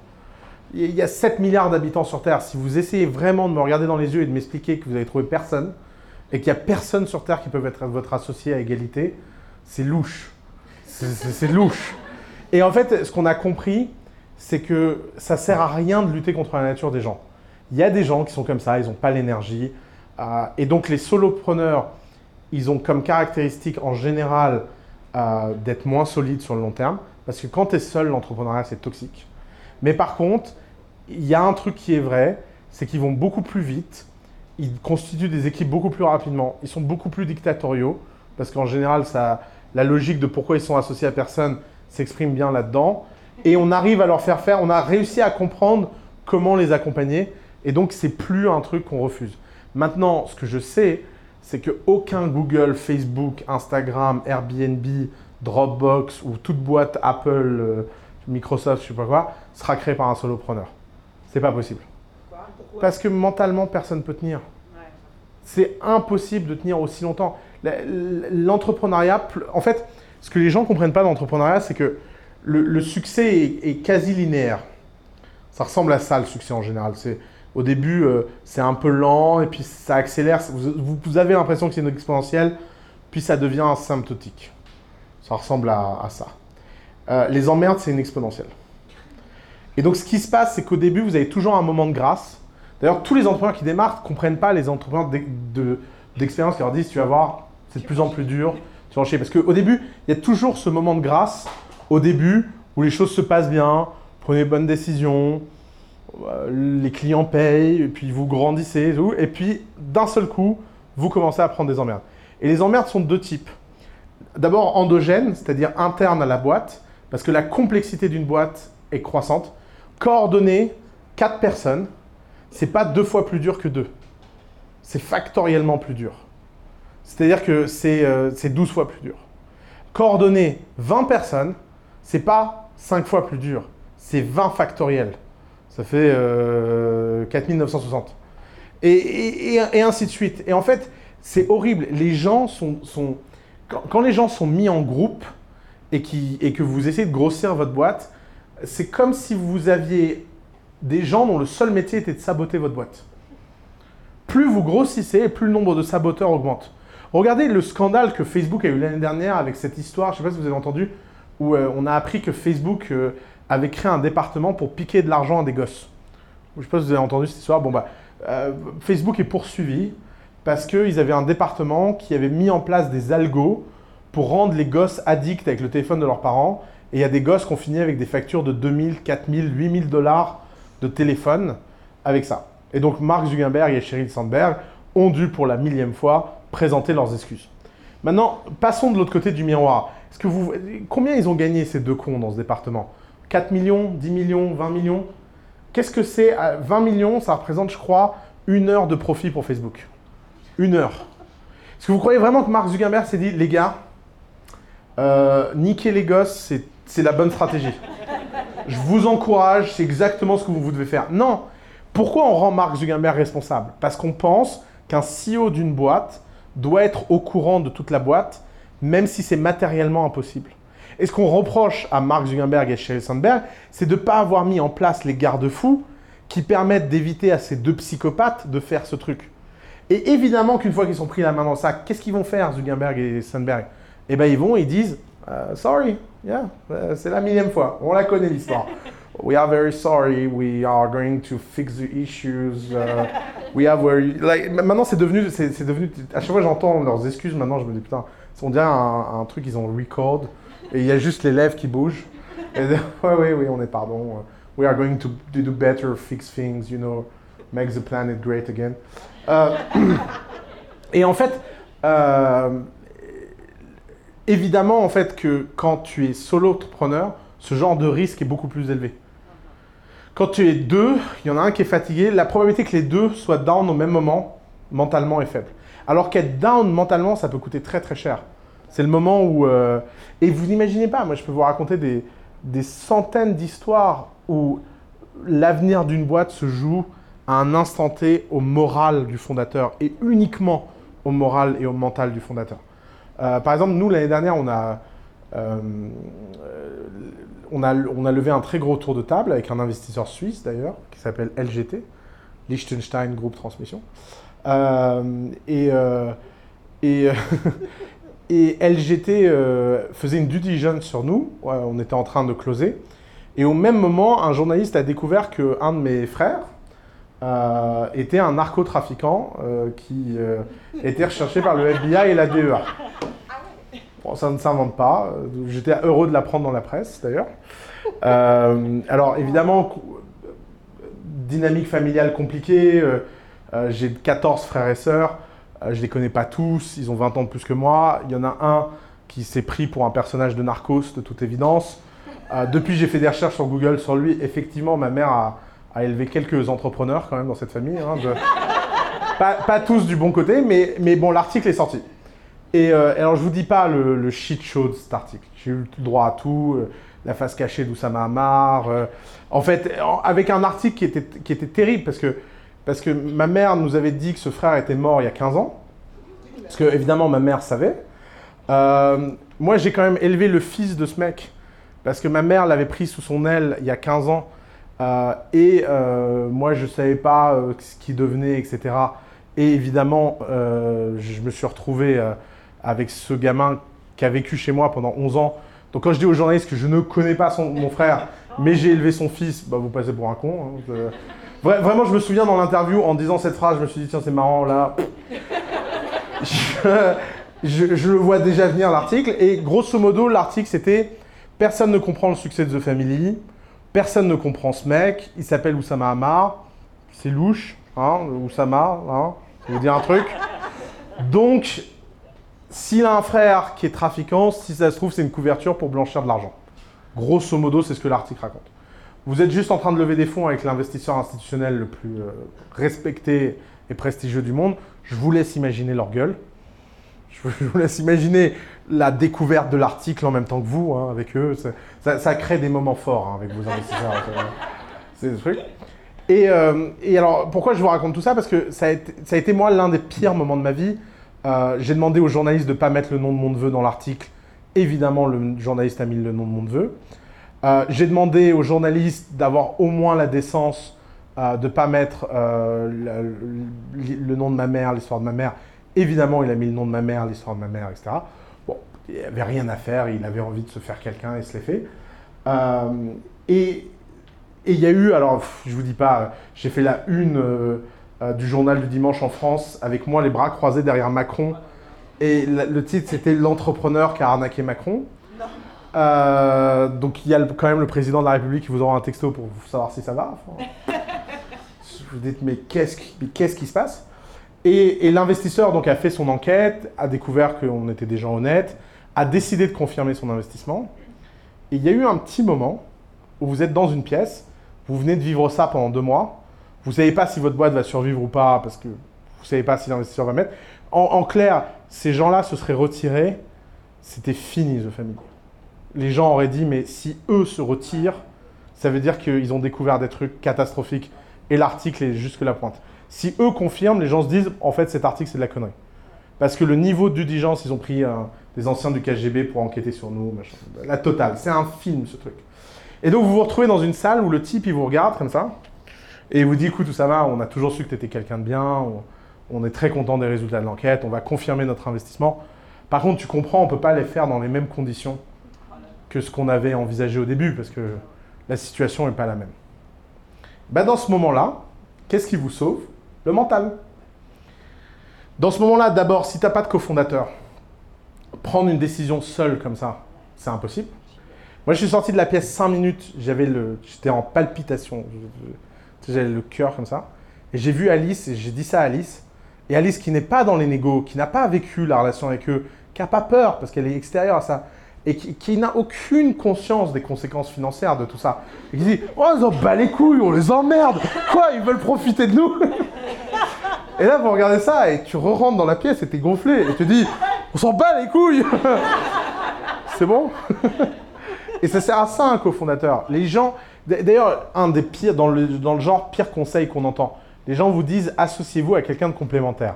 Il y a 7 milliards d'habitants sur Terre. Si vous essayez vraiment de me regarder dans les yeux et de m'expliquer que vous avez trouvé personne et qu'il n'y a personne sur Terre qui peut être votre associé à égalité, c'est louche. C'est- louche. Et en fait, ce qu'on a compris, c'est que ça sert à rien de lutter contre la nature des gens. Il y a des gens qui sont comme ça, ils n'ont pas l'énergie. euh, et donc les solopreneurs, ils ont comme caractéristique en général euh, d'être moins solides sur le long terme. Parce que quand tu es seul, l'entrepreneuriat, c'est toxique. Mais par contre, il y a un truc qui est vrai, c'est qu'ils vont beaucoup plus vite, ils constituent des équipes beaucoup plus rapidement, ils sont beaucoup plus dictatoriaux, parce qu'en général, ça, la logique de pourquoi ils sont associés à personne s'exprime bien là-dedans. Et on arrive à leur faire faire, on a réussi à comprendre comment les accompagner, et donc c'est plus un truc qu'on refuse. Maintenant, ce que je sais, c'est que aucun Google, Facebook, Instagram, Airbnb, Dropbox ou toute boîte Apple, euh, Microsoft, je sais pas quoi, sera créé par un solopreneur. C'est pas possible. Quoi? Pourquoi? Parce que mentalement, personne ne peut tenir. Ouais. C'est impossible de tenir aussi longtemps. L'entrepreneuriat, en fait, ce que les gens ne comprennent pas dans l'entrepreneuriat, c'est que le, le succès est, est quasi linéaire. Ça ressemble à ça, le succès en général. C'est, au début, euh, c'est un peu lent, et puis ça accélère. Vous, avez l'impression que c'est une exponentielle, puis ça devient asymptotique. Ça ressemble à, ça. Euh, les emmerdes, c'est une exponentielle. Et donc, ce qui se passe, c'est qu'au début, vous avez toujours un moment de grâce. D'ailleurs, tous les entrepreneurs qui démarrent ne comprennent pas les entrepreneurs d'ex- de- d'expérience qui leur disent Tu vas voir, c'est de plus en plus dur, tu vas en chier. Parce qu'au début, il y a toujours ce moment de grâce, au début, où les choses se passent bien, prenez bonnes décisions, les clients payent, et puis vous grandissez, et puis, d'un seul coup, vous commencez à prendre des emmerdes. Et les emmerdes sont de deux types. D'abord endogènes, c'est-à-dire internes à la boîte, parce que la complexité d'une boîte est croissante. Coordonner quatre personnes, c'est pas deux fois plus dur que deux. C'est factoriellement plus dur. C'est-à-dire que c'est euh, c'est 12 fois plus dur. Coordonner 20 personnes, c'est pas 5 fois plus dur, c'est 20 factoriel. Ça fait euh, 4960. Et, ainsi de suite. Et en fait, c'est horrible. Les gens sont. quand, les gens sont mis en groupe et que vous essayez de grossir votre boîte, c'est comme si vous aviez des gens dont le seul métier était de saboter votre boîte. Plus vous grossissez, plus le nombre de saboteurs augmente. Regardez le scandale que Facebook a eu l'année dernière avec cette histoire, je ne sais pas si vous avez entendu, où euh, on a appris que Facebook euh, avait créé un département pour piquer de l'argent à des gosses. Je ne sais pas si vous avez entendu cette histoire. Bon, bah, euh, Facebook est poursuivi parce qu'ils avaient un département qui avait mis en place des algos pour rendre les gosses addicts avec le téléphone de leurs parents. Et il y a des gosses qui ont fini avec des factures de 2000, 4000, 8000 dollars de téléphone avec ça. Et donc Mark Zuckerberg et Sheryl Sandberg ont dû pour la millième fois présenter leurs excuses. Maintenant, passons de l'autre côté du miroir. Combien ils ont gagné ces deux cons dans ce département? 4 millions, 10 millions, 20 millions Qu'est-ce que c'est à 20 millions, ça représente, je crois, une heure de profit pour Facebook. Une heure. Est-ce que vous croyez vraiment que Mark Zuckerberg s'est dit, les gars, euh, niquer les gosses, c'est- c'est la bonne stratégie Je vous encourage, c'est exactement ce que vous, vous devez faire. Non. Pourquoi on rend Mark Zuckerberg responsable? Parce qu'on pense qu'un CEO d'une boîte doit être au courant de toute la boîte, même si c'est matériellement impossible. Et ce qu'on reproche à Mark Zuckerberg et Sheryl Sandberg, c'est de ne pas avoir mis en place les garde-fous qui permettent d'éviter à ces deux psychopathes de faire ce truc. Et évidemment qu'une fois qu'ils sont pris la main dans le sac, qu'est-ce qu'ils vont faire, Zuckerberg et Sandberg? Eh bien, ils vont et ils disent euh, Sorry, yeah, euh, c'est la millième fois. On la connaît l'histoire. We are very sorry. We are going to fix the issues. uh, we have very... like, ma- maintenant, c'est devenu, c'est devenu. À chaque fois, que j'entends leurs excuses. Maintenant, je me dis putain, on dirait un, un truc ils ont record et il y a juste les lèvres qui bougent. Ouais, oui, oui, on est pardon. We are going to do better, fix things, you know, make the planet great again. Euh, et en fait, euh, évidemment, en fait, que quand tu es solo entrepreneur, ce genre de risque est beaucoup plus élevé. Quand tu es deux, il y en a un qui est fatigué, la probabilité que les deux soient down au même moment, mentalement, est faible. Alors qu'être down mentalement, ça peut coûter très très cher. C'est le moment où... euh, et vous n'imaginez pas, moi je peux vous raconter des, des centaines d'histoires où l'avenir d'une boîte se joue à un instant T au moral du fondateur et uniquement au moral et au mental du fondateur. Euh, par exemple, nous, l'année dernière, on a, euh, on, a, on a levé un très gros tour de table avec un investisseur suisse d'ailleurs, qui s'appelle LGT, Liechtenstein Group Transmission. Et, et, et LGT euh, faisait une due diligence sur nous, Ouais, on était en train de closer. Et au même moment, un journaliste a découvert qu'un de mes frères euh, était un narcotrafiquant euh, qui était recherché par le FBI et la DEA. Bon, ça ne s'invente pas. J'étais heureux de l'apprendre dans la presse, d'ailleurs. Alors, évidemment, dynamique familiale compliquée. J'ai 14 frères et sœurs. Euh, je les connais pas tous. Ils ont 20 ans de plus que moi. Il y en a un qui s'est pris pour un personnage de Narcos, de toute évidence. Euh, depuis, j'ai fait des recherches sur Google sur lui. Effectivement, ma mère a, a élevé quelques entrepreneurs quand même dans cette famille. hein, de- pas, pas tous du bon côté, mais, mais bon, l'article est sorti. Et euh, alors, je vous dis pas le, le shit show de cet article. J'ai eu le droit à tout, euh, la face cachée d'Oussama Hamar. en fait, en- avec un article qui était, qui était terrible parce que, parce que ma mère nous avait dit que ce frère était mort il y a 15 ans. Parce que, évidemment, ma mère savait. Euh, moi, j'ai quand même élevé le fils de ce mec. Parce que ma mère l'avait pris sous son aile il y a 15 ans. euh, et euh, moi, je ne savais pas ce qu'il devenait, etc. Et évidemment, je me suis retrouvé avec ce gamin qui a vécu chez moi pendant 11 ans. Donc quand je dis aux journalistes que je ne connais pas mon frère, mais j'ai élevé son fils, bah, vous passez pour un con. hein. Vraiment, je me souviens dans l'interview, en disant cette phrase, je me suis dit, tiens, c'est marrant, là. je, le vois déjà venir, l'article. Et grosso modo, l'article, c'était personne ne comprend le succès de The Family, personne ne comprend ce mec, il s'appelle Oussama Hamar, c'est louche, hein, Oussama, hein, ça veut dire un truc. Donc, s'il a un frère qui est trafiquant, si ça se trouve, c'est une couverture pour blanchir de l'argent. Grosso modo, c'est ce que l'article raconte. Vous êtes juste en train de lever des fonds avec l'investisseur institutionnel le plus euh, respecté et prestigieux du monde. Je vous laisse imaginer leur gueule. Je vous- laisse imaginer la découverte de l'article en même temps que vous, hein, avec eux. Ça, crée des moments forts hein, avec vos investisseurs. C'est des trucs. Et, euh, et alors, pourquoi je vous raconte tout ça? Parce que ça a été, ça a été, moi, l'un des pires moments de ma vie. Euh, J'ai demandé aux journalistes de ne pas mettre le nom de mon neveu dans l'article. Évidemment, le journaliste a mis le nom de mon neveu. Euh, J'ai demandé aux journalistes d'avoir au moins la décence euh, de ne pas mettre euh, le, nom de ma mère, l'histoire de ma mère. Évidemment, il a mis le nom de ma mère, l'histoire de ma mère, etc. Bon, il n'y avait rien à faire, il avait envie de se faire quelqu'un et se l'est fait. Et il y a eu, alors je vous dis pas, j'ai fait la une du journal du dimanche en France avec moi les bras croisés derrière Macron. Et la- le titre c'était L'entrepreneur qui a arnaqué Macron. Euh, donc il y a le- quand même le président de la République qui vous envoie un texto pour savoir si ça va. Enfin, vous dites mais qu'est-ce qui, qu'est-ce qui se passe? Et, et l'investisseur donc a fait son enquête, a découvert qu'on était des gens honnêtes, a décidé de confirmer son investissement. Et il y a eu un petit moment où vous êtes dans une pièce, vous venez de vivre ça pendant deux mois, vous ne savez pas si votre boîte va survivre ou pas parce que Vous savez pas si l'investisseur va mettre. En, clair, ces gens-là se seraient retirés, c'était fini The Family. Les gens auraient dit, mais si eux se retirent, ça veut dire qu'ils ont découvert des trucs catastrophiques et l'article est jusque la pointe. Si eux confirment, les gens se disent, en fait, cet article, c'est de la connerie. Parce que le niveau d'udigence, ils ont pris euh, des anciens du KGB pour enquêter sur nous, machin. La totale. C'est un film, ce truc. Et donc, vous vous retrouvez dans une salle où le type, il vous regarde comme ça, et il vous dit, écoute, tout ça va, on a toujours su que tu étais quelqu'un de bien, on est très content des résultats de l'enquête, on va confirmer notre investissement. Par contre, tu comprends, on ne peut pas les faire dans les mêmes conditions que ce qu'on avait envisagé au début, parce que la situation n'est pas la même. Bah, dans ce moment-là, qu'est-ce qui vous sauve? Le mental. Dans ce moment-là, d'abord, si tu n'as pas de cofondateur, prendre une décision seule comme ça, c'est impossible. Moi, je suis sorti de la pièce 5 minutes, j'avais le, j'étais en palpitation, j'avais le cœur comme ça. Et j'ai vu Alice, et j'ai dit ça à Alice. Et Alice, qui n'est pas dans les négos, qui n'a pas vécu la relation avec eux, qui n'a pas peur, parce qu'elle est extérieure à ça, et qui, n'a aucune conscience des conséquences financières de tout ça, et qui dit Oh, ils en bat les couilles, on les emmerde. Quoi, ils veulent profiter de nous? Et là, vous regardez ça, et tu re-rentres dans la pièce, et t'es gonflé, et tu dis On s'en bat les couilles C'est bon? Et ça sert à ça, un cofondateur. Les gens, d'ailleurs, un des pires, dans le, dans le genre pire conseil qu'on entend, les gens vous disent associez-vous à quelqu'un de complémentaire.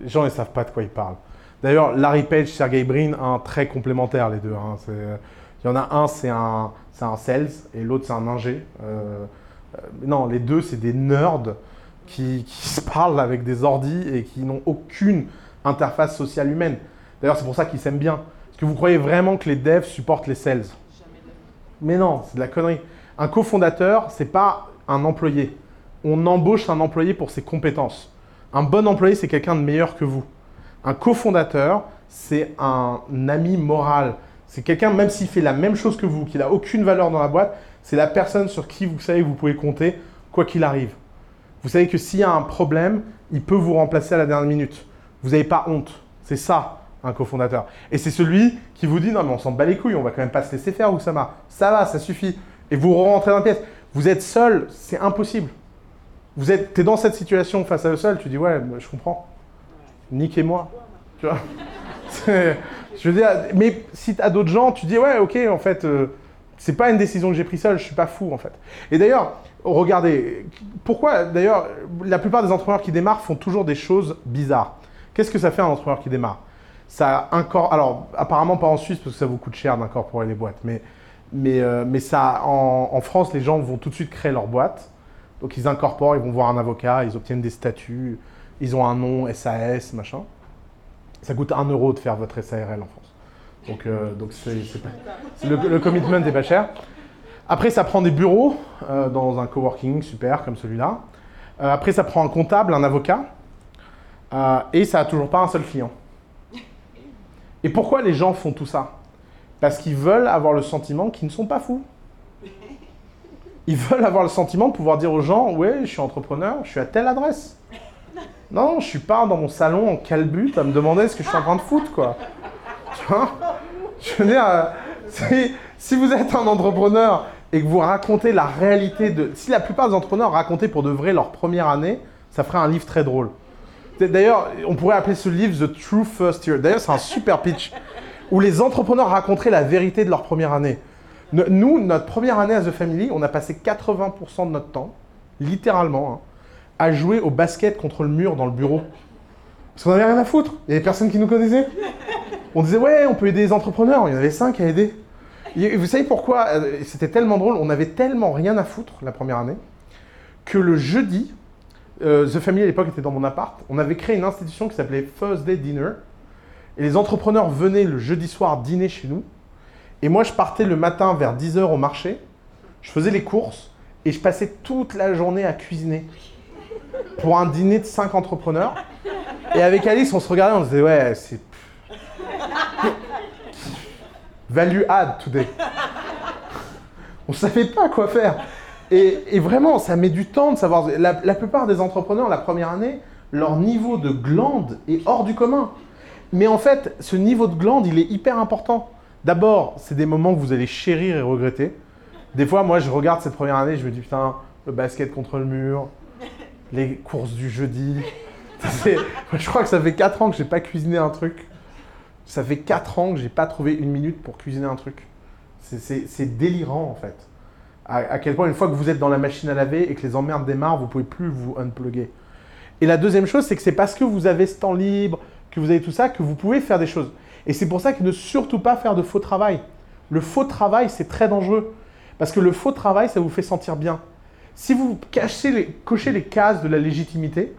Les gens ne savent pas de quoi ils parlent. D'ailleurs, Larry Page, Sergey Brin, un très complémentaire les deux. hein. C'est- Il y en a un, c'est un, un sales, et l'autre, c'est un ingé. Euh, euh, non, les deux, c'est des nerds qui, qui se parlent avec des ordis et qui n'ont aucune interface sociale humaine. D'ailleurs, c'est pour ça qu'ils s'aiment bien. Est-ce que vous croyez vraiment que les devs supportent les sales? Mais non, c'est de la connerie. Un cofondateur, c'est pas un employé. On embauche un employé pour ses compétences. Un bon employé, c'est quelqu'un de meilleur que vous. Un cofondateur, c'est un ami moral. C'est quelqu'un, même s'il fait la même chose que vous, qu'il n'a aucune valeur dans la boîte, c'est la personne sur qui vous savez que vous pouvez compter, quoi qu'il arrive. Vous savez que s'il y a un problème, il peut vous remplacer à la dernière minute. Vous n'avez pas honte. C'est ça, un cofondateur. Et c'est celui qui vous dit non mais on s'en bat les couilles, on va quand même pas se laisser faire Oussama. Ça va, ça suffit. Et vous rentrez dans la pièce. Vous êtes seul, c'est impossible. Vous êtes, es dans cette situation face à eux seul, tu dis ouais, je comprends. Niquez-moi. Tu vois Je veux dire, mais si tu as d'autres gens, tu dis ouais, ok, en fait, euh, c'est pas une décision que j'ai prise seul, je suis pas fou en fait. Et d'ailleurs, regardez, pourquoi d'ailleurs la plupart des entrepreneurs qui démarrent font toujours des choses bizarres. Qu'est-ce que ça fait un entrepreneur qui démarre? Ça incor- alors apparemment pas en Suisse parce que ça vous coûte cher d'incorporer les boîtes, mais mais, euh, mais ça en France les gens vont tout de suite créer leur boîte, donc ils incorporent, ils vont voir un avocat, ils obtiennent des statuts, ils ont un nom SAS machin. Ça coûte 1 euro de faire votre SARL en France. Donc, euh, pas- le, commitment n'est pas cher. Après, ça prend des bureaux euh, dans un coworking super comme celui-là. Euh, après, ça prend un comptable, un avocat. Et ça n'a toujours pas un seul client. Et pourquoi les gens font tout ça? Parce qu'ils veulent avoir le sentiment qu'ils ne sont pas fous. Ils veulent avoir le sentiment de pouvoir dire aux gens Ouais, je suis entrepreneur, je suis à telle adresse. Non, je suis pas dans mon salon en calbut à me demander ce que je suis en train de foutre, quoi. Tu vois? Je veux dire, euh, si, si vous êtes un entrepreneur et que vous racontez la réalité de... Si la plupart des entrepreneurs racontaient pour de vrai leur première année, ça ferait un livre très drôle. D'ailleurs, on pourrait appeler ce livre The True First Year. D'ailleurs, c'est un super pitch où les entrepreneurs raconteraient la vérité de leur première année. Nous, notre première année à The Family, on a passé 80% de notre temps, littéralement, hein, à jouer au basket contre le mur dans le bureau. Parce qu'on n'avait rien à foutre. Il y avait personne qui nous connaissait. On disait, ouais, on peut aider les entrepreneurs. Il y en avait cinq à aider. Et vous savez pourquoi euh, C'était tellement drôle. On avait tellement rien à foutre la première année que le jeudi, euh, The Family à l'époque était dans mon appart. On avait créé une institution qui s'appelait Thursday Dinner. Et les entrepreneurs venaient le jeudi soir dîner chez nous. Et moi, je partais le matin vers 10h au marché. Je faisais les courses et je passais toute la journée à cuisiner pour un dîner de 5 entrepreneurs. Et avec Alice, on se regardait, on se disait, ouais, c'est. Value add today. On ne savait pas quoi faire. Et, vraiment, ça met du temps de savoir. La plupart des entrepreneurs, la première année, leur niveau de glande est hors du commun. Mais en fait, ce niveau de glande, il est hyper important. D'abord, c'est des moments que vous allez chérir et regretter. Des fois, moi, je regarde cette première année, je me dis, putain, le basket contre le mur, les courses du jeudi, Je crois que ça fait 4 ans que j'ai pas cuisiné un truc. Ça fait 4 ans que j'ai pas trouvé une minute pour cuisiner un truc. C'est- délirant en fait. À, à quel point une fois que vous êtes dans la machine à laver et que les emmerdes démarrent, vous pouvez plus vous unplugger. Et la deuxième chose, c'est que c'est parce que vous avez ce temps libre, que vous avez tout ça, que vous pouvez faire des choses. Et c'est pour ça que ne surtout pas faire de faux travail. Le faux travail, c'est très dangereux. Parce que le faux travail, ça vous fait sentir bien. Si vous cochez les cases de la légitimité,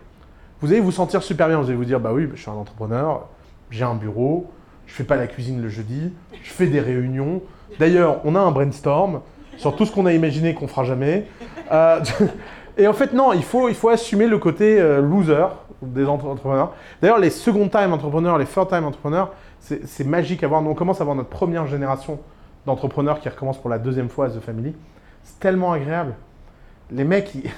vous allez vous sentir super bien. Vous allez vous dire, bah oui, je suis un entrepreneur, j'ai un bureau, je fais pas la cuisine le jeudi, je fais des réunions. D'ailleurs, on a un brainstorm sur tout ce qu'on a imaginé qu'on fera jamais. Euh, et en fait, non, il faut, il faut assumer le côté euh, loser des entre- entrepreneurs. D'ailleurs, les second time entrepreneurs, les third time entrepreneurs, c'est magique à voir. On commence à voir notre première génération d'entrepreneurs qui recommencent pour la deuxième fois à The Family. C'est tellement agréable. Les mecs, ils,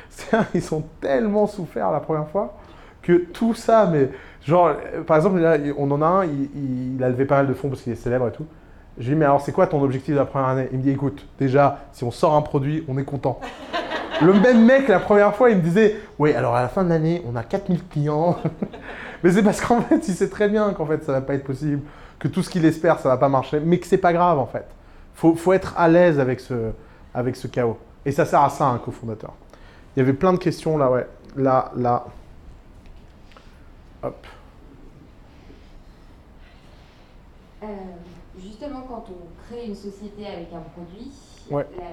ils ont tellement souffert la première fois que tout ça, mais genre, euh, par exemple, on en a un, il- il a levé pas mal de fonds parce qu'il est célèbre et tout. Je lui dis, mais alors c'est quoi ton objectif de la première année? Il me dit, écoute, déjà, si on sort un produit, on est content. Le même mec, la première fois, il me disait, oui, alors à la fin de l'année, on a 4000 clients. mais c'est parce qu'en fait, il sait très bien qu'en fait, ça va pas être possible, que tout ce qu'il espère, ça va pas marcher, mais que c'est pas grave, en fait. Faut, faut être à l'aise avec ce, avec ce chaos. Et ça sert à ça, un cofondateur. Il y avait plein de questions là, ouais. Là, là. Hop. Euh, justement, quand on crée une société avec un produit, Ouais. la-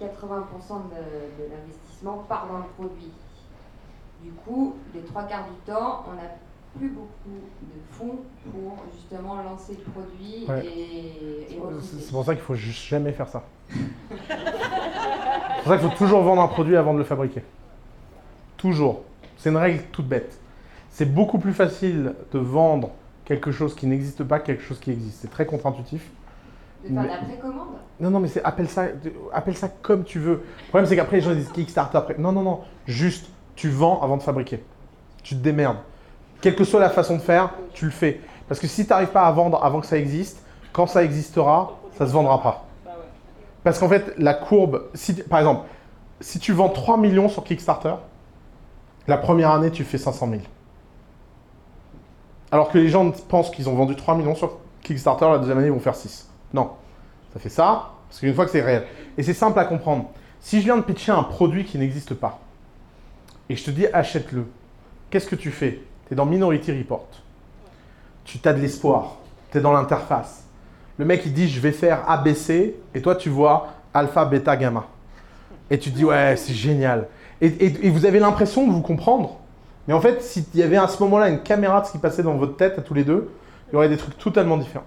80% de, de l'investissement part dans le produit. Du coup, les trois quarts du temps, on n'a plus beaucoup de fonds pour justement lancer le produit Ouais. et, et recruter. C'est pour ça qu'il faut juste jamais faire ça. c'est pour ça qu'il faut toujours vendre un produit avant de le fabriquer. Toujours. C'est une règle toute bête. C'est beaucoup plus facile de vendre quelque chose qui n'existe pas que quelque chose qui existe. C'est très contre-intuitif. De faire de la Mais- précommande Non, non, mais c'est appelle ça, appelle ça comme tu veux. Le problème, c'est qu'après, les gens disent Kickstarter. Après. Non, non, non. Juste, tu vends avant de fabriquer. Tu te démerdes. Quelle que soit la façon de faire, tu le fais. Parce que si tu n'arrives pas à vendre avant que ça existe, quand ça existera, ça se vendra pas. Parce qu'en fait, la courbe, si, par exemple, si tu vends 3 millions sur Kickstarter, la première année, tu fais 500 000. Alors que les gens pensent qu'ils ont vendu 3 millions sur Kickstarter, la deuxième année, ils vont faire 6. Non. Ça fait ça, parce qu'une fois que c'est réel. Et c'est simple à comprendre. Si je viens de pitcher un produit qui n'existe pas, et je te dis achète-le, qu'est-ce que tu fais? Tu es dans Minority Report. Tu as de l'espoir. Tu es dans l'interface. Le mec, il dit je vais faire ABC, et toi, tu vois alpha, bêta, gamma. Et tu te dis ouais, c'est génial. Et, et- et vous avez l'impression de vous comprendre. Mais en fait, s'il y avait à ce moment-là une caméra de ce qui passait dans votre tête à tous les deux, il y aurait des trucs totalement différents.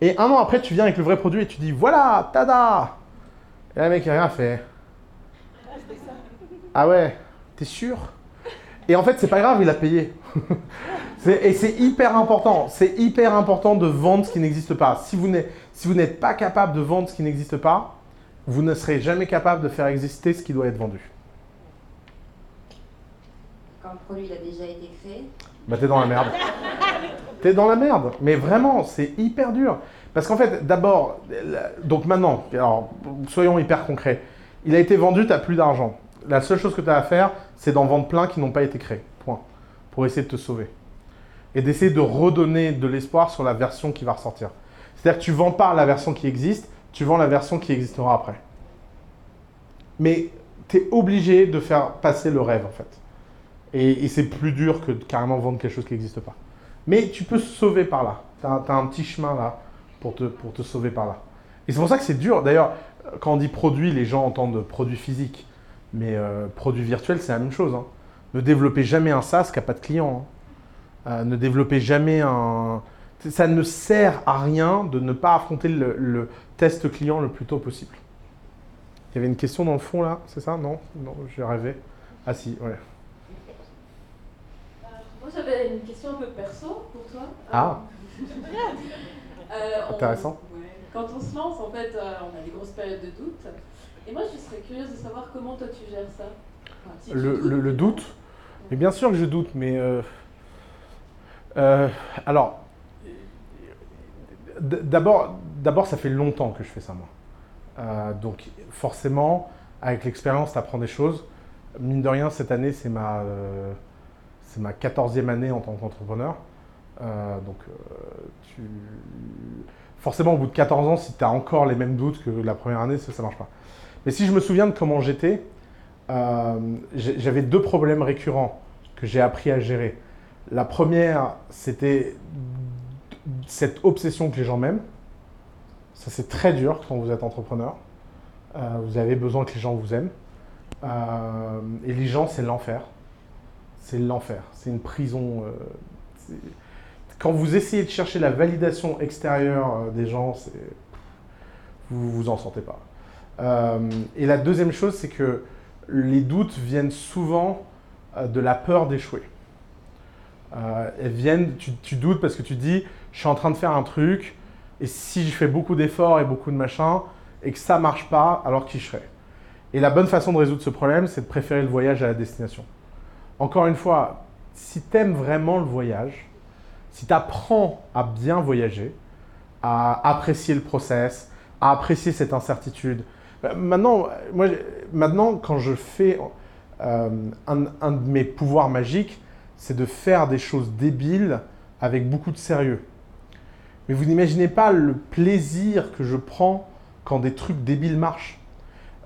Et un an après, tu viens avec le vrai produit et tu dis voilà, tada Et là, le mec, il a rien fait. Ah ouais, t'es sûr? Et en fait, c'est pas grave, il a payé. Et c'est hyper important. C'est hyper important de vendre ce qui n'existe pas. Si vous n'êtes si vous n'êtes pas capable de vendre ce qui n'existe pas, vous ne serez jamais capable de faire exister ce qui doit être vendu. quand le produit a déjà été créé. Bah t'es dans la merde. t'es dans la merde. Mais vraiment, c'est hyper dur. Parce qu'en fait, d'abord, donc maintenant, alors soyons hyper concrets. Il a été vendu, t'as plus d'argent. La seule chose que tu as à faire, c'est d'en vendre plein qui n'ont pas été créés. Point. Pour essayer de te sauver. Et d'essayer de redonner de l'espoir sur la version qui va ressortir. C'est-à-dire que tu vends pas la version qui existe, tu vends la version qui existera après. Mais tu es obligé de faire passer le rêve en fait. Et, c'est plus dur que de carrément vendre quelque chose qui n'existe pas. Mais tu peux sauver par là. Tu as, un petit chemin là pour te, pour te sauver par là. Et c'est pour ça que c'est dur. D'ailleurs, quand on dit produit, les gens entendent produit physique. Mais euh, produit virtuel, c'est la même chose. hein. Ne développez jamais un SaaS qui n'a pas de client. hein. Euh, ne développez jamais un... Ça ne sert à rien de ne pas affronter le, le test client le plus tôt possible. Il y avait une question dans le fond là, c'est ça? Non? Non, j'ai rêvé. Ah si, ouais. Moi j'avais une question un peu perso pour toi. Ah. Euh, on- Intéressant. ouais. Quand on se lance, en fait, euh, on a des grosses périodes de doute. Et moi, je serais curieuse de savoir comment toi tu gères ça. Enfin, si tu Le, le- le doute Mais bien sûr que je doute, mais... euh, euh, alors, d'abord, d'abord, ça fait longtemps que je fais ça, moi. Euh, donc, forcément, avec l'expérience, tu apprends des choses. Mine de rien, cette année, c'est ma, euh, c'est ma 14e année en tant qu'entrepreneur. Euh, donc, euh, forcément, au bout de 14 ans, si tu as encore les mêmes doutes que la première année, ça ne marche pas. Mais si je me souviens de comment j'étais, euh, j'avais deux problèmes récurrents que j'ai appris à gérer. La première, c'était cette obsession que les gens m'aiment. Ça, c'est très dur quand vous êtes entrepreneur. Vous avez besoin que les gens vous aiment. Et les gens, c'est l'enfer. C'est l'enfer. C'est une prison. euh, quand vous essayez de chercher la validation extérieure euh, des gens, vous vous en sortez pas. Euh, et la deuxième chose, c'est que les doutes viennent souvent de la peur d'échouer. Elles viennent, tu, tu doutes parce que tu dis, je suis en train de faire un truc, et si je fais beaucoup d'efforts et beaucoup de machin, et que ça marche pas, alors qui je serai Et la bonne façon de résoudre ce problème, c'est de préférer le voyage à la destination. Encore une fois, si tu aimes vraiment le voyage, si tu apprends à bien voyager, à apprécier le process, à apprécier cette incertitude. Euh, Maintenant, moi, maintenant quand je fais euh, un, de mes pouvoirs magiques, c'est de faire des choses débiles avec beaucoup de sérieux. Mais vous n'imaginez pas le plaisir que je prends quand des trucs débiles marchent.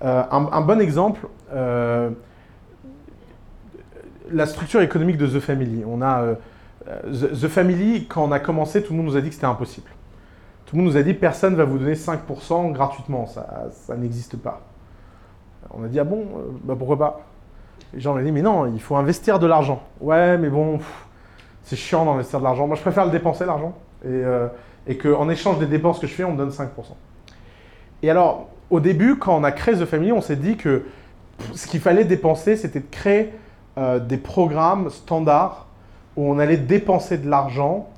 Euh, un, un bon exemple, euh, la structure économique de The Family. On a euh, The, Family, quand on a commencé, tout le monde nous a dit que c'était impossible. Tout le monde nous a dit personne va vous donner 5% gratuitement, ça, n'existe pas. On a dit ah bon, euh, bah pourquoi pas? Les gens m'ont dit mais non, il faut investir de l'argent. Ouais, mais bon, c'est chiant d'investir de l'argent. Moi je préfère le dépenser l'argent et, euh, et qu'en échange des dépenses que je fais, on me donne 5%. Et alors, au début, quand on a créé The Family, on s'est dit que ce qu'il fallait dépenser, c'était de créer euh, des programmes standards où on allait dépenser de l'argent,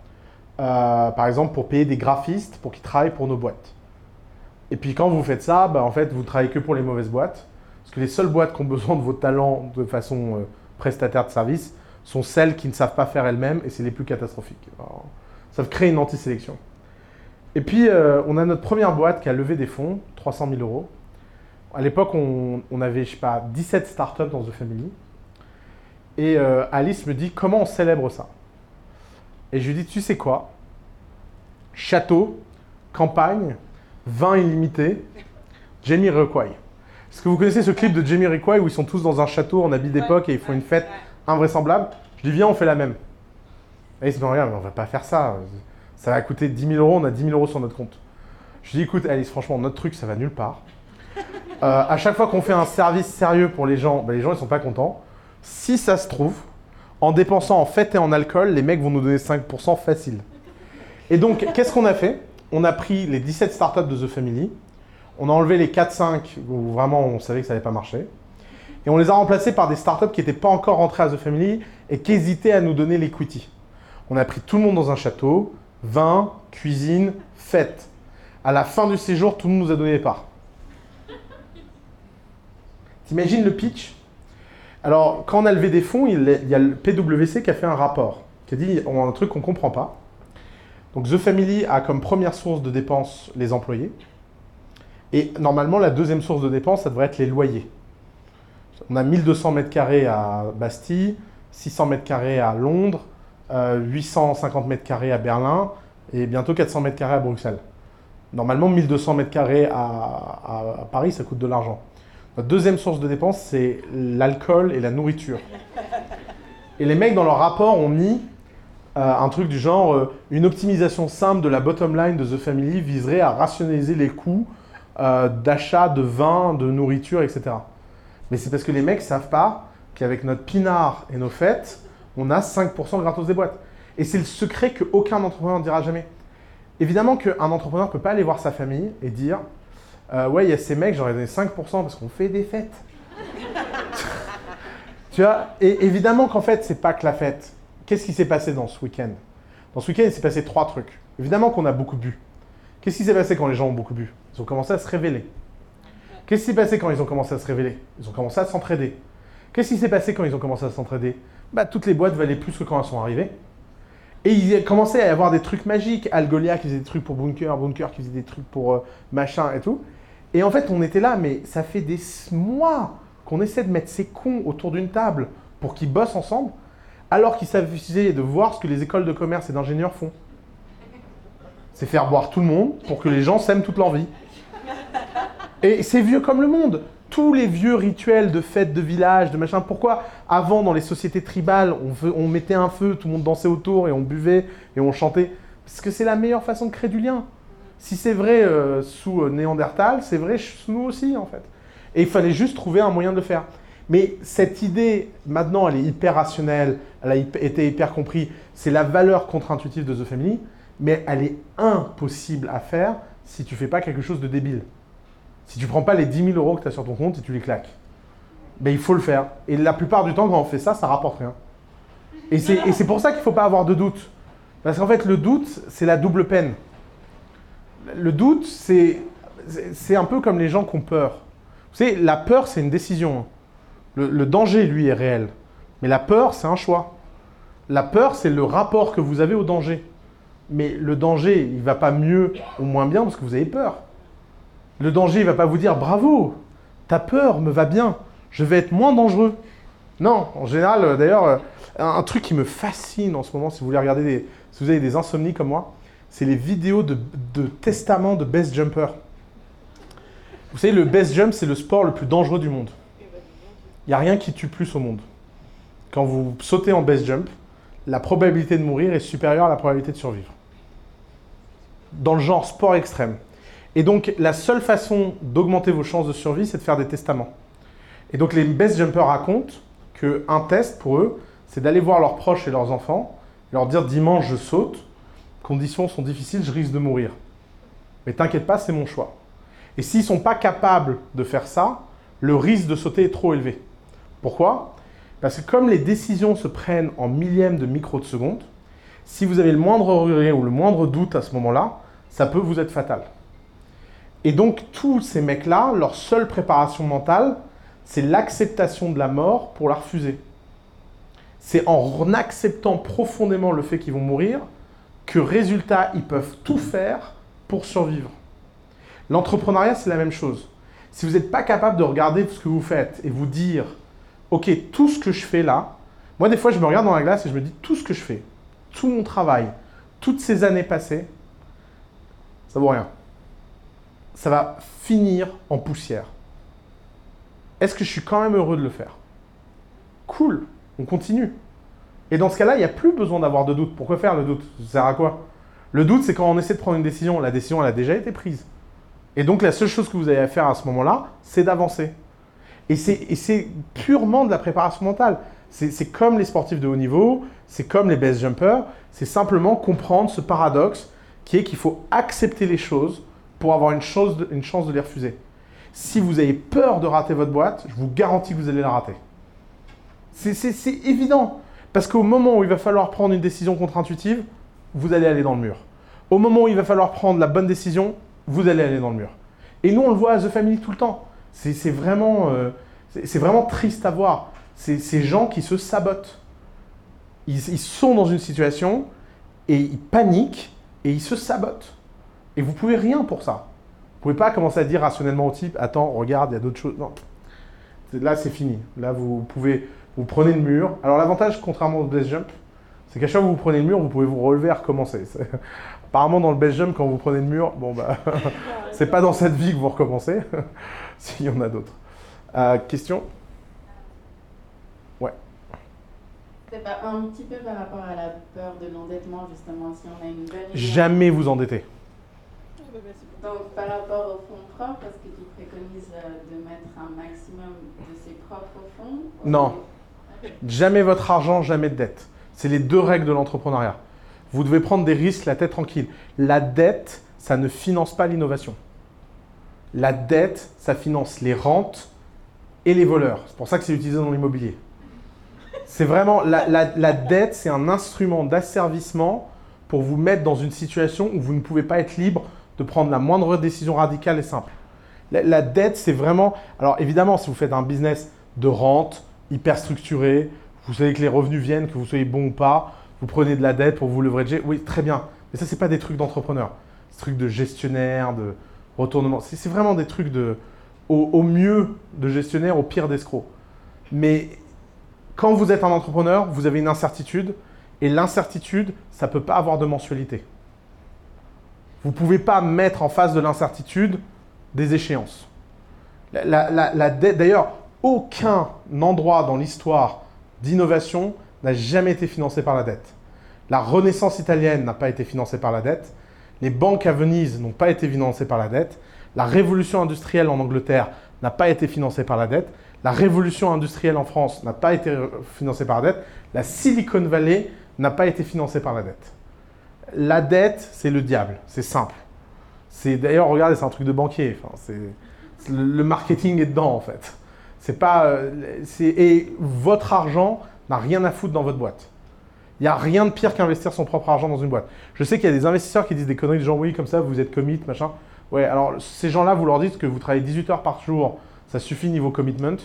euh, par exemple pour payer des graphistes pour qu'ils travaillent pour nos boîtes. Et puis quand vous faites ça, bah, en fait, vous travaillez que pour les mauvaises boîtes, parce que les seules boîtes qui ont besoin de vos talents de façon euh, prestataire de service sont celles qui ne savent pas faire elles-mêmes, et c'est les plus catastrophiques. Ça crée une anti-sélection. Et puis, on a notre première boîte qui a levé des fonds, 300 000 euros. À l'époque, on, on avait, je sais pas, 17 startups dans The Family. Et euh, Alice me dit comment on célèbre ça? Et je lui dis tu sais quoi? Château, campagne, vin illimité, Jamie Requai. Est-ce que vous connaissez ce clip de Jamie Requai où ils sont tous dans un château en habit d'époque et ils font une fête invraisemblable? Je lui dis viens on fait la même. Et Alice me regarde mais on va pas faire ça. Ça va coûter 10 000 euros, on a 10 000 euros sur notre compte. Je lui dis écoute Alice franchement notre truc ça va nulle part. Euh, à chaque fois qu'on fait un service sérieux pour les gens, ben, les gens ils sont pas contents. Si ça se trouve, en dépensant en fête et en alcool, les mecs vont nous donner 5% facile. Et donc, qu'est-ce qu'on a fait? On a pris les 17 startups de The Family, on a enlevé les 4-5 où vraiment on savait que ça n'allait pas marcher, et on les a remplacés par des startups qui n'étaient pas encore rentrées à The Family et qui hésitaient à nous donner l'equity. On a pris tout le monde dans un château, vin, cuisine, fête. À la fin du séjour, tout le monde nous a donné des parts. T'imagines le pitch? Alors, quand on a levé des fonds, il y a le PwC qui a fait un rapport, qui a dit on a un truc qu'on ne comprend pas. Donc, The Family a comme première source de dépenses les employés. Et normalement, la deuxième source de dépenses, ça devrait être les loyers. On a 1200 mètres carrés à Bastille, 600 mètres carrés à Londres, euh, 850 mètres carrés à Berlin et bientôt 400 mètres carrés à Bruxelles. Normalement, 1200 mètres carrés à Paris, ça coûte de l'argent. Deuxième source de dépense, c'est l'alcool et la nourriture. Et les mecs, dans leur rapport, ont mis euh, un truc du genre euh, une optimisation simple de la bottom line de The Family viserait à rationaliser les coûts euh, d'achat de vin, de nourriture, etc. Mais c'est parce que les mecs savent pas qu'avec notre pinard et nos fêtes, on a 5% gratos des boîtes. Et c'est le secret qu'aucun entrepreneur ne dira jamais. Évidemment qu'un entrepreneur ne peut pas aller voir sa famille et dire euh, Ouais, il y a ces mecs, j'aurais donné 5% parce qu'on fait des fêtes. tu vois Et évidemment qu'en fait, c'est pas que la fête. Qu'est-ce qui s'est passé dans ce week-end? Dans ce week-end, il s'est passé trois trucs. Évidemment qu'on a beaucoup bu. Qu'est-ce qui s'est passé quand les gens ont beaucoup bu? Ils ont commencé à se révéler. Qu'est-ce qui s'est passé quand ils ont commencé à se révéler? Ils ont commencé à s'entraider. Qu'est-ce qui s'est passé quand ils ont commencé à s'entraider? Bah, toutes les boîtes valaient plus que quand elles sont arrivées. Et il a commencé à y avoir des trucs magiques. Algolia qui faisait des trucs pour Bunker, Bunker qui faisait des trucs pour euh, machin et tout. Et en fait, on était là, mais ça fait des mois qu'on essaie de mettre ces cons autour d'une table pour qu'ils bossent ensemble. alors qu'il s'agissait de voir ce que les écoles de commerce et d'ingénieurs font. C'est faire boire tout le monde pour que les gens s'aiment toute leur vie. Et c'est vieux comme le monde. Tous les vieux rituels de fêtes de village, de machin. Pourquoi avant, dans les sociétés tribales, on, on mettait un feu, tout le monde dansait autour et on buvait et on chantait? Parce que c'est la meilleure façon de créer du lien. Si c'est vrai euh, sous euh, Néandertal, c'est vrai sous nous aussi, en fait. Et il fallait juste trouver un moyen de le faire. Mais cette idée, maintenant, elle est hyper rationnelle, elle a été hyper comprise. C'est la valeur contre-intuitive de The Family, mais elle est impossible à faire si tu fais pas quelque chose de débile. Si tu prends pas les 10 000 euros que tu as sur ton compte et tu les claques. Ben, il faut le faire. Et la plupart du temps, quand on fait ça, ça rapporte rien. Et c'est pour ça qu'il ne faut pas avoir de doute. Parce qu'en fait, le doute, c'est la double peine. Le doute, c'est c'est- un peu comme les gens qui ont peur. Vous savez, la peur, c'est une décision. Le, danger, lui, est réel. Mais la peur, c'est un choix. La peur, c'est le rapport que vous avez au danger. Mais le danger, il va pas mieux ou moins bien parce que vous avez peur. Le danger, il va pas vous dire bravo, ta peur me va bien, je vais être moins dangereux. Non, en général, euh, d'ailleurs, euh, un, truc qui me fascine en ce moment, si vous voulez regarder, si vous avez des insomnies comme moi, c'est les vidéos de, de testament de best jumper. Vous savez, le best jump, c'est le sport le plus dangereux du monde. Il n'y a rien qui tue plus au monde. Quand vous sautez en best jump, la probabilité de mourir est supérieure à la probabilité de survivre. Dans le genre sport extrême. Et donc, la seule façon d'augmenter vos chances de survie, c'est de faire des testaments. Et donc, les best jumpers racontent qu'un test pour eux, c'est d'aller voir leurs proches et leurs enfants, leur dire dimanche je saute, conditions sont difficiles, je risque de mourir. Mais t'inquiète pas, c'est mon choix. Et s'ils ne sont pas capables de faire ça, le risque de sauter est trop élevé. Pourquoi? Parce que comme les décisions se prennent en millièmes de micro de seconde, si vous avez le moindre regret ou le moindre doute à ce moment-là, ça peut vous être fatal. Et donc tous ces mecs-là, leur seule préparation mentale, c'est l'acceptation de la mort pour la refuser. C'est en acceptant profondément le fait qu'ils vont mourir que résultat, ils peuvent tout faire pour survivre. L'entrepreneuriat, c'est la même chose. Si vous n'êtes pas capable de regarder ce que vous faites et vous dire, ok, tout ce que je fais là, moi des fois je me regarde dans la glace et je me dis, tout ce que je fais, tout mon travail, toutes ces années passées, ça vaut rien. Ça va finir en poussière. Est-ce que je suis quand même heureux de le faire? Cool, on continue. Et dans ce cas-là, il n'y a plus besoin d'avoir de doute. Pourquoi faire le doute? Ça sert à quoi? Le doute, c'est quand on essaie de prendre une décision. La décision, elle a déjà été prise. Et donc, la seule chose que vous avez à faire à ce moment-là, c'est d'avancer. Et c'est purement de la préparation mentale. C'est comme les sportifs de haut niveau, c'est comme les best jumpers. C'est simplement comprendre ce paradoxe qui est qu'il faut accepter les choses pour avoir une, chance de les refuser. Si vous avez peur de rater votre boîte, je vous garantis que vous allez la rater. C'est évident. Parce qu'au moment où il va falloir prendre une décision contre-intuitive, vous allez aller dans le mur. Au moment où il va falloir prendre la bonne décision, vous allez aller dans le mur. Et nous, on le voit à The Family tout le temps. C'est vraiment, euh, vraiment triste à voir. Ces gens qui se sabotent. Ils, ils sont dans une situation et ils paniquent et ils se sabotent. Et vous pouvez rien pour ça. Vous pouvez pas commencer à dire rationnellement au type Attends, regarde, il y a d'autres choses. Non. Là, c'est fini. Là, vous pouvez, vous prenez le mur. Alors, l'avantage, contrairement au base jump, c'est qu'à chaque fois que vous prenez le mur, vous pouvez vous relever et recommencer. Apparemment, dans le base jump, quand vous prenez le mur, bon, bah, c'est pas dans cette vie que vous recommencez, s'il y en a d'autres. Euh, question? C'est pas un petit peu par rapport à la peur de l'endettement, justement, si on a une bonne. Jamais vous endetter. Donc, par rapport aux fonds propres, est-ce que tu préconises euh, de mettre un maximum de ses propres fonds? Non. Jamais votre argent, jamais de dette. C'est les deux règles de l'entrepreneuriat. Vous devez prendre des risques, la tête tranquille. La dette, ça ne finance pas l'innovation. La dette, ça finance les rentes et les voleurs. C'est pour ça que c'est utilisé dans l'immobilier. C'est vraiment, la, dette, c'est un instrument d'asservissement pour vous mettre dans une situation où vous ne pouvez pas être libre de prendre la moindre décision radicale et simple. La, la dette, c'est vraiment... Alors évidemment, si vous faites un business de rente, hyper structuré, vous savez que les revenus viennent, que vous soyez bon ou pas, vous prenez de la dette pour vous leverager, oui, très bien. Mais ça, c'est pas des trucs d'entrepreneur. C'est trucs de gestionnaire, de retournement. C'est vraiment des trucs de... Au, mieux de gestionnaire, au pire d'escroc. Mais Quand vous êtes un entrepreneur, vous avez une incertitude, et l'incertitude, ça ne peut pas avoir de mensualité. Vous ne pouvez pas mettre en face de l'incertitude des échéances. La- la- D'ailleurs, aucun endroit dans l'histoire d'innovation n'a jamais été financé par la dette. La Renaissance italienne n'a pas été financée par la dette. Les banques à Venise n'ont pas été financées par la dette. La révolution industrielle en Angleterre n'a pas été financée par la dette. La révolution industrielle en France n'a pas été euh, financée par la dette. La Silicon Valley n'a pas été financée par la dette. La dette, c'est le diable. C'est simple. C'est d'ailleurs, regardez, c'est un truc de banquier. Le marketing est dedans en fait. C'est pas, euh, et votre argent n'a rien à foutre dans votre boîte. Il n'y a rien de pire qu'investir son propre argent dans une boîte. Je sais qu'il y a des investisseurs qui disent des conneries de genre oui comme ça vous êtes commit machin. Ouais alors ces gens-là vous leur dites que vous travaillez 18 heures par jour, ça suffit niveau commitment,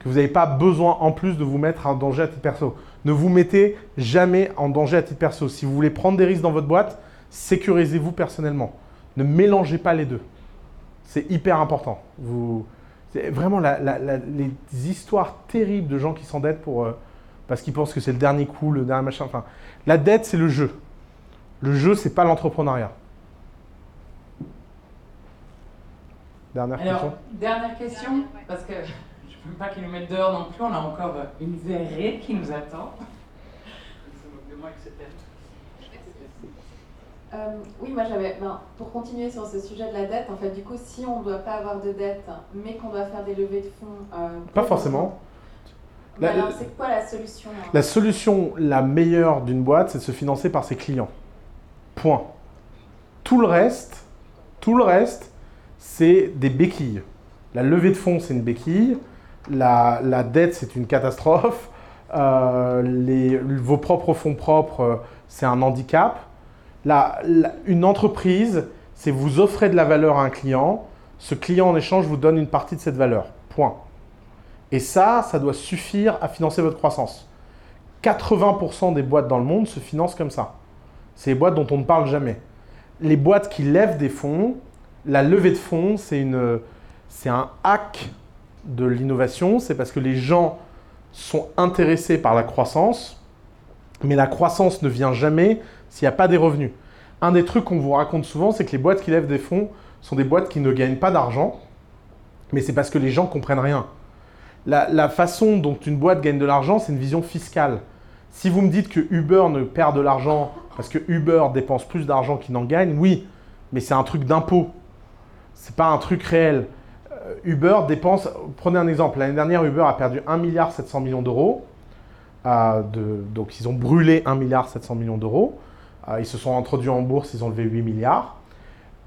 que vous n'avez pas besoin en plus de vous mettre en danger à titre perso. Ne vous mettez jamais en danger à titre perso. Si vous voulez prendre des risques dans votre boîte, sécurisez-vous personnellement. Ne mélangez pas les deux. C'est hyper important. Vous, c'est vraiment la- la- la- les histoires terribles de gens qui s'endettent pour, euh, parce qu'ils pensent que c'est le dernier coup, le dernier machin. Enfin, la dette, c'est le jeu. Le jeu, c'est pas l'entrepreneuriat. Dernière Alors, question. dernière question, parce que je ne veux pas qu'ils nous mettent dehors non plus, on a encore une verrée qui nous attend. Ils se moquent de moi, etc. Euh, oui, moi j'avais. ben, pour continuer sur ce sujet de la dette, en fait, du coup, si on ne doit pas avoir de dette, mais qu'on doit faire des levées de fonds. euh, Pas forcément. Ben La- alors, c'est quoi la solution hein? La solution la meilleure d'une boîte, c'est de se financer par ses clients. Point. Tout le reste, tout le reste, c'est des béquilles. La levée de fonds, c'est une béquille. La, la dette, c'est une catastrophe. Euh, les- vos propres fonds propres, c'est un handicap. La- une entreprise, c'est vous offrez de la valeur à un client. Ce client, en échange, vous donne une partie de cette valeur. Point. Et ça, ça doit suffire à financer votre croissance. 80% des boîtes dans le monde se financent comme ça. C'est les boîtes dont on ne parle jamais. Les boîtes qui lèvent des fonds, la levée de fonds, c'est c'est un hack de l'innovation. C'est parce que les gens sont intéressés par la croissance, mais la croissance ne vient jamais s'il n'y a pas des revenus. Un des trucs qu'on vous raconte souvent, c'est que les boîtes qui lèvent des fonds sont des boîtes qui ne gagnent pas d'argent, mais c'est parce que les gens comprennent rien. La, façon dont une boîte gagne de l'argent, c'est une vision fiscale. Si vous me dites que Uber ne perd de l'argent parce que Uber dépense plus d'argent qu'il n'en gagne, oui, mais c'est un truc d'impôt. C'est pas un truc réel. Euh, Uber dépense, prenez un exemple, l'année dernière Uber a perdu 1 milliard 700 millions d'euros. Euh, donc ils ont brûlé 1 milliard 700 millions d'euros. Euh, ils se sont introduits en bourse, ils ont levé 8 milliards.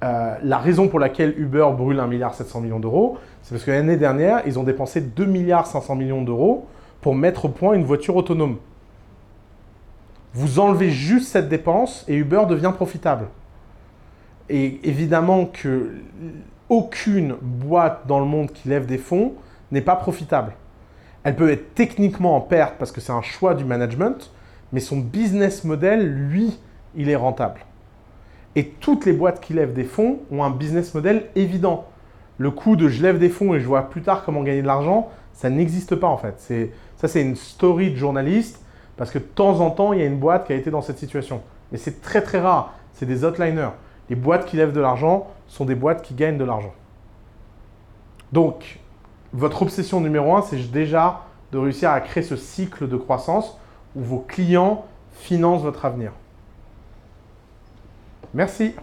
Euh, la raison pour laquelle Uber brûle 1 milliard 700 millions d'euros, c'est parce que l'année dernière, ils ont dépensé 2 milliards 500 millions d'euros pour mettre au point une voiture autonome. Vous enlevez juste cette dépense et Uber devient profitable. Et évidemment que aucune boîte dans le monde qui lève des fonds n'est pas profitable. Elle peut être techniquement en perte parce que c'est un choix du management, mais son business model, lui, il est rentable. Et toutes les boîtes qui lèvent des fonds ont un business model évident. Le coup de je lève des fonds et je vois plus tard comment gagner de l'argent, ça n'existe pas en fait. Ça, c'est une story de journaliste parce que de temps en temps, il y a une boîte qui a été dans cette situation. Mais c'est très très rare. C'est des outliners. Les boîtes qui lèvent de l'argent sont des boîtes qui gagnent de l'argent. Donc, votre obsession numéro un, c'est déjà de réussir à créer ce cycle de croissance où vos clients financent votre avenir. Merci.